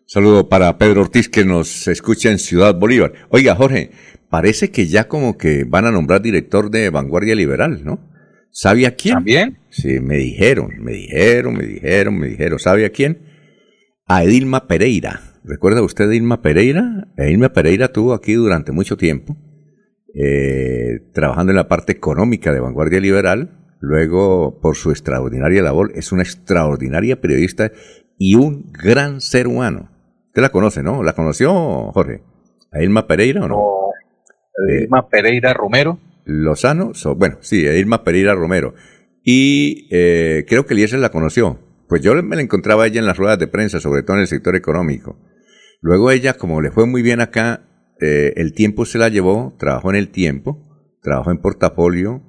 Saludo para Pedro Ortiz que nos escucha en Ciudad Bolívar. Oiga, Jorge, parece que ya como que van a nombrar director de Vanguardia Liberal, ¿no? ¿Sabe a quién? ¿También? Sí, me dijeron, me dijeron, me dijeron, me dijeron. ¿Sabe a quién? A Edilma Pereira. ¿Recuerda usted a Edilma Pereira? Edilma Pereira tuvo aquí durante mucho tiempo, eh, trabajando en la parte económica de Vanguardia Liberal. Luego, por su extraordinaria labor, es una extraordinaria periodista y un gran ser humano. Usted la conoce, ¿no? ¿La conoció, Jorge? ¿A Edilma Pereira o no? Edilma Pereira Romero. Lozano, so- bueno, sí, Edilma Pereira Romero. Y eh, creo que Eliezer la conoció. Pues yo me la encontraba a ella en las ruedas de prensa, sobre todo en el sector económico. Luego ella, como le fue muy bien acá, eh, el tiempo se la llevó, trabajó en el tiempo, trabajó en portafolio,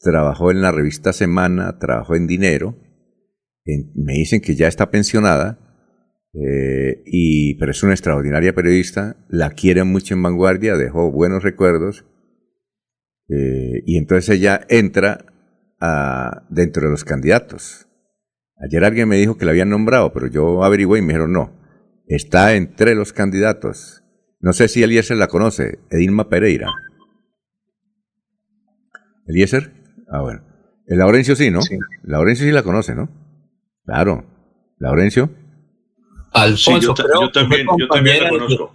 trabajó en la revista Semana, trabajó en Dinero, me dicen que ya está pensionada, eh, y, pero es una extraordinaria periodista, la quieren mucho en Vanguardia, dejó buenos recuerdos, eh, y entonces ella entra dentro de los candidatos. Ayer alguien me dijo que la habían nombrado, pero yo averigüé y me dijeron no, está entre los candidatos. No sé si Eliezer la conoce, Edilma Pereira. ¿Eliezer? Ah, bueno. El Laurencio sí, ¿no? Laurencio sí la conoce, ¿no? Claro. ¿Laurencio? Alfonso, Sí, yo ta- creo, yo también- que fue yo también la conozco.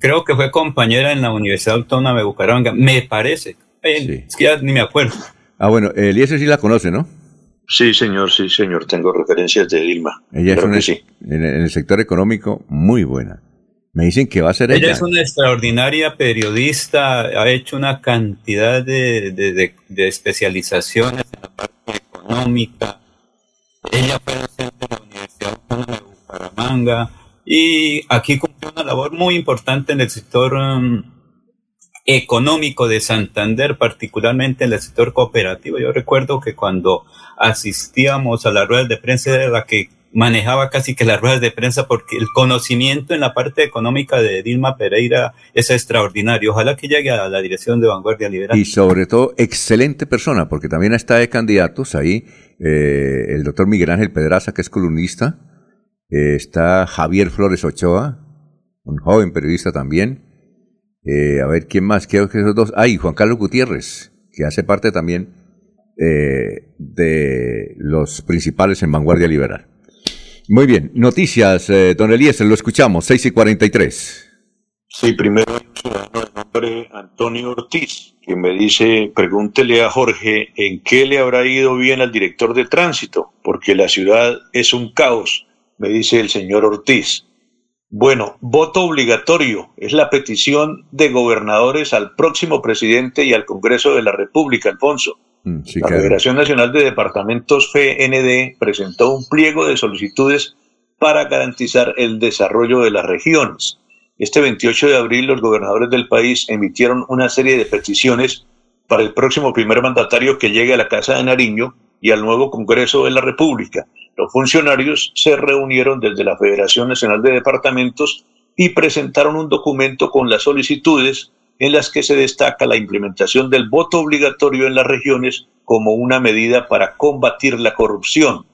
creo que fue compañera en la Universidad Autónoma de Bucaramanga, me parece. Eh, Es que ya ni me acuerdo. Ah, bueno, Eliezer sí la conoce, ¿no? Sí, señor, sí, señor. Tengo referencias de Dilma. Ella es una, sí. en, en el sector económico muy buena. Me dicen que va a ser ella. Ella es una extraordinaria periodista, ha hecho una cantidad de, de- de- de especializaciones en la parte económica. Ella fue docente de la Universidad de Bucaramanga y aquí cumplió una labor muy importante en el sector um, económico de Santander, particularmente en el sector cooperativo. Yo recuerdo que cuando asistíamos a las ruedas de prensa era la que manejaba casi que las ruedas de prensa porque el conocimiento en la parte económica de Dilma Pereira es extraordinario. Ojalá que llegue a la dirección de Vanguardia Liberal. Y sobre todo, excelente persona, porque también está de candidatos ahí eh, el doctor Miguel Ángel Pedraza, que es columnista. eh, está Javier Flores Ochoa, un joven periodista también. Eh, a ver, ¿quién más? Creo que esos dos. Ah, y Juan Carlos Gutiérrez, que hace parte también de los principales en Vanguardia Liberal. Muy bien, noticias, eh, don Eliezer, lo escuchamos, 6 y 43. Sí, primero hay un ciudadano de nombre Antonio Ortiz que me dice, pregúntele a Jorge en qué le habrá ido bien al director de tránsito, porque la ciudad es un caos, me dice el señor Ortiz. Bueno, voto obligatorio es la petición de gobernadores al próximo presidente y al Congreso de la República, Alfonso. Mm, sí, La claro. Federación Nacional de Departamentos FND presentó un pliego de solicitudes para garantizar el desarrollo de las regiones. Este 28 de abril los gobernadores del país emitieron una serie de peticiones para el próximo primer mandatario que llegue a la Casa de Nariño y al nuevo Congreso de la República. Los funcionarios se reunieron desde la Federación Nacional de Departamentos y presentaron un documento con las solicitudes en las que se destaca la implementación del voto obligatorio en las regiones como una medida para combatir la corrupción.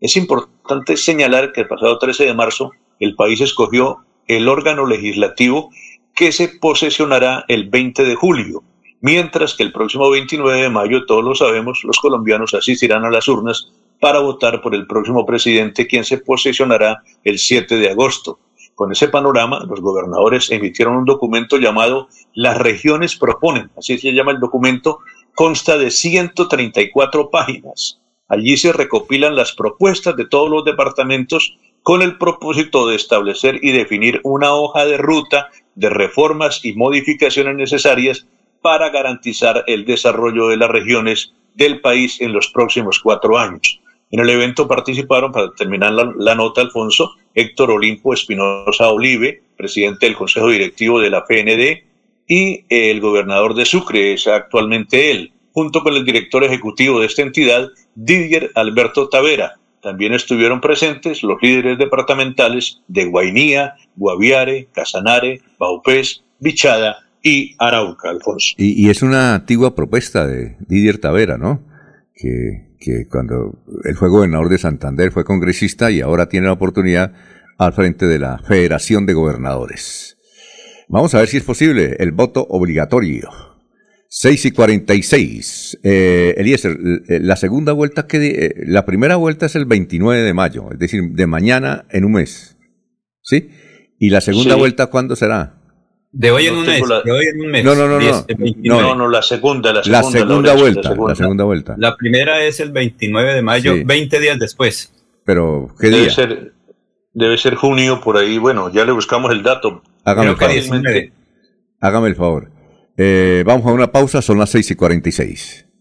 Es importante señalar que el pasado 13 de marzo el país escogió el órgano legislativo que se posesionará el 20 de julio, mientras que el próximo 29 de mayo, todos lo sabemos, los colombianos asistirán a las urnas para votar por el próximo presidente, quien se posesionará el 7 de agosto. Con ese panorama, los gobernadores emitieron un documento llamado Las regiones proponen, así se llama el documento, consta de 134 páginas. Allí se recopilan las propuestas de todos los departamentos con el propósito de establecer y definir una hoja de ruta de reformas y modificaciones necesarias para garantizar el desarrollo de las regiones del país en los próximos cuatro años. En el evento participaron, para terminar la, nota, Alfonso, Héctor Olimpo Espinosa Olive, presidente del Consejo Directivo de la PND, y el gobernador de Sucre, es actualmente él, junto con el director ejecutivo de esta entidad, Didier Alberto Tavera. También estuvieron presentes los líderes departamentales de Guainía, Guaviare, Casanare, Baupés, Bichada y Arauca, Alfonso. Y, y es una antigua propuesta de Didier Tavera, ¿no? Que, que cuando él fue gobernador de Santander fue congresista y ahora tiene la oportunidad al frente de la Federación de Gobernadores. Vamos a ver si es posible el voto obligatorio. 6 y 46. Eh, Eliezer, eh, la segunda vuelta que... eh, la primera vuelta es el 29 de mayo, es decir, de mañana en un mes. ¿Sí? ¿Y la segunda Sí. vuelta cuándo será? De hoy en No un mes. la- De hoy en un mes. No, no, no, no. 10, el 29. No, no, la segunda, la La segunda. segunda Laurencio, vuelta, segunda. la segunda vuelta. La primera es el 29 de mayo, Sí. 20 días después. Pero, ¿qué Debe día? ser, debe ser junio por ahí. Bueno, ya le buscamos el dato. Hágame el Creo que favor. 19. Hágame el favor. Eh, vamos a una pausa, son las 6 y 46.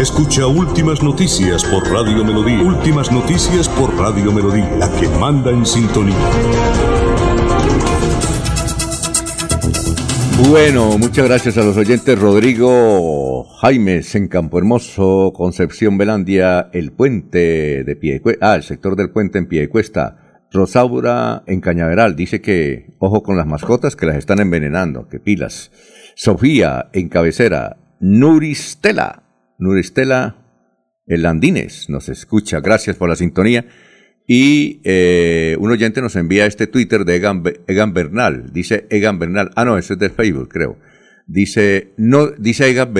Escucha Últimas Noticias por Radio Melodía. Últimas Noticias por Radio Melodía, la que manda en sintonía. Bueno, muchas gracias a los oyentes Rodrigo Jaimes en Campo Hermoso, Concepción Belandia, el puente de Piedecuesta, ah, el sector del puente en Piedecuesta, Rosaura en Cañaveral, dice que ojo con las mascotas que las están envenenando, que pilas. Sofía en Cabecera, Nuristela, Nuristela el Landines nos escucha, gracias por la sintonía. Y eh, un oyente nos envía este Twitter de Egan, Egan Bernal. Dice Egan Bernal. Ah, no, ese es del Facebook, creo. Dice, no, dice Egan,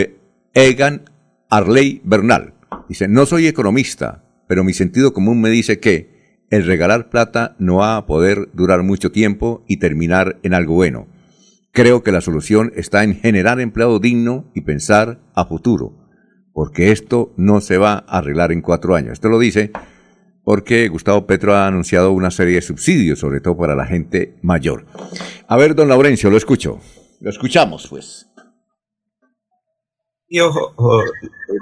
Egan Arley Bernal. Dice, no soy economista, pero mi sentido común me dice que el regalar plata no va a poder durar mucho tiempo y terminar en algo bueno. Creo que la solución está en generar empleo digno y pensar a futuro, porque esto no se va a arreglar en cuatro años. Esto lo dice porque Gustavo Petro ha anunciado una serie de subsidios, sobre todo para la gente mayor. A ver, don Laurencio, lo escucho. Lo escuchamos, pues. Y ojo, ojo,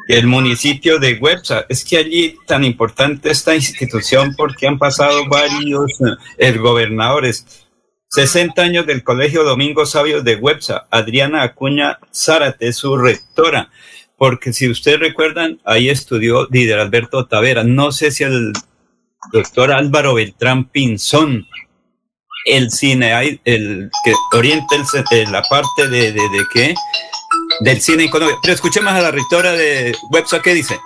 el municipio de Websa, es que allí tan importante esta institución porque han pasado varios eh, gobernadores. 60 años del Colegio Domingo Sabio de Websa, Adriana Acuña Zárate, su rectora, porque si ustedes recuerdan, ahí estudió Líder Alberto Tavera, no sé si el doctor Álvaro Beltrán Pinzón, el cine, el que orienta el eh, la parte de, de, de qué, del cine económico. Pero escuchemos a la rectora de Websa, ¿qué dice?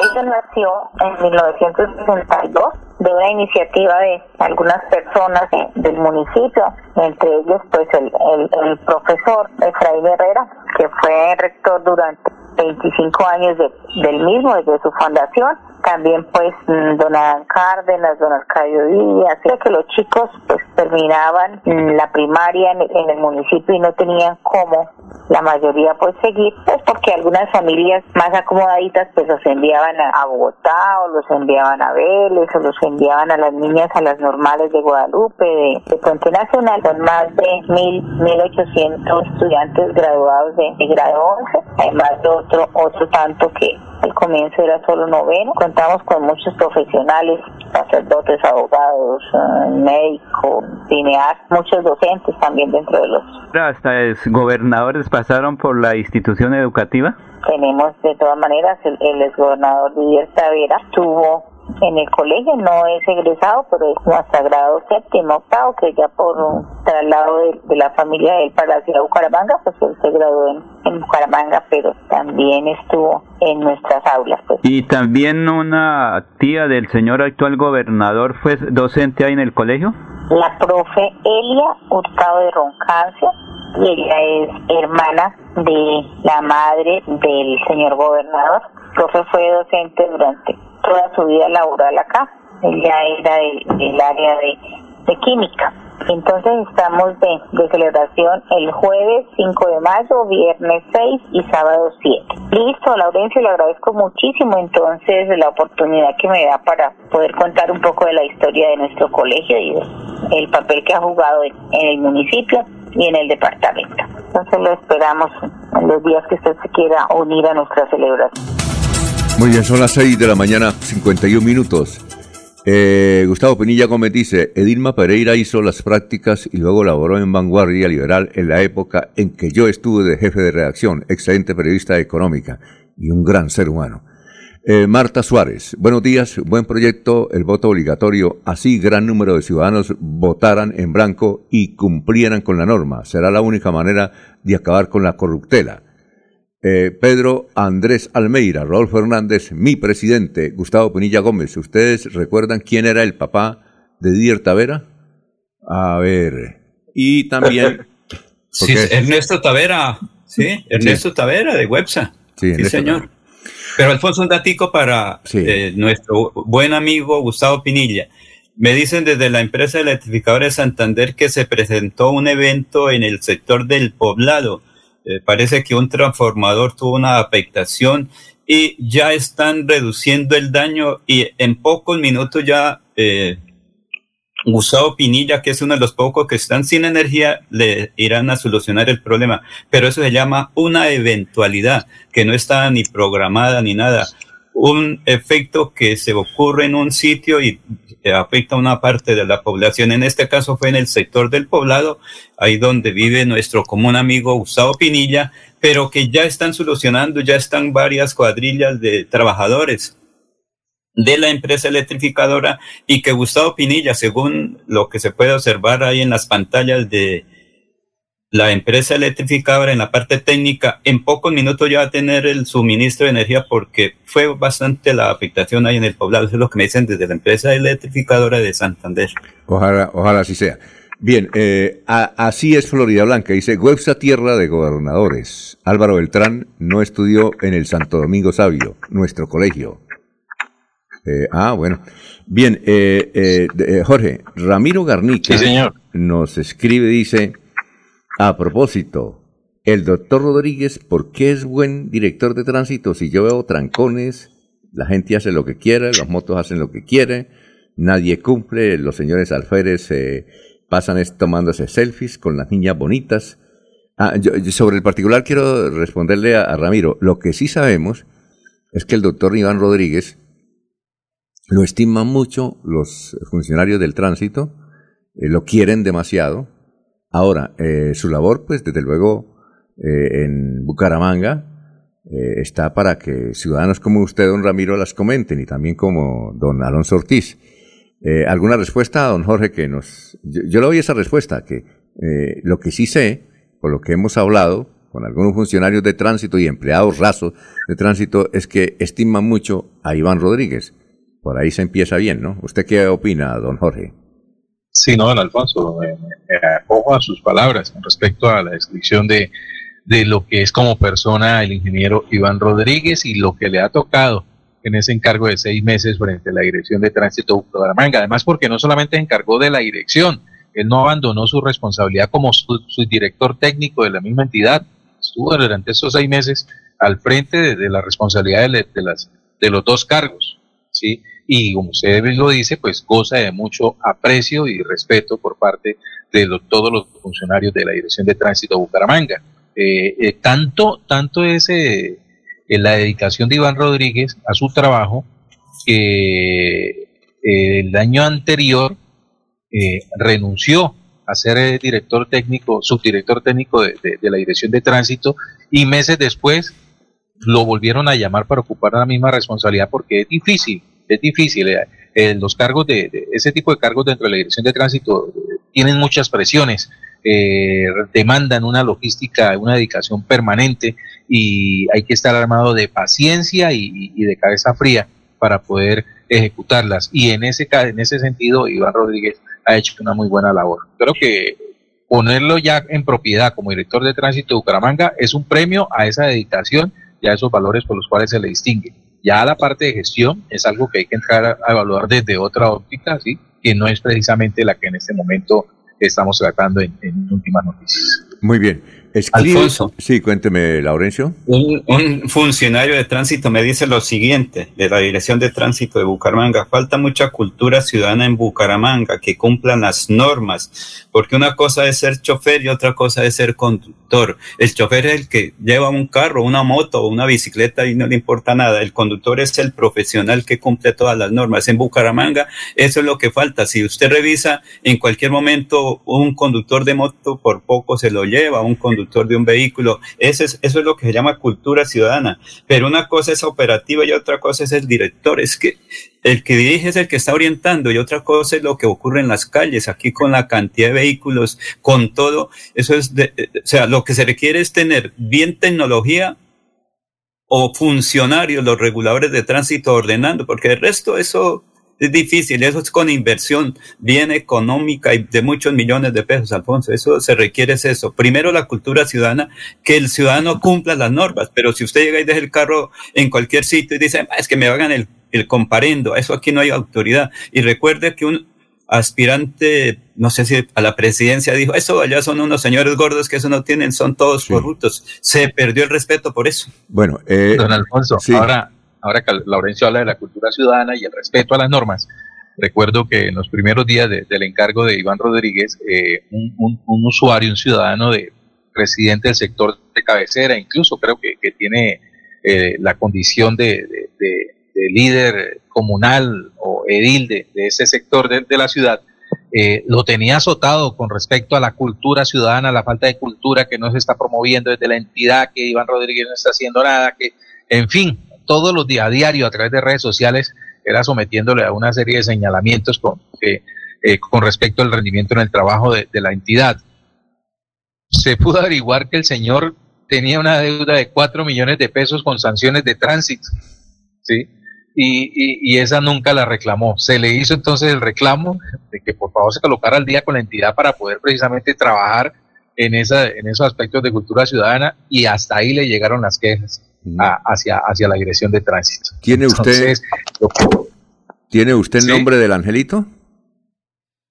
Ella nació en 1962 de una iniciativa de algunas personas de- del municipio, entre ellos pues el, el, el profesor Efraín Herrera, que fue rector durante 25 años de- del mismo, desde su fundación. También pues mm, don Adán Cárdenas, don Arcadio Díaz, Así que los chicos pues terminaban mm, la primaria en, en el municipio y no tenían cómo la mayoría pues seguir, pues porque algunas familias más acomodaditas pues los enviaban a, Bogotá o los enviaban a Vélez o los enviaban a las niñas a las normales de Guadalupe, de, de Puente Nacional, son más de mil, mil ochocientos estudiantes graduados de, de grado 11, además de otro, otro tanto que al comienzo era solo noveno, contamos con muchos profesionales, sacerdotes, abogados, eh, médicos, cineastas, muchos docentes también dentro de los Hasta es- gobernadores pasaron por la institución educativa. tenemos de todas maneras el, el exgobernador Didier Tavera estuvo en el colegio, no es egresado, pero es hasta grado séptimo, octavo, que ya por un traslado de, de la familia de él para la ciudad de Bucaramanga, pues él se graduó en, en Bucaramanga, pero también estuvo en nuestras aulas. Pues. Y también una tía del señor actual gobernador fue docente ahí en el colegio. La profe Elia Hurtado de Roncancia, y ella es hermana de la madre del señor gobernador. El profe fue docente durante toda su vida laboral acá. Ella era del, área de, química. Entonces estamos de, celebración el jueves 5 de mayo, viernes 6 y sábado 7. Listo, Laurencio, le agradezco muchísimo entonces la oportunidad que me da para poder contar un poco de la historia de nuestro colegio y el papel que ha jugado en, el municipio y en el departamento. Entonces lo esperamos los días que usted se quiera unir a nuestra celebración. Muy bien, son las 6 de la mañana, 51 minutos. Eh, Gustavo Pinilla Gómez dice, Edilma Pereira hizo las prácticas y luego laboró en Vanguardia Liberal en la época en que yo estuve de jefe de redacción, excelente periodista económica y un gran ser humano. Eh, Marta Suárez, buenos días, buen proyecto, el voto obligatorio, así gran número de ciudadanos votaran en blanco y cumplieran con la norma. Será la única manera de acabar con la corruptela. Eh, Pedro Andrés Almeida, Rodolfo Hernández, mi presidente, Gustavo Pinilla Gómez. ¿Ustedes recuerdan quién era el papá de Didier Tavera? A ver. Y también. Sí, Ernesto Tavera, Sí, Ernesto Tavera de Websa. Sí, Sí, señor. Pero Alfonso, un datico para eh, nuestro buen amigo Gustavo Pinilla. Me dicen desde la empresa electrificadora de Santander que se presentó un evento en el sector del poblado. Eh, parece que un transformador tuvo una afectación y ya están reduciendo el daño y en pocos minutos ya eh, Gustavo Pinilla, que es uno de los pocos que están sin energía, le irán a solucionar el problema. Pero eso se llama una eventualidad que no está ni programada ni nada. Un efecto que se ocurre en un sitio y afecta a una parte de la población. En este caso fue en el sector del poblado, ahí donde vive nuestro común amigo Gustavo Pinilla, pero que ya están solucionando, ya están varias cuadrillas de trabajadores de la empresa electrificadora y que Gustavo Pinilla, según lo que se puede observar ahí en las pantallas de la empresa electrificadora en la parte técnica, en pocos minutos ya va a tener el suministro de energía porque fue bastante la afectación ahí en el poblado. Eso es lo que me dicen desde la empresa electrificadora de Santander. Ojalá, ojalá así sea. Bien, eh, a- así es Florida Blanca. Dice, Websa tierra de gobernadores. Álvaro Beltrán no estudió en el Santo Domingo Sabio, nuestro colegio. Eh, ah, bueno. Bien, eh, Jorge, Ramiro Garnica Sí, señor. nos escribe, dice, a propósito, el doctor Rodríguez, ¿por qué es buen director de tránsito si yo veo trancones, la gente hace lo que quiere, las motos hacen lo que quiere, nadie cumple, los señores alférez eh, pasan es tomándose selfies con las niñas bonitas? Ah, sobre el particular quiero responderle a, a Ramiro, lo que sí sabemos es que el doctor Iván Rodríguez lo estiman mucho los funcionarios del tránsito, eh, lo quieren demasiado. Ahora, eh, su labor, pues desde luego, eh, en Bucaramanga eh, está para que ciudadanos como usted, don Ramiro, las comenten y también como don Alonso Ortiz. Eh, ¿Alguna respuesta, don Jorge, que nos... Yo, yo le doy esa respuesta, que eh, lo que sí sé, por lo que hemos hablado con algunos funcionarios de tránsito y empleados rasos de tránsito, es que estiman mucho a Iván Rodríguez. Por ahí se empieza bien, ¿no? ¿Usted qué opina, don Jorge? Sí, no, don Alfonso, me, me acojo a sus palabras con respecto a la descripción de, de lo que es como persona el ingeniero Iván Rodríguez y lo que le ha tocado en ese encargo de seis meses frente a la Dirección de Tránsito de Bucaramanga. Además, porque no solamente se encargó de la dirección, él no abandonó su responsabilidad como su, director técnico de la misma entidad. Estuvo durante esos seis meses al frente de, la responsabilidad de las, de los dos cargos. ¿sí? Y como usted lo dice, pues goza de mucho aprecio y respeto por parte de todos los funcionarios de la Dirección de Tránsito de Bucaramanga. Eh, eh, tanto, tanto es eh, la dedicación de Iván Rodríguez a su trabajo que eh, el año anterior renunció a ser eh, director técnico, subdirector técnico de la Dirección de Tránsito y meses después lo volvieron a llamar para ocupar la misma responsabilidad porque es difícil, es difícil. eh, eh, los cargos de, ese tipo de cargos dentro de la Dirección de Tránsito eh, tienen muchas presiones, eh, demandan una logística, una dedicación permanente y hay que estar armado de paciencia y, de cabeza fría para poder ejecutarlas. Y en ese, en ese sentido, Iván Rodríguez ha hecho una muy buena labor. Creo que ponerlo ya en propiedad como director de tránsito de Bucaramanga es un premio a esa dedicación y a esos valores por los cuales se le distingue. Ya la parte de gestión es algo que hay que entrar a, a evaluar desde otra óptica, ¿sí? que no es precisamente la que en este momento estamos tratando en, en últimas noticias. Muy bien. Escribe- Alfonso. Sí, cuénteme, Laurencio. Un, un funcionario de tránsito me dice lo siguiente, de la Dirección de Tránsito de Bucaramanga, falta mucha cultura ciudadana en Bucaramanga, que cumplan las normas, porque una cosa es ser chofer y otra cosa es ser conductor. El chofer es el que lleva un carro, una moto o una bicicleta y no le importa nada. El conductor es el profesional que cumple todas las normas. En Bucaramanga eso es lo que falta. Si usted revisa en cualquier momento un conductor de moto por poco se lo lleva, un conductor de un vehículo. Ese es, eso es lo que se llama cultura ciudadana. Pero una cosa es operativa y otra cosa es el director. Es que el que dirige es el que está orientando y otra cosa es lo que ocurre en las calles, aquí con la cantidad de vehículos, con todo. Eso es, de, eh, o sea, lo que se requiere es tener bien tecnología o funcionarios, los reguladores de tránsito ordenando, porque el resto eso es difícil, eso es con inversión bien económica y de muchos millones de pesos, Alfonso. Eso se requiere es eso. Primero la cultura ciudadana, que el ciudadano cumpla las normas, pero si usted llega y deja el carro en cualquier sitio y dice, "Ah, es que me hagan el, el comparendo, eso aquí no hay autoridad. Y recuerde que un aspirante, no sé si a la presidencia dijo, eso allá son unos señores gordos que eso no tienen, son todos corruptos. Se perdió el respeto por eso. Bueno, eh, Don Alfonso, sí. ahora, ahora que Laurencio habla de la cultura ciudadana y el respeto a las normas, recuerdo que en los primeros días de- del encargo de Iván Rodríguez, eh, un, un- un usuario, un ciudadano de residente del sector de cabecera, incluso creo que, que tiene eh, la condición de, de- de- de líder comunal o edil de, ese sector de, la ciudad, eh, lo tenía azotado con respecto a la cultura ciudadana, la falta de cultura que no se está promoviendo desde la entidad, que Iván Rodríguez no está haciendo nada, que, en fin, todos los días a diario a través de redes sociales era sometiéndole a una serie de señalamientos con, que, eh, con respecto al rendimiento en el trabajo de, de la entidad. Se pudo averiguar que el señor tenía una deuda de 4 millones de pesos con sanciones de tránsito, ¿sí? Y, y, y esa nunca la reclamó. Se le hizo entonces el reclamo de que por favor se colocara al día con la entidad para poder precisamente trabajar en, esa, en esos aspectos de cultura ciudadana y hasta ahí le llegaron las quejas a- hacia, hacia la dirección de tránsito. ¿Tiene usted, Entonces, ¿tiene usted el Sí. nombre del angelito?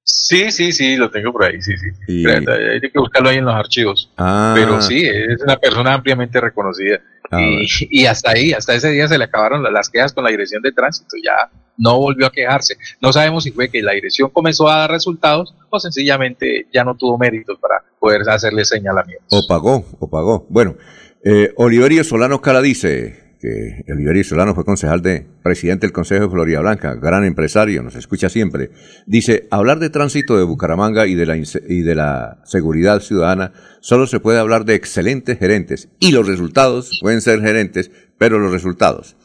Sí, sí, sí, lo tengo por ahí, sí, sí. Y- Hay que buscarlo ahí en los archivos. Ah. Pero sí, es una persona ampliamente reconocida. Ah, y, y hasta ahí, hasta ese día se le acabaron la- las quejas con la dirección de tránsito. Ya no volvió a quejarse. No sabemos si fue que la dirección comenzó a dar resultados o sencillamente ya no tuvo méritos para poder hacerle señalamientos. O pagó, o pagó. Bueno, eh, Oliverio Solano Cara dice que Oliverio Solano fue concejal de presidente del Consejo de Florida Blanca, gran empresario, nos escucha siempre. Dice, hablar de tránsito de Bucaramanga y de la, y de la seguridad ciudadana, solo se puede hablar de excelentes gerentes. Y los resultados pueden ser gerentes, pero los resultados.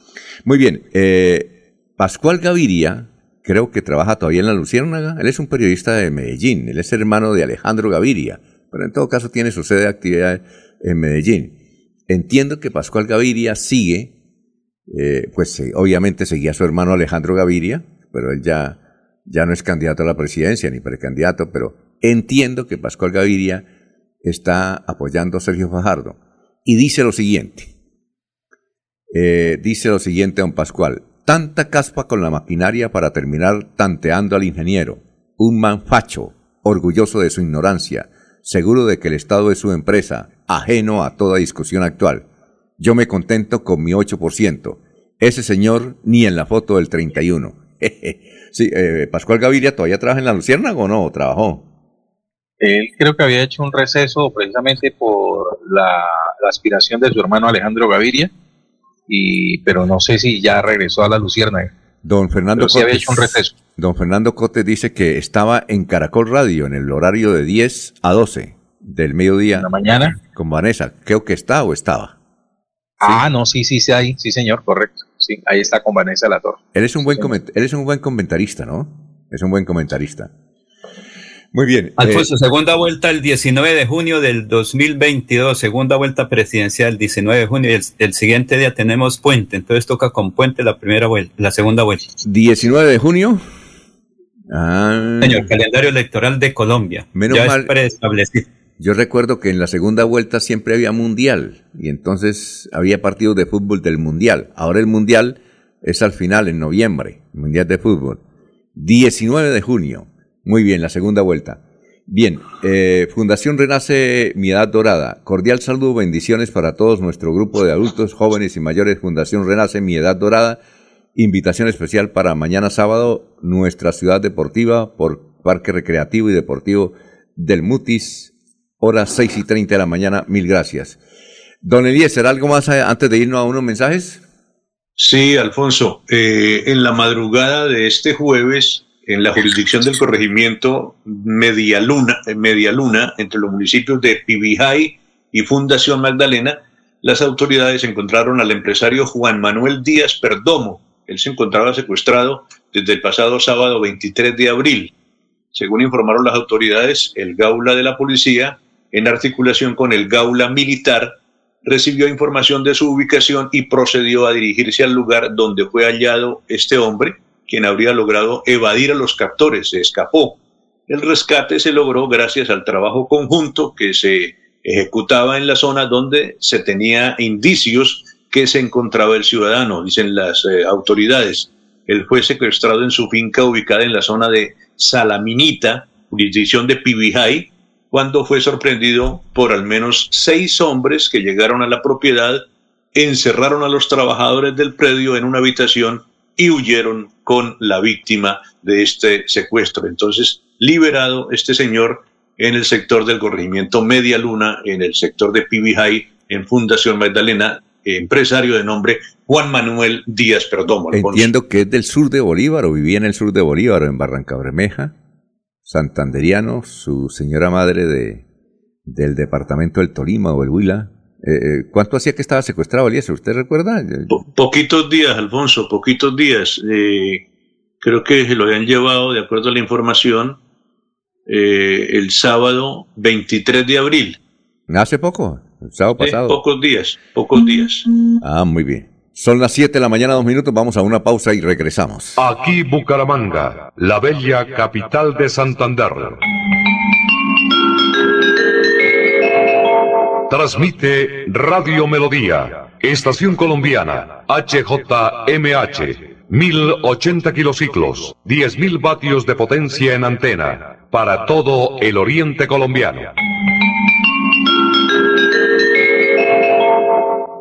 Muy bien, eh, Pascual Gaviria, creo que trabaja todavía en la Luciérnaga. Él es un periodista de Medellín, él es hermano de Alejandro Gaviria, pero en todo caso tiene su sede de actividad en Medellín. Entiendo que Pascual Gaviria sigue, eh, pues eh, obviamente seguía a su hermano Alejandro Gaviria, pero él ya, ya no es candidato a la presidencia ni precandidato, pero entiendo que Pascual Gaviria está apoyando a Sergio Fajardo. Y dice lo siguiente, eh, dice lo siguiente, don Pascual. Tanta caspa con la maquinaria para terminar tanteando al ingeniero. Un man facho, orgulloso de su ignorancia, seguro de que el Estado es su empresa, ajeno a toda discusión actual. Yo me contento con mi 8%. Ese señor ni en la foto del 31. sí, eh, Pascual Gaviria todavía trabaja en la Luciérnaga o no? ¿Trabajó? Él creo que había hecho un receso precisamente por la, la aspiración de su hermano Alejandro Gaviria, y, pero no sé si ya regresó a la Luciérnaga. Don Fernando sí Cotes- hecho un receso. Don Fernando Cotes dice que estaba en Caracol Radio en el horario de 10 a 12 del mediodía. ¿En la mañana? Con Vanessa. Creo que está o estaba. Ah, no, sí, sí, sí, ahí, sí, señor, correcto. Sí, ahí está con Vanessa La Torre. Él es un buen, coment- él es un buen comentarista, ¿no? Es un buen comentarista. Muy bien. Alfonso, eh, segunda vuelta el 19 de junio del 2022, segunda vuelta presidencial 19 de junio y el, el siguiente día tenemos puente, entonces toca con puente la primera vuelta, la segunda vuelta. 19 de junio. Ah, Señor, calendario electoral de Colombia. Menos ya mal. es preestablecido. Yo recuerdo que en la segunda vuelta siempre había mundial y entonces había partidos de fútbol del mundial. Ahora el mundial es al final, en noviembre, mundial de fútbol. 19 de junio. Muy bien, la segunda vuelta. Bien, eh, Fundación Renace Mi Edad Dorada. Cordial saludo, bendiciones para todos nuestro grupo de adultos, jóvenes y mayores. Fundación Renace Mi Edad Dorada. Invitación especial para mañana sábado, nuestra ciudad deportiva por Parque Recreativo y Deportivo del Mutis, horas 6 y 30 de la mañana. Mil gracias. Don Eliezer, ¿algo más antes de irnos a unos mensajes? Sí, Alfonso. eh, en la madrugada de este jueves, en la jurisdicción del corregimiento Medialuna, eh, Medialuna entre los municipios de Pibijay y Fundación Magdalena, las autoridades encontraron al empresario Juan Manuel Díaz Perdomo. Él se encontraba secuestrado desde el pasado sábado 23 de abril. Según informaron las autoridades, el Gaula de la Policía, en articulación con el Gaula Militar, recibió información de su ubicación y procedió a dirigirse al lugar donde fue hallado este hombre, quien habría logrado evadir a los captores, se escapó. El rescate se logró gracias al trabajo conjunto que se ejecutaba en la zona donde se tenía indicios que se encontraba el ciudadano, dicen las eh, autoridades. Él fue secuestrado en su finca ubicada en la zona de Salaminita, jurisdicción de Pibijay, cuando fue sorprendido por al menos seis hombres que llegaron a la propiedad, encerraron a los trabajadores del predio en una habitación y huyeron con la víctima de este secuestro. Entonces, liberado este señor en el sector del corregimiento Media Luna, en el sector de Pibijay, en Fundación Magdalena, empresario de nombre Juan Manuel Díaz Perdomo. Entiendo que es del sur de Bolívar o vivía en el sur de Bolívar, en Barranca Bermeja, santanderiano, su señora madre de, del departamento del Tolima o el Huila. Eh, eh, ¿Cuánto hacía que estaba secuestrado, Eliezer? ¿Usted recuerda? poquitos días, Alfonso, poquitos días. Eh, creo que se lo habían llevado, de acuerdo a la información, el sábado 23 de abril. ¿Hace poco? ¿El sábado pasado? pocos días, pocos días. Ah, muy bien. Son las 7 de la mañana, dos minutos. Vamos a una pausa y regresamos. Aquí Bucaramanga, la bella capital de Santander. Transmite Radio Melodía, Estación Colombiana, HJMH, 1080 kilociclos, 10.000 vatios de potencia en antena, para todo el oriente colombiano.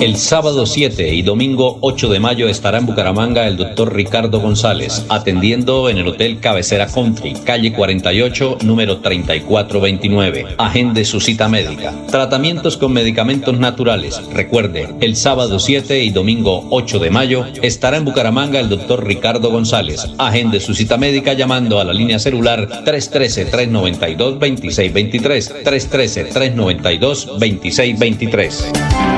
El sábado 7 y domingo 8 de mayo estará en Bucaramanga el doctor Ricardo González, atendiendo en el Hotel Cabecera Country, calle 48, número 3429. Agende su cita médica. Tratamientos con medicamentos naturales. Recuerde, el sábado 7 y domingo 8 de mayo estará en Bucaramanga el doctor Ricardo González. Agende su cita médica llamando a la línea celular 313-392-2623. 313-392-2623.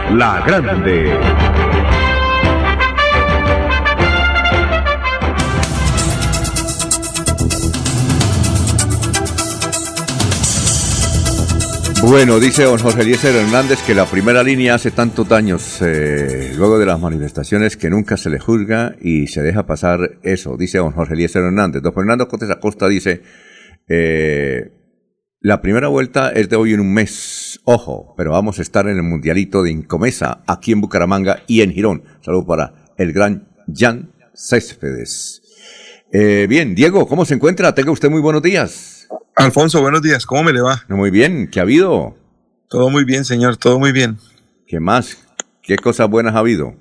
La Grande. Bueno, dice don Jorge Eliezer Hernández que la primera línea hace tantos años, eh, luego de las manifestaciones, que nunca se le juzga y se deja pasar eso, dice don Jorge Eliezer Hernández. Don Fernando Cotes Acosta dice, eh, la primera vuelta es de hoy en un mes. Ojo, pero vamos a estar en el Mundialito de Incomesa, aquí en Bucaramanga y en Girón. Saludos para el gran Jan Céspedes. Eh, bien, Diego, ¿cómo se encuentra? Tenga usted muy buenos días. Alfonso, buenos días. ¿Cómo me le va? Muy bien. ¿Qué ha habido? Todo muy bien, señor. Todo muy bien. ¿Qué más? ¿Qué cosas buenas ha habido?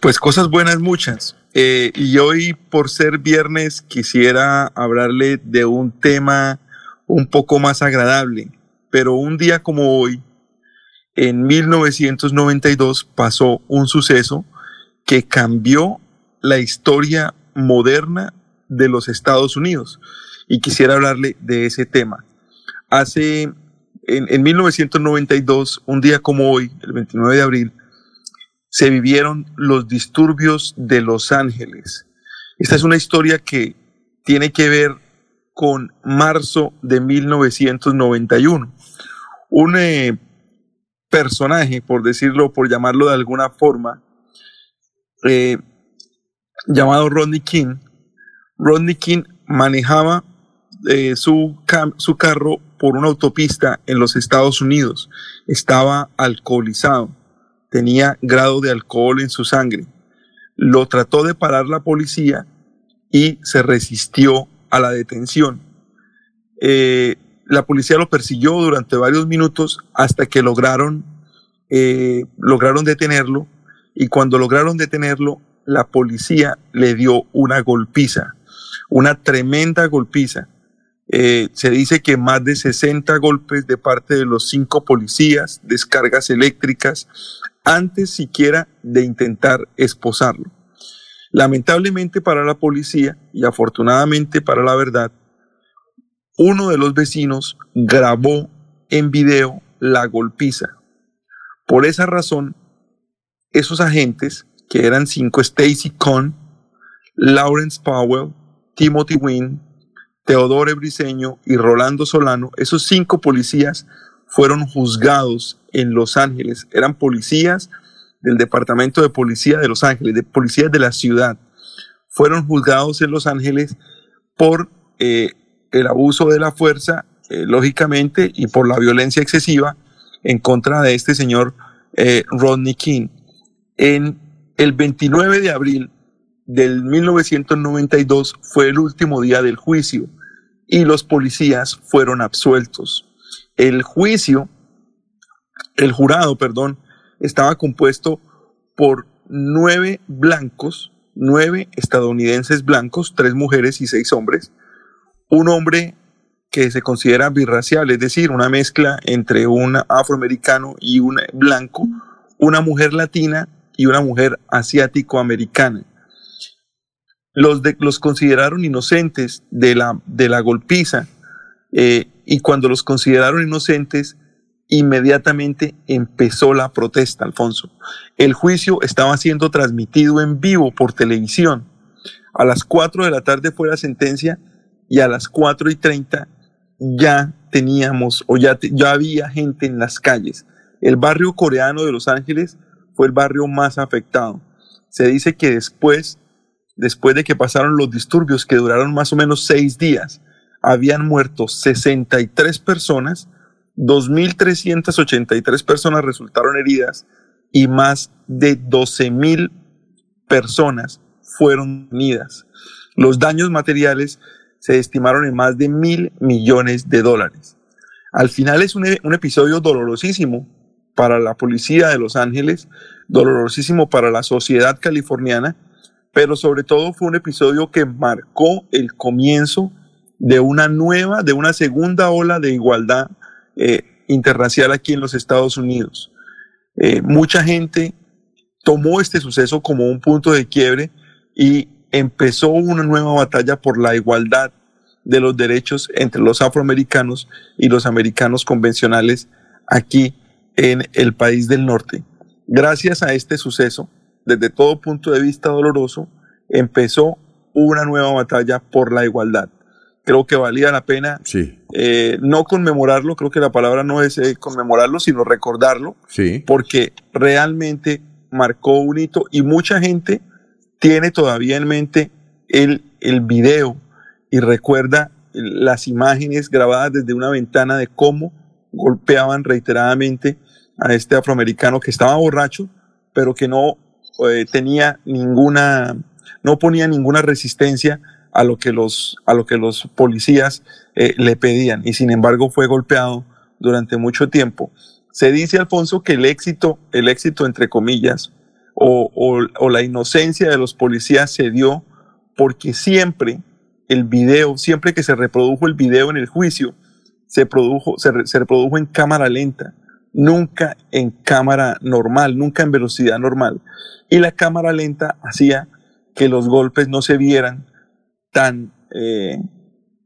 Pues cosas buenas muchas. Eh, y hoy, por ser viernes, quisiera hablarle de un tema un poco más agradable. Pero un día como hoy, en 1992, pasó un suceso que cambió la historia moderna de los Estados Unidos. Y quisiera hablarle de ese tema. Hace, en, en 1992, un día como hoy, el 29 de abril, se vivieron los disturbios de Los Ángeles. Esta es una historia que tiene que ver con marzo de 1991. Un eh, personaje, por decirlo, por llamarlo de alguna forma, eh, llamado Rodney King. Rodney King manejaba eh, su, su carro por una autopista en los Estados Unidos. Estaba alcoholizado, tenía grado de alcohol en su sangre. Lo trató de parar la policía y se resistió a la detención. La policía lo persiguió durante varios minutos hasta que lograron, eh, lograron detenerlo y cuando lograron detenerlo, la policía le dio una golpiza, una tremenda golpiza. Eh, se dice que más de 60 golpes de parte de los cinco policías, descargas eléctricas, antes siquiera de intentar esposarlo. Lamentablemente para la policía y afortunadamente para la verdad, uno de los vecinos grabó en video la golpiza. Por esa razón, esos agentes, que eran cinco, Stacy Cohn, Lawrence Powell, Timothy Wynn, Teodoro Briseño y Rolando Solano, esos cinco policías fueron juzgados en Los Ángeles. Eran policías del Departamento de Policía de Los Ángeles, de policías de la ciudad. Fueron juzgados en Los Ángeles por eh, el abuso de la fuerza, eh, lógicamente, y por la violencia excesiva en contra de este señor eh, Rodney King. En el 29 de abril del 1992 fue el último día del juicio y los policías fueron absueltos. El juicio, el jurado, perdón, estaba compuesto por nueve blancos, nueve estadounidenses blancos, tres mujeres y seis hombres, un hombre que se considera birracial, es decir, una mezcla entre un afroamericano y un blanco, una mujer latina y una mujer asiático-americana. Los, los consideraron inocentes de la, de la golpiza eh, y cuando los consideraron inocentes, inmediatamente empezó la protesta, Alfonso. El juicio estaba siendo transmitido en vivo por televisión. A las 4 de la tarde fue la sentencia y a las 4 y 30 ya teníamos o ya, ya había gente en las calles. El barrio coreano de Los Ángeles fue el barrio más afectado. Se dice que después, después de que pasaron los disturbios que duraron más o menos seis días, habían muerto 63 personas, 2.383 personas resultaron heridas y más de 12.000 personas fueron unidas. Los daños materiales se estimaron en más de mil millones de dólares. Al final es un, un episodio dolorosísimo para la policía de Los Ángeles, dolorosísimo para la sociedad californiana, pero sobre todo fue un episodio que marcó el comienzo de una nueva, de una segunda ola de igualdad eh, interracial aquí en los Estados Unidos. Eh, mucha gente tomó este suceso como un punto de quiebre y empezó una nueva batalla por la igualdad de los derechos entre los afroamericanos y los americanos convencionales aquí en el país del norte. Gracias a este suceso, desde todo punto de vista doloroso, empezó una nueva batalla por la igualdad. Creo que valía la pena eh, no conmemorarlo, creo que la palabra no es eh, conmemorarlo, sino recordarlo, porque realmente marcó un hito y mucha gente tiene todavía en mente el, el video y recuerda las imágenes grabadas desde una ventana de cómo golpeaban reiteradamente a este afroamericano que estaba borracho, pero que no eh, tenía ninguna, no ponía ninguna resistencia a lo que los, a lo que los policías eh, le pedían y sin embargo fue golpeado durante mucho tiempo. Se dice, Alfonso, que el éxito, el éxito entre comillas, o, la inocencia de los policías se dio porque siempre el video, siempre que se reprodujo el video en el juicio, se, produjo, se, reprodujo en cámara lenta, nunca en cámara normal, nunca en velocidad normal. Y la cámara lenta hacía que los golpes no se vieran tan eh,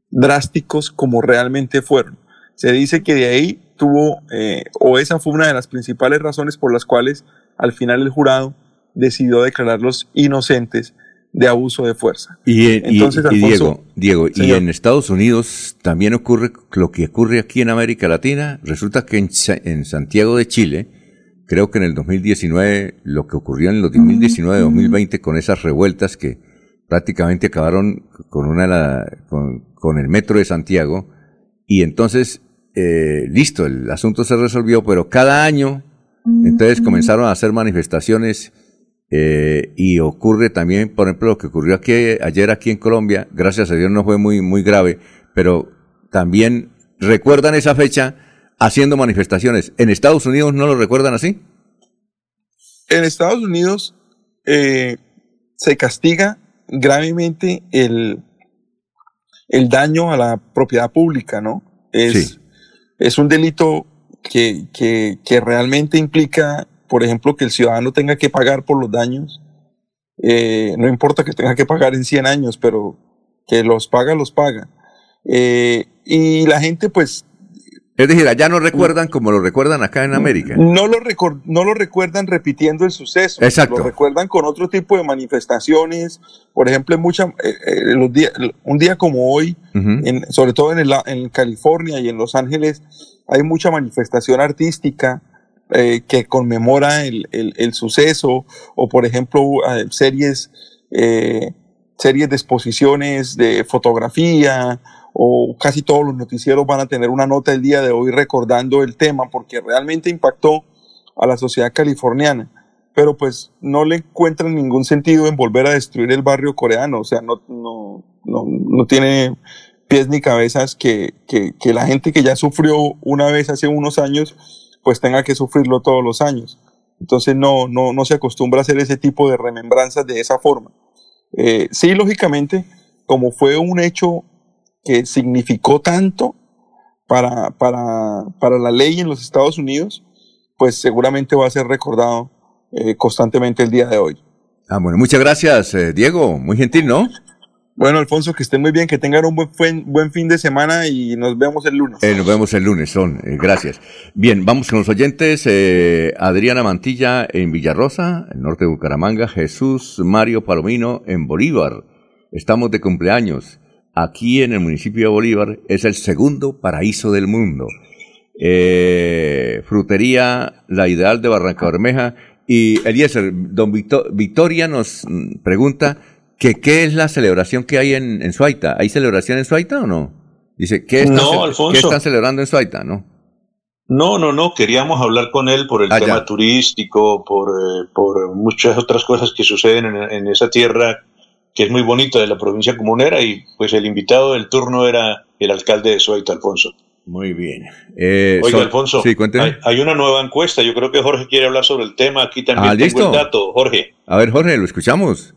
drásticos como realmente fueron. Se dice que de ahí tuvo, eh, o esa fue una de las principales razones por las cuales al final el jurado decidió declararlos inocentes de abuso de fuerza. Y, Entonces, Diego, Diego y en Estados Unidos también ocurre lo que ocurre aquí en América Latina. Resulta que en, Santiago de Chile, creo que en el 2019, lo que ocurrió en el 2019-2020 con esas revueltas que prácticamente acabaron con una con, el metro de Santiago, y entonces, eh, listo, el asunto se resolvió, pero cada año entonces comenzaron a hacer manifestaciones eh, y ocurre también, por ejemplo, lo que ocurrió aquí ayer aquí en Colombia, gracias a Dios no fue muy, muy grave, pero también recuerdan esa fecha haciendo manifestaciones. ¿En Estados Unidos no lo recuerdan así? En Estados Unidos eh, se castiga gravemente el, el daño a la propiedad pública, ¿no? Es, es un delito que, que, que realmente implica, por ejemplo, que el ciudadano tenga que pagar por los daños. Eh, no importa que tenga que pagar en 100 años, pero que los paga, los paga. Eh, y la gente, pues, Es decir, allá no recuerdan como lo recuerdan acá en América. no lo, no lo recuerdan repitiendo el suceso. Exacto. Lo recuerdan con otro tipo de manifestaciones. Por ejemplo, en mucha, eh, eh, los días- un día como hoy, Ujú. en- sobre todo en, el- en California y en Los Ángeles, hay mucha manifestación artística eh, que conmemora el, el- suceso. O, por ejemplo, eh, series, eh, series de exposiciones de fotografía o casi todos los noticieros van a tener una nota el día de hoy recordando el tema porque realmente impactó a la sociedad californiana. Pero pues no le encuentran ningún sentido en volver a destruir el barrio coreano. O sea, no, no, no, no tiene pies ni cabezas que, que, la gente que ya sufrió una vez hace unos años, pues tenga que sufrirlo todos los años. Entonces no, no, no se acostumbra a hacer ese tipo de remembranzas de esa forma. Eh, sí, lógicamente, como fue un hecho que significó tanto para, para, para la ley en los Estados Unidos, pues seguramente va a ser recordado eh, constantemente el día de hoy. Ah, bueno, muchas gracias, eh, Diego. Muy gentil, ¿no? Bueno, Alfonso, que estén muy bien, que tengan un buen, buen, fin de semana y nos vemos el lunes. Eh, nos vemos el lunes, son. eh, gracias. Bien, vamos con los oyentes. eh, Adriana Mantilla en Villarrosa, el norte de Bucaramanga. Jesús Mario Palomino en Bolívar. Estamos de cumpleaños. Aquí en el municipio de Bolívar es el segundo paraíso del mundo. Frutería La Ideal de Barranca Bermeja. Y Eliezer, don Victo- Victoria nos mm, pregunta que qué es la celebración que hay en, en Suaita. ¿Hay celebración en Suaita o no? Dice, ¿qué están, No, ce- Alfonso. ¿qué están celebrando en Suaita? ¿No? No, no, no, queríamos hablar con él por el Ah, tema ya. turístico, por, eh, por muchas otras cosas que suceden en, en esa tierra que es muy bonita de la provincia comunera y pues el invitado del turno era el alcalde de Suaita, Alfonso. Muy bien. Eh, Oiga, Alfonso, Sí, cuénteme. hay, hay una nueva encuesta, yo creo que Jorge quiere hablar sobre el tema, aquí también Ah, tengo listo. el dato, Jorge. A ver, Jorge, lo escuchamos.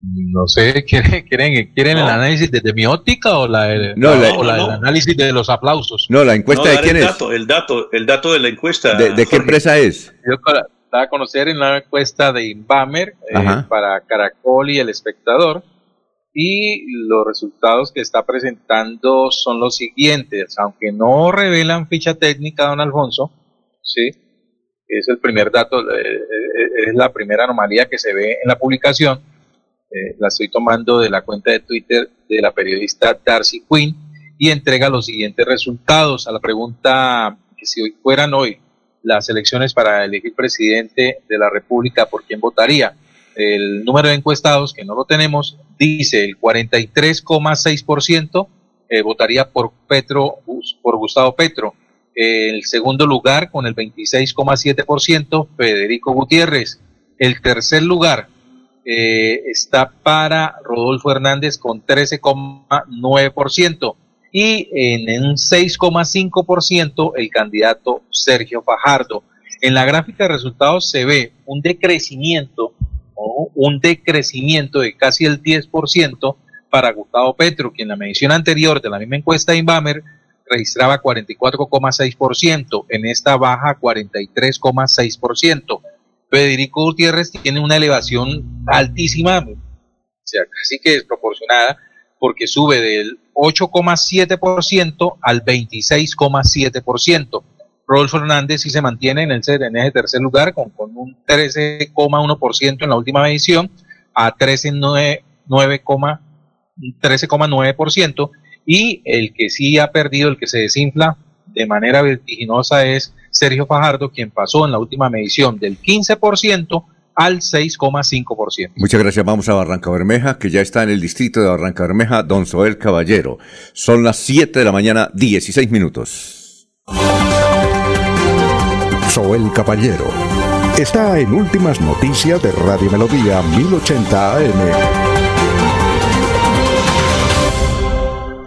No sé, ¿quieren, quieren, quieren el análisis desde mi óptica o la, No, la- o la no, del no. análisis de los aplausos? No, la encuesta No, de quién el es. dato, el dato, el dato de la encuesta. ¿De, de qué empresa es? Yo para, para a conocer en la encuesta de Inbamer eh, para Caracol y El Espectador y los resultados que está presentando son los siguientes, aunque no revelan ficha técnica, don Alfonso, sí, es el primer dato, eh, eh, es la primera anomalía que se ve en la publicación, eh, la estoy tomando de la cuenta de Twitter de la periodista Darcy Quinn y entrega los siguientes resultados a la pregunta que si fueran hoy las elecciones para elegir presidente de la República, ¿por quién votaría? El número de encuestados, que no lo tenemos, dice el 43,6% eh, votaría por Petro, por Gustavo Petro. El segundo lugar, con el 26,7%, Federico Gutiérrez. El tercer lugar eh, está para Rodolfo Hernández con 13,9%. Y en un 6,5% el candidato Sergio Fajardo. En la gráfica de resultados se ve un decrecimiento, o un decrecimiento de casi el 10% para Gustavo Petro, quien en la medición anterior de la misma encuesta de Inbamer registraba 44,6%, en esta baja 43,6%. Federico Gutiérrez tiene una elevación altísima, o sea, casi que desproporcionada, porque sube del 8,7% al 26,7%. Rodolfo Hernández sí se mantiene en, el, en ese tercer lugar con, un 13,1% en la última medición a 13,9%. 13,9% y el que sí ha perdido, el que se desinfla de manera vertiginosa es Sergio Fajardo, quien pasó en la última medición del 15% al 6,5%. Muchas gracias. Vamos a Barranca Bermeja, que ya está en el distrito de Barranca Bermeja, don Soel Caballero. Son las 7 de la mañana, 16 minutos. Soel Caballero está en Últimas Noticias de Radio Melodía 1080 AM.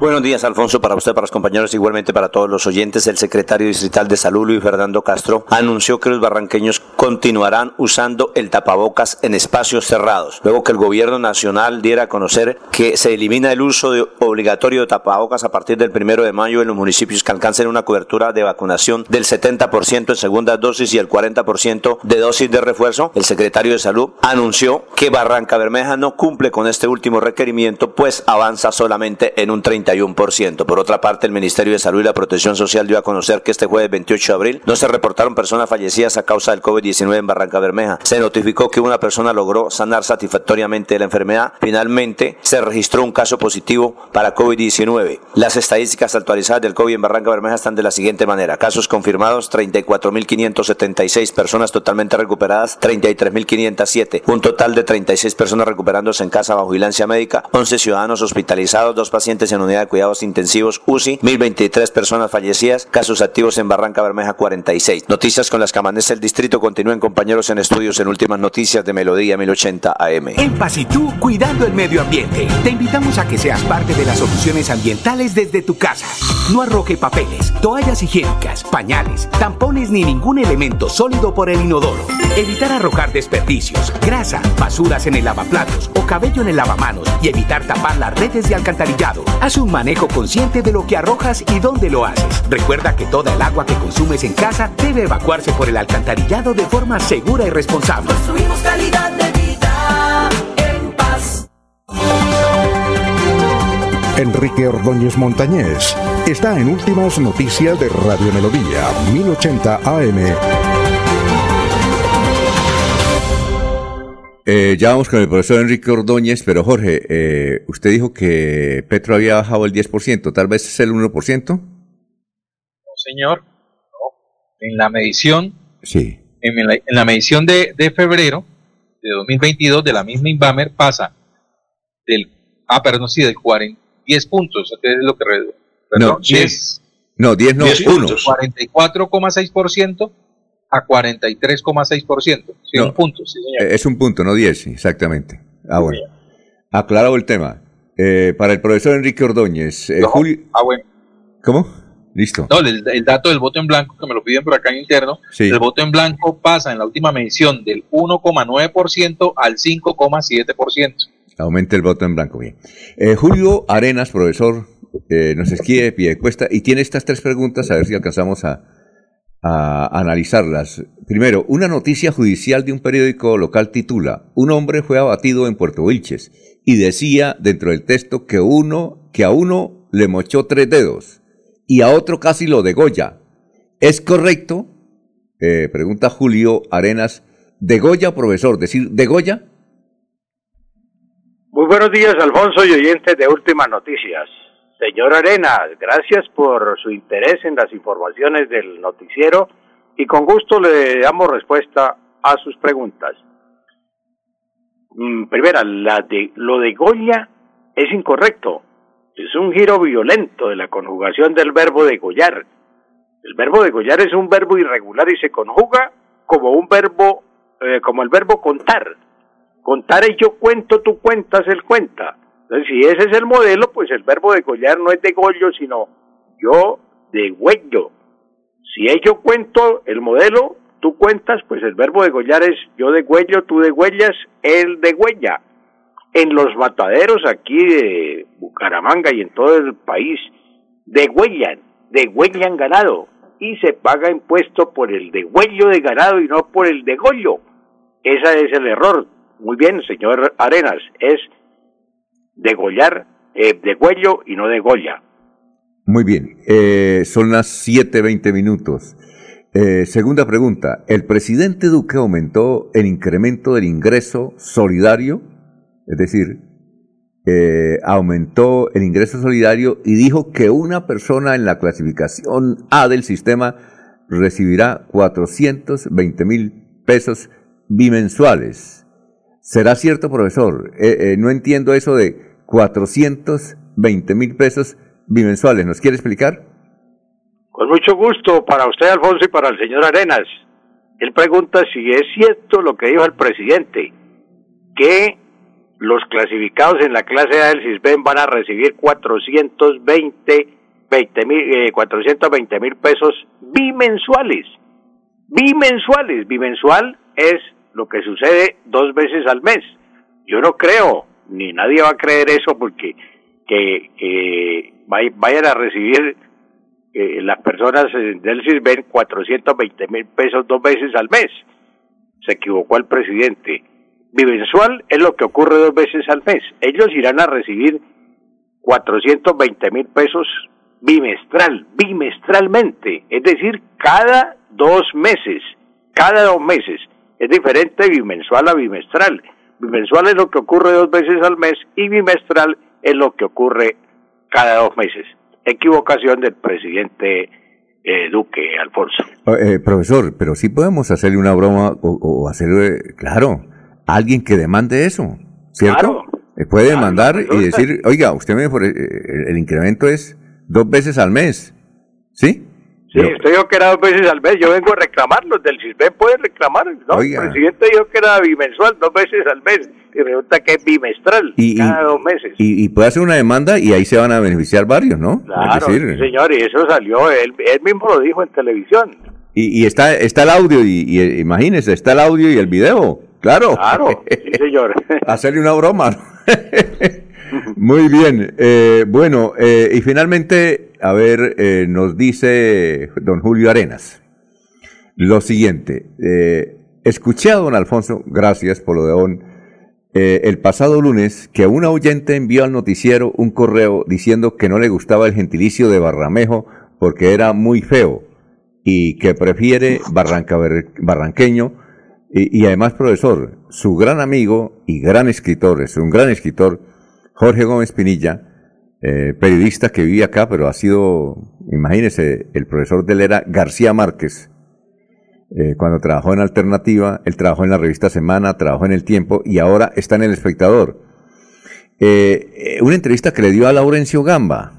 Buenos días, Alfonso, para usted, para los compañeros, igualmente para todos los oyentes. El secretario distrital de Salud, Luis Fernando Castro, anunció que los barranqueños continuarán usando el tapabocas en espacios cerrados, luego que el gobierno nacional diera a conocer que se elimina el uso obligatorio de tapabocas a partir del primero de mayo en los municipios que alcancen una cobertura de vacunación del 70% en segunda dosis y el 40% de dosis de refuerzo. El secretario de Salud anunció que Barranca Bermeja no cumple con este último requerimiento, pues avanza solamente en un 31%. Por otra parte, el Ministerio de Salud y la Protección Social dio a conocer que este jueves 28 de abril no se reportaron personas fallecidas a causa del COVID-19 en Barranca Bermeja. Se notificó que una persona logró sanar satisfactoriamente de la enfermedad. Finalmente, se registró un caso positivo para COVID-19. Las estadísticas actualizadas del COVID en Barranca Bermeja están de la siguiente manera. Casos confirmados, 34.576 personas totalmente recuperadas, 33.507. Un total de 36 personas recuperándose en casa bajo vigilancia médica, 11 ciudadanos hospitalizados, dos pacientes en unidad cuidados intensivos UCI, 1.023 personas fallecidas, casos activos en Barranca Bermeja 46. Noticias con las que amanece el distrito. Continúen compañeros en estudios en últimas noticias de Melodía 1080 AM. En Paz y tú, cuidando el medio ambiente. Te invitamos a que seas parte de las soluciones ambientales desde tu casa. No arroje papeles, toallas higiénicas, pañales, tampones ni ningún elemento sólido por el inodoro. Evitar arrojar desperdicios, grasa, basuras en el lavaplatos o cabello en el lavamanos y evitar tapar las redes de alcantarillado. Haz un manejo consciente de lo que arrojas y dónde lo haces. Recuerda que toda el agua que consumes en casa debe evacuarse por el alcantarillado de forma segura y responsable. Construimos calidad de vida en paz. Enrique Ordóñez Montañés está en Últimas Noticias de Radio Melodía, 1080 AM. Eh, ya vamos con el profesor Enrique Ordóñez, pero Jorge, eh, usted dijo que Petro había bajado el 10%, tal vez es el 1%. No, señor. No. En la medición, Sí. en la, en la medición de, de febrero de 2022 de la misma Inbamer pasa del, ah, perdón, sí, del 40, 10 puntos, que es lo que re- No, perdón, 10. No, 10 no, 1. 44,6% a 43,6%. Sí, No. un punto, sí, señor. Eh, Es un punto, no 10, exactamente. Ah, bueno. Aclarado el tema. Eh, para el profesor Enrique Ordóñez, eh, Julio... Ah, bueno. ¿Cómo? Listo. No, el, el dato del voto en blanco, que me lo piden por acá en interno, Sí. el voto en blanco pasa en la última medición del 1,9% al 5,7%. Aumenta el voto en blanco, bien. Eh, Julio Arenas, profesor, eh, nos de pie de cuesta y tiene estas tres preguntas, a ver si alcanzamos a, a analizarlas. Primero, una noticia judicial de un periódico local titula, un hombre fue abatido en Puerto Wilches y decía dentro del texto que uno, que a uno le mochó tres dedos y a otro casi lo degolla. ¿Es correcto? Eh, pregunta Julio Arenas. ¿Degolla, profesor? ¿Decir degolla? Muy buenos días, Alfonso y oyentes de Últimas Noticias. Señor Arenas, gracias por su interés en las informaciones del noticiero y con gusto le damos respuesta a sus preguntas. Mm, Primera, la de, lo de Goya es incorrecto. Es un giro violento de la conjugación del verbo degollar. El verbo degollar es un verbo irregular y se conjuga como un verbo, eh, como el verbo contar. Contar es yo cuento, tú cuentas, él cuenta. Entonces, si ese es el modelo, pues el verbo degollar no es degollo, sino yo degüello. Si yo cuento el modelo, tú cuentas, pues el verbo degollar es yo degüello, tú degüellas, él degüella. En los mataderos aquí de Bucaramanga y en todo el país, degüellan, degüellan ganado y se paga impuesto por el degüello de ganado y no por el degollo. Ese es el error. Muy bien, señor Arenas, es degollar, eh, degüello y no degolla. Muy bien, eh, son las 7.20 minutos. Eh, segunda pregunta, ¿el presidente Duque aumentó el incremento del ingreso solidario? Es decir, eh, aumentó el ingreso solidario y dijo que una persona en la clasificación A del sistema recibirá 420 mil pesos bimensuales. ¿Será cierto, profesor? Eh, eh, no entiendo eso de 420 mil pesos bimensuales. ¿Nos quiere explicar? Con mucho gusto para usted, Alfonso, y para el señor Arenas. Él pregunta si es cierto lo que dijo el presidente, que los clasificados en la clase A del CISBEN van a recibir 420 20 mil, eh, 420 mil pesos bimensuales. Bimensuales. Bimensual es lo que sucede dos veces al mes. Yo no creo, ni nadie va a creer eso porque que, que vay- vayan a recibir eh, las personas del CISBEN 420 mil pesos dos veces al mes. Se equivocó el presidente. Bimensual es lo que ocurre dos veces al mes. Ellos irán a recibir 420 mil pesos bimestral, bimestralmente, es decir, cada dos meses, cada dos meses. Es diferente bimensual a bimestral. Bimensual es lo que ocurre dos veces al mes y bimestral es lo que ocurre cada dos meses. Equivocación del presidente eh, Duque, Alfonso. Eh, profesor, pero sí podemos hacerle una broma o, o hacerle, claro, a alguien que demande eso, ¿cierto? Eh, puede demandar y decir, oiga, usted me, el, el incremento es dos veces al mes, ¿sí? Sí, usted dijo que era dos veces al mes, yo vengo a reclamar, los del CISBEN pueden reclamar, ¿no? Oiga. El presidente dijo que era bimensual, dos veces al mes, y resulta que es bimestral, Y- y- cada dos meses. Y, y puede hacer una demanda y ahí se van a beneficiar varios, ¿no? Claro, decir, sí, señor, y eso salió, él, él mismo lo dijo en televisión. y, y está, está el audio, y, y, imagínese, está el audio y el video, claro. Claro, sí, señor. hacerle una broma. Muy bien. eh, bueno, eh, y finalmente, a ver, eh, nos dice don Julio Arenas lo siguiente. eh, escuché a don Alfonso, gracias por lo de don, eh, el pasado lunes que una oyente envió al noticiero un correo diciendo que no le gustaba el gentilicio de Barramejo porque era muy feo y que prefiere Barranca Barranqueño y, y además, profesor, su gran amigo y gran escritor, es un gran escritor, Jorge Gómez Pinilla, eh, periodista que vive acá, pero ha sido, imagínese, el profesor de era García Márquez. Eh, cuando trabajó en Alternativa, él trabajó en la revista Semana, trabajó en El Tiempo y ahora está en El Espectador. Eh, una entrevista que le dio a Laurencio Gamba.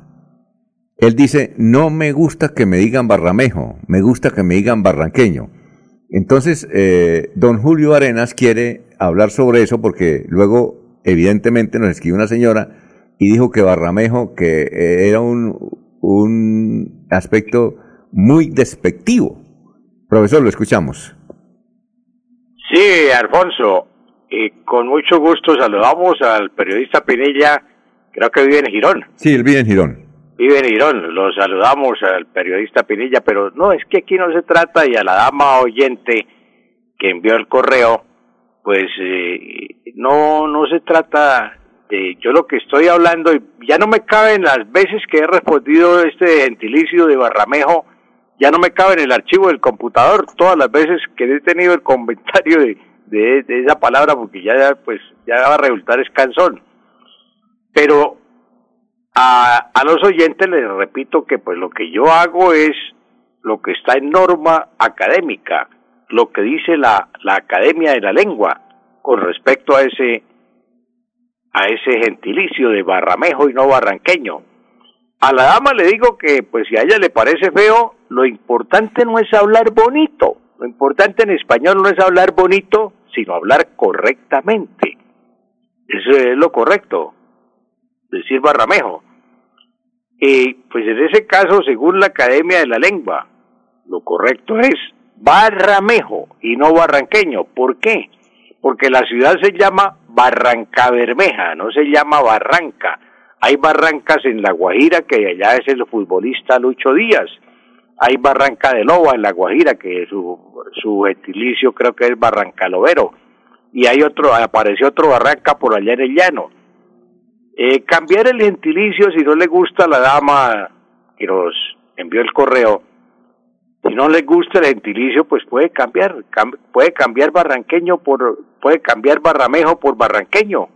Él dice, no me gusta que me digan barramejo, me gusta que me digan barranqueño. Entonces, don Julio Arenas quiere hablar sobre eso porque luego, evidentemente, nos escribió una señora y dijo que Barramejo, que era un, un aspecto muy despectivo. Profesor, lo escuchamos. Sí, Alfonso, y con mucho gusto saludamos al periodista Pinilla, creo que vive en Girón. Sí, él vive en Girón. Vive en Girón, lo saludamos al periodista Pinilla, pero no, es que aquí no se trata y a la dama oyente que envió el correo, pues eh, no, no se trata de, yo lo que estoy hablando, ya no me caben las veces que he respondido este gentilicio de Barramejo, ya no me cabe en el archivo del computador todas las veces que he tenido el comentario de, de, de esa palabra, porque ya, pues, ya va a resultar escansón. Pero a, a los oyentes les repito que pues lo que yo hago es lo que está en norma académica, lo que dice la, la Academia de la Lengua con respecto a ese a ese gentilicio de barramejo y no barranqueño. A la dama le digo que pues si a ella le parece feo, lo importante no es hablar bonito, lo importante en español no es hablar bonito, sino hablar correctamente. Eso es lo correcto decir barramejo. Y pues en ese caso, según la Academia de la Lengua, lo correcto es barramejo y no barranqueño. ¿Por qué? Porque la ciudad se llama Barranca Bermeja, no se llama Barranca. Hay barrancas en La Guajira, que allá es el futbolista Lucho Díaz. Hay Barranca de Loba en La Guajira, que su, su gentilicio creo que es Barranca Lobero. Y hay otro, apareció otro Barranca por allá en el llano. Eh, cambiar el gentilicio si no le gusta a la dama que nos envió el correo. Si no le gusta el gentilicio, pues puede cambiar, cam- puede cambiar barranqueño por, puede cambiar barramejo por barranqueño.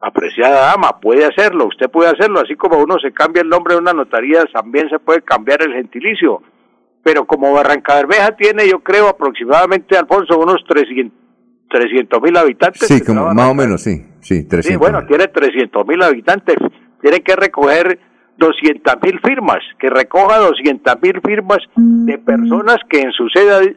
Apreciada dama, puede hacerlo, usted puede hacerlo, así como uno se cambia el nombre de una notaría, también se puede cambiar el gentilicio. Pero como Barranca Bermeja tiene, yo creo, aproximadamente, Alfonso, unos 300 mil habitantes. Sí, como, más o menos, sí. Sí, 300. Sí, bueno, tiene 300 mil habitantes. Tiene que recoger 200 mil firmas, que recoja 200 mil firmas de personas que en su, cédula,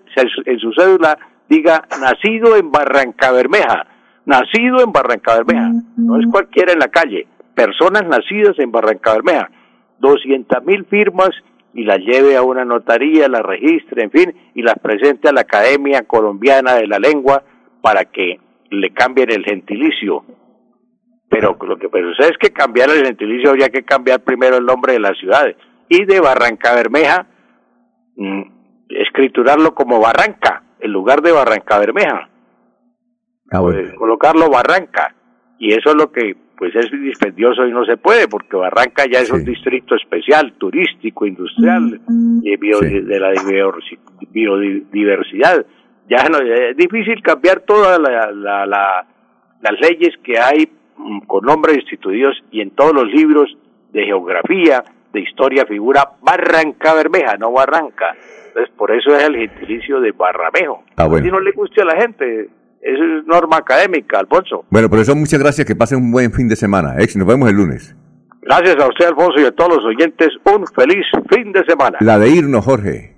en su cédula diga nacido en Barranca Bermeja. nacido en Barranca Bermeja, no es cualquiera en la calle, personas nacidas en Barranca Bermeja, 200 mil firmas y las lleve a una notaría, las registre, en fin, y las presente a la Academia Colombiana de la Lengua para que le cambien el gentilicio. Pero lo que pues, es que cambiar el gentilicio habría que cambiar primero el nombre de las ciudades. Y de Barranca Bermeja, mm, escriturarlo como Barranca, en lugar de Barranca Bermeja. Ah, Pues, colocarlo Barranca. Y eso es lo que pues es dispendioso y no se puede, porque Barranca ya es un distrito especial, turístico, industrial, y bio- de la biodiversi- biodiversidad. Ya no, es difícil cambiar todas la- la- la- las leyes que hay mm, con nombres instituidos y en todos los libros de geografía, de historia figura Barranca Bermeja, no Barranca. Entonces, por eso es el gentilicio de Barramejo. Ah, bueno. Si no le guste a la gente, eso es norma académica, Alfonso. Bueno, por eso muchas gracias, que pasen un buen fin de semana. Ex, nos vemos el lunes. Gracias a usted, Alfonso, y a todos los oyentes, un feliz fin de semana. La de irnos, Jorge.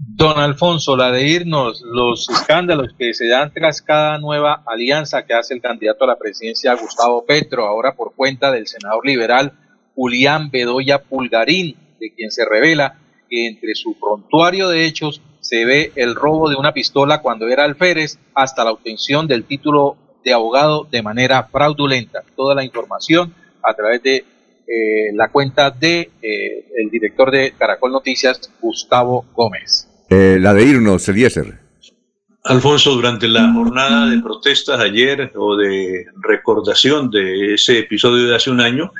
Don Alfonso, la de irnos, los escándalos que se dan tras cada nueva alianza que hace el candidato a la presidencia Gustavo Petro, ahora por cuenta del senador liberal Julián Bedoya Pulgarín, de quien se revela que entre su prontuario de hechos se ve el robo de una pistola cuando era alférez hasta la obtención del título de abogado de manera fraudulenta. Toda la información a través de eh, la cuenta de eh, el director de Caracol Noticias, Gustavo Gómez. Eh, la de irnos, Eliezer. Alfonso, durante la jornada de protestas ayer o de recordación de ese episodio de hace un año,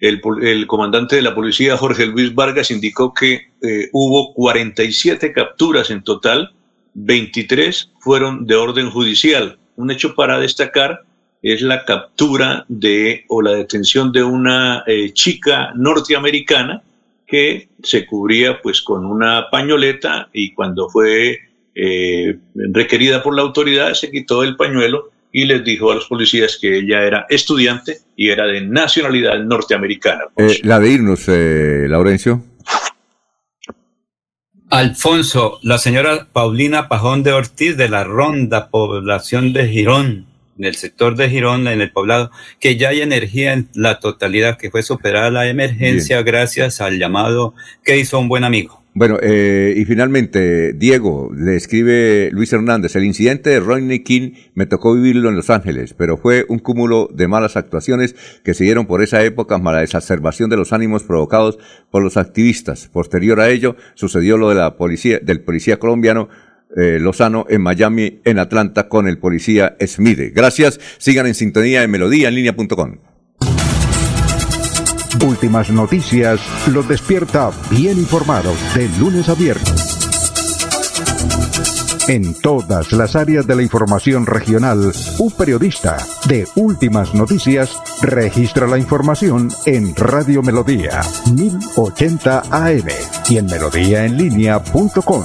el, el comandante de la policía, Jorge Luis Vargas, indicó que eh, hubo 47 capturas en total, 23 fueron de orden judicial. Un hecho para destacar es la captura de o la detención de una eh, chica norteamericana que se cubría pues con una pañoleta y cuando fue eh, requerida por la autoridad se quitó el pañuelo y les dijo a los policías que ella era estudiante y era de nacionalidad norteamericana. Eh, la de irnos, eh, Laurencio. Alfonso, la señora Paulina Pajón de Ortiz de la Ronda, población de Girón, en el sector de Girón, en el poblado, que ya hay energía en la totalidad, que fue superada la emergencia gracias al llamado que hizo un buen amigo. Bueno, eh, y finalmente, Diego, le escribe Luis Hernández, el incidente de Rodney King me tocó vivirlo en Los Ángeles, pero fue un cúmulo de malas actuaciones que se dieron por esa época, mala exacerbación de los ánimos provocados por los activistas. Posterior a ello, sucedió lo de la policía, del policía colombiano eh, Lozano en Miami, en Atlanta, con el policía Smith. Gracias, sigan en sintonía en melodía en línea.com. Últimas noticias los despierta bien informados de lunes a viernes. En todas las áreas de la información regional, un periodista de Últimas Noticias registra la información en Radio Melodía 1080 AM y en melodíaenlínea.com.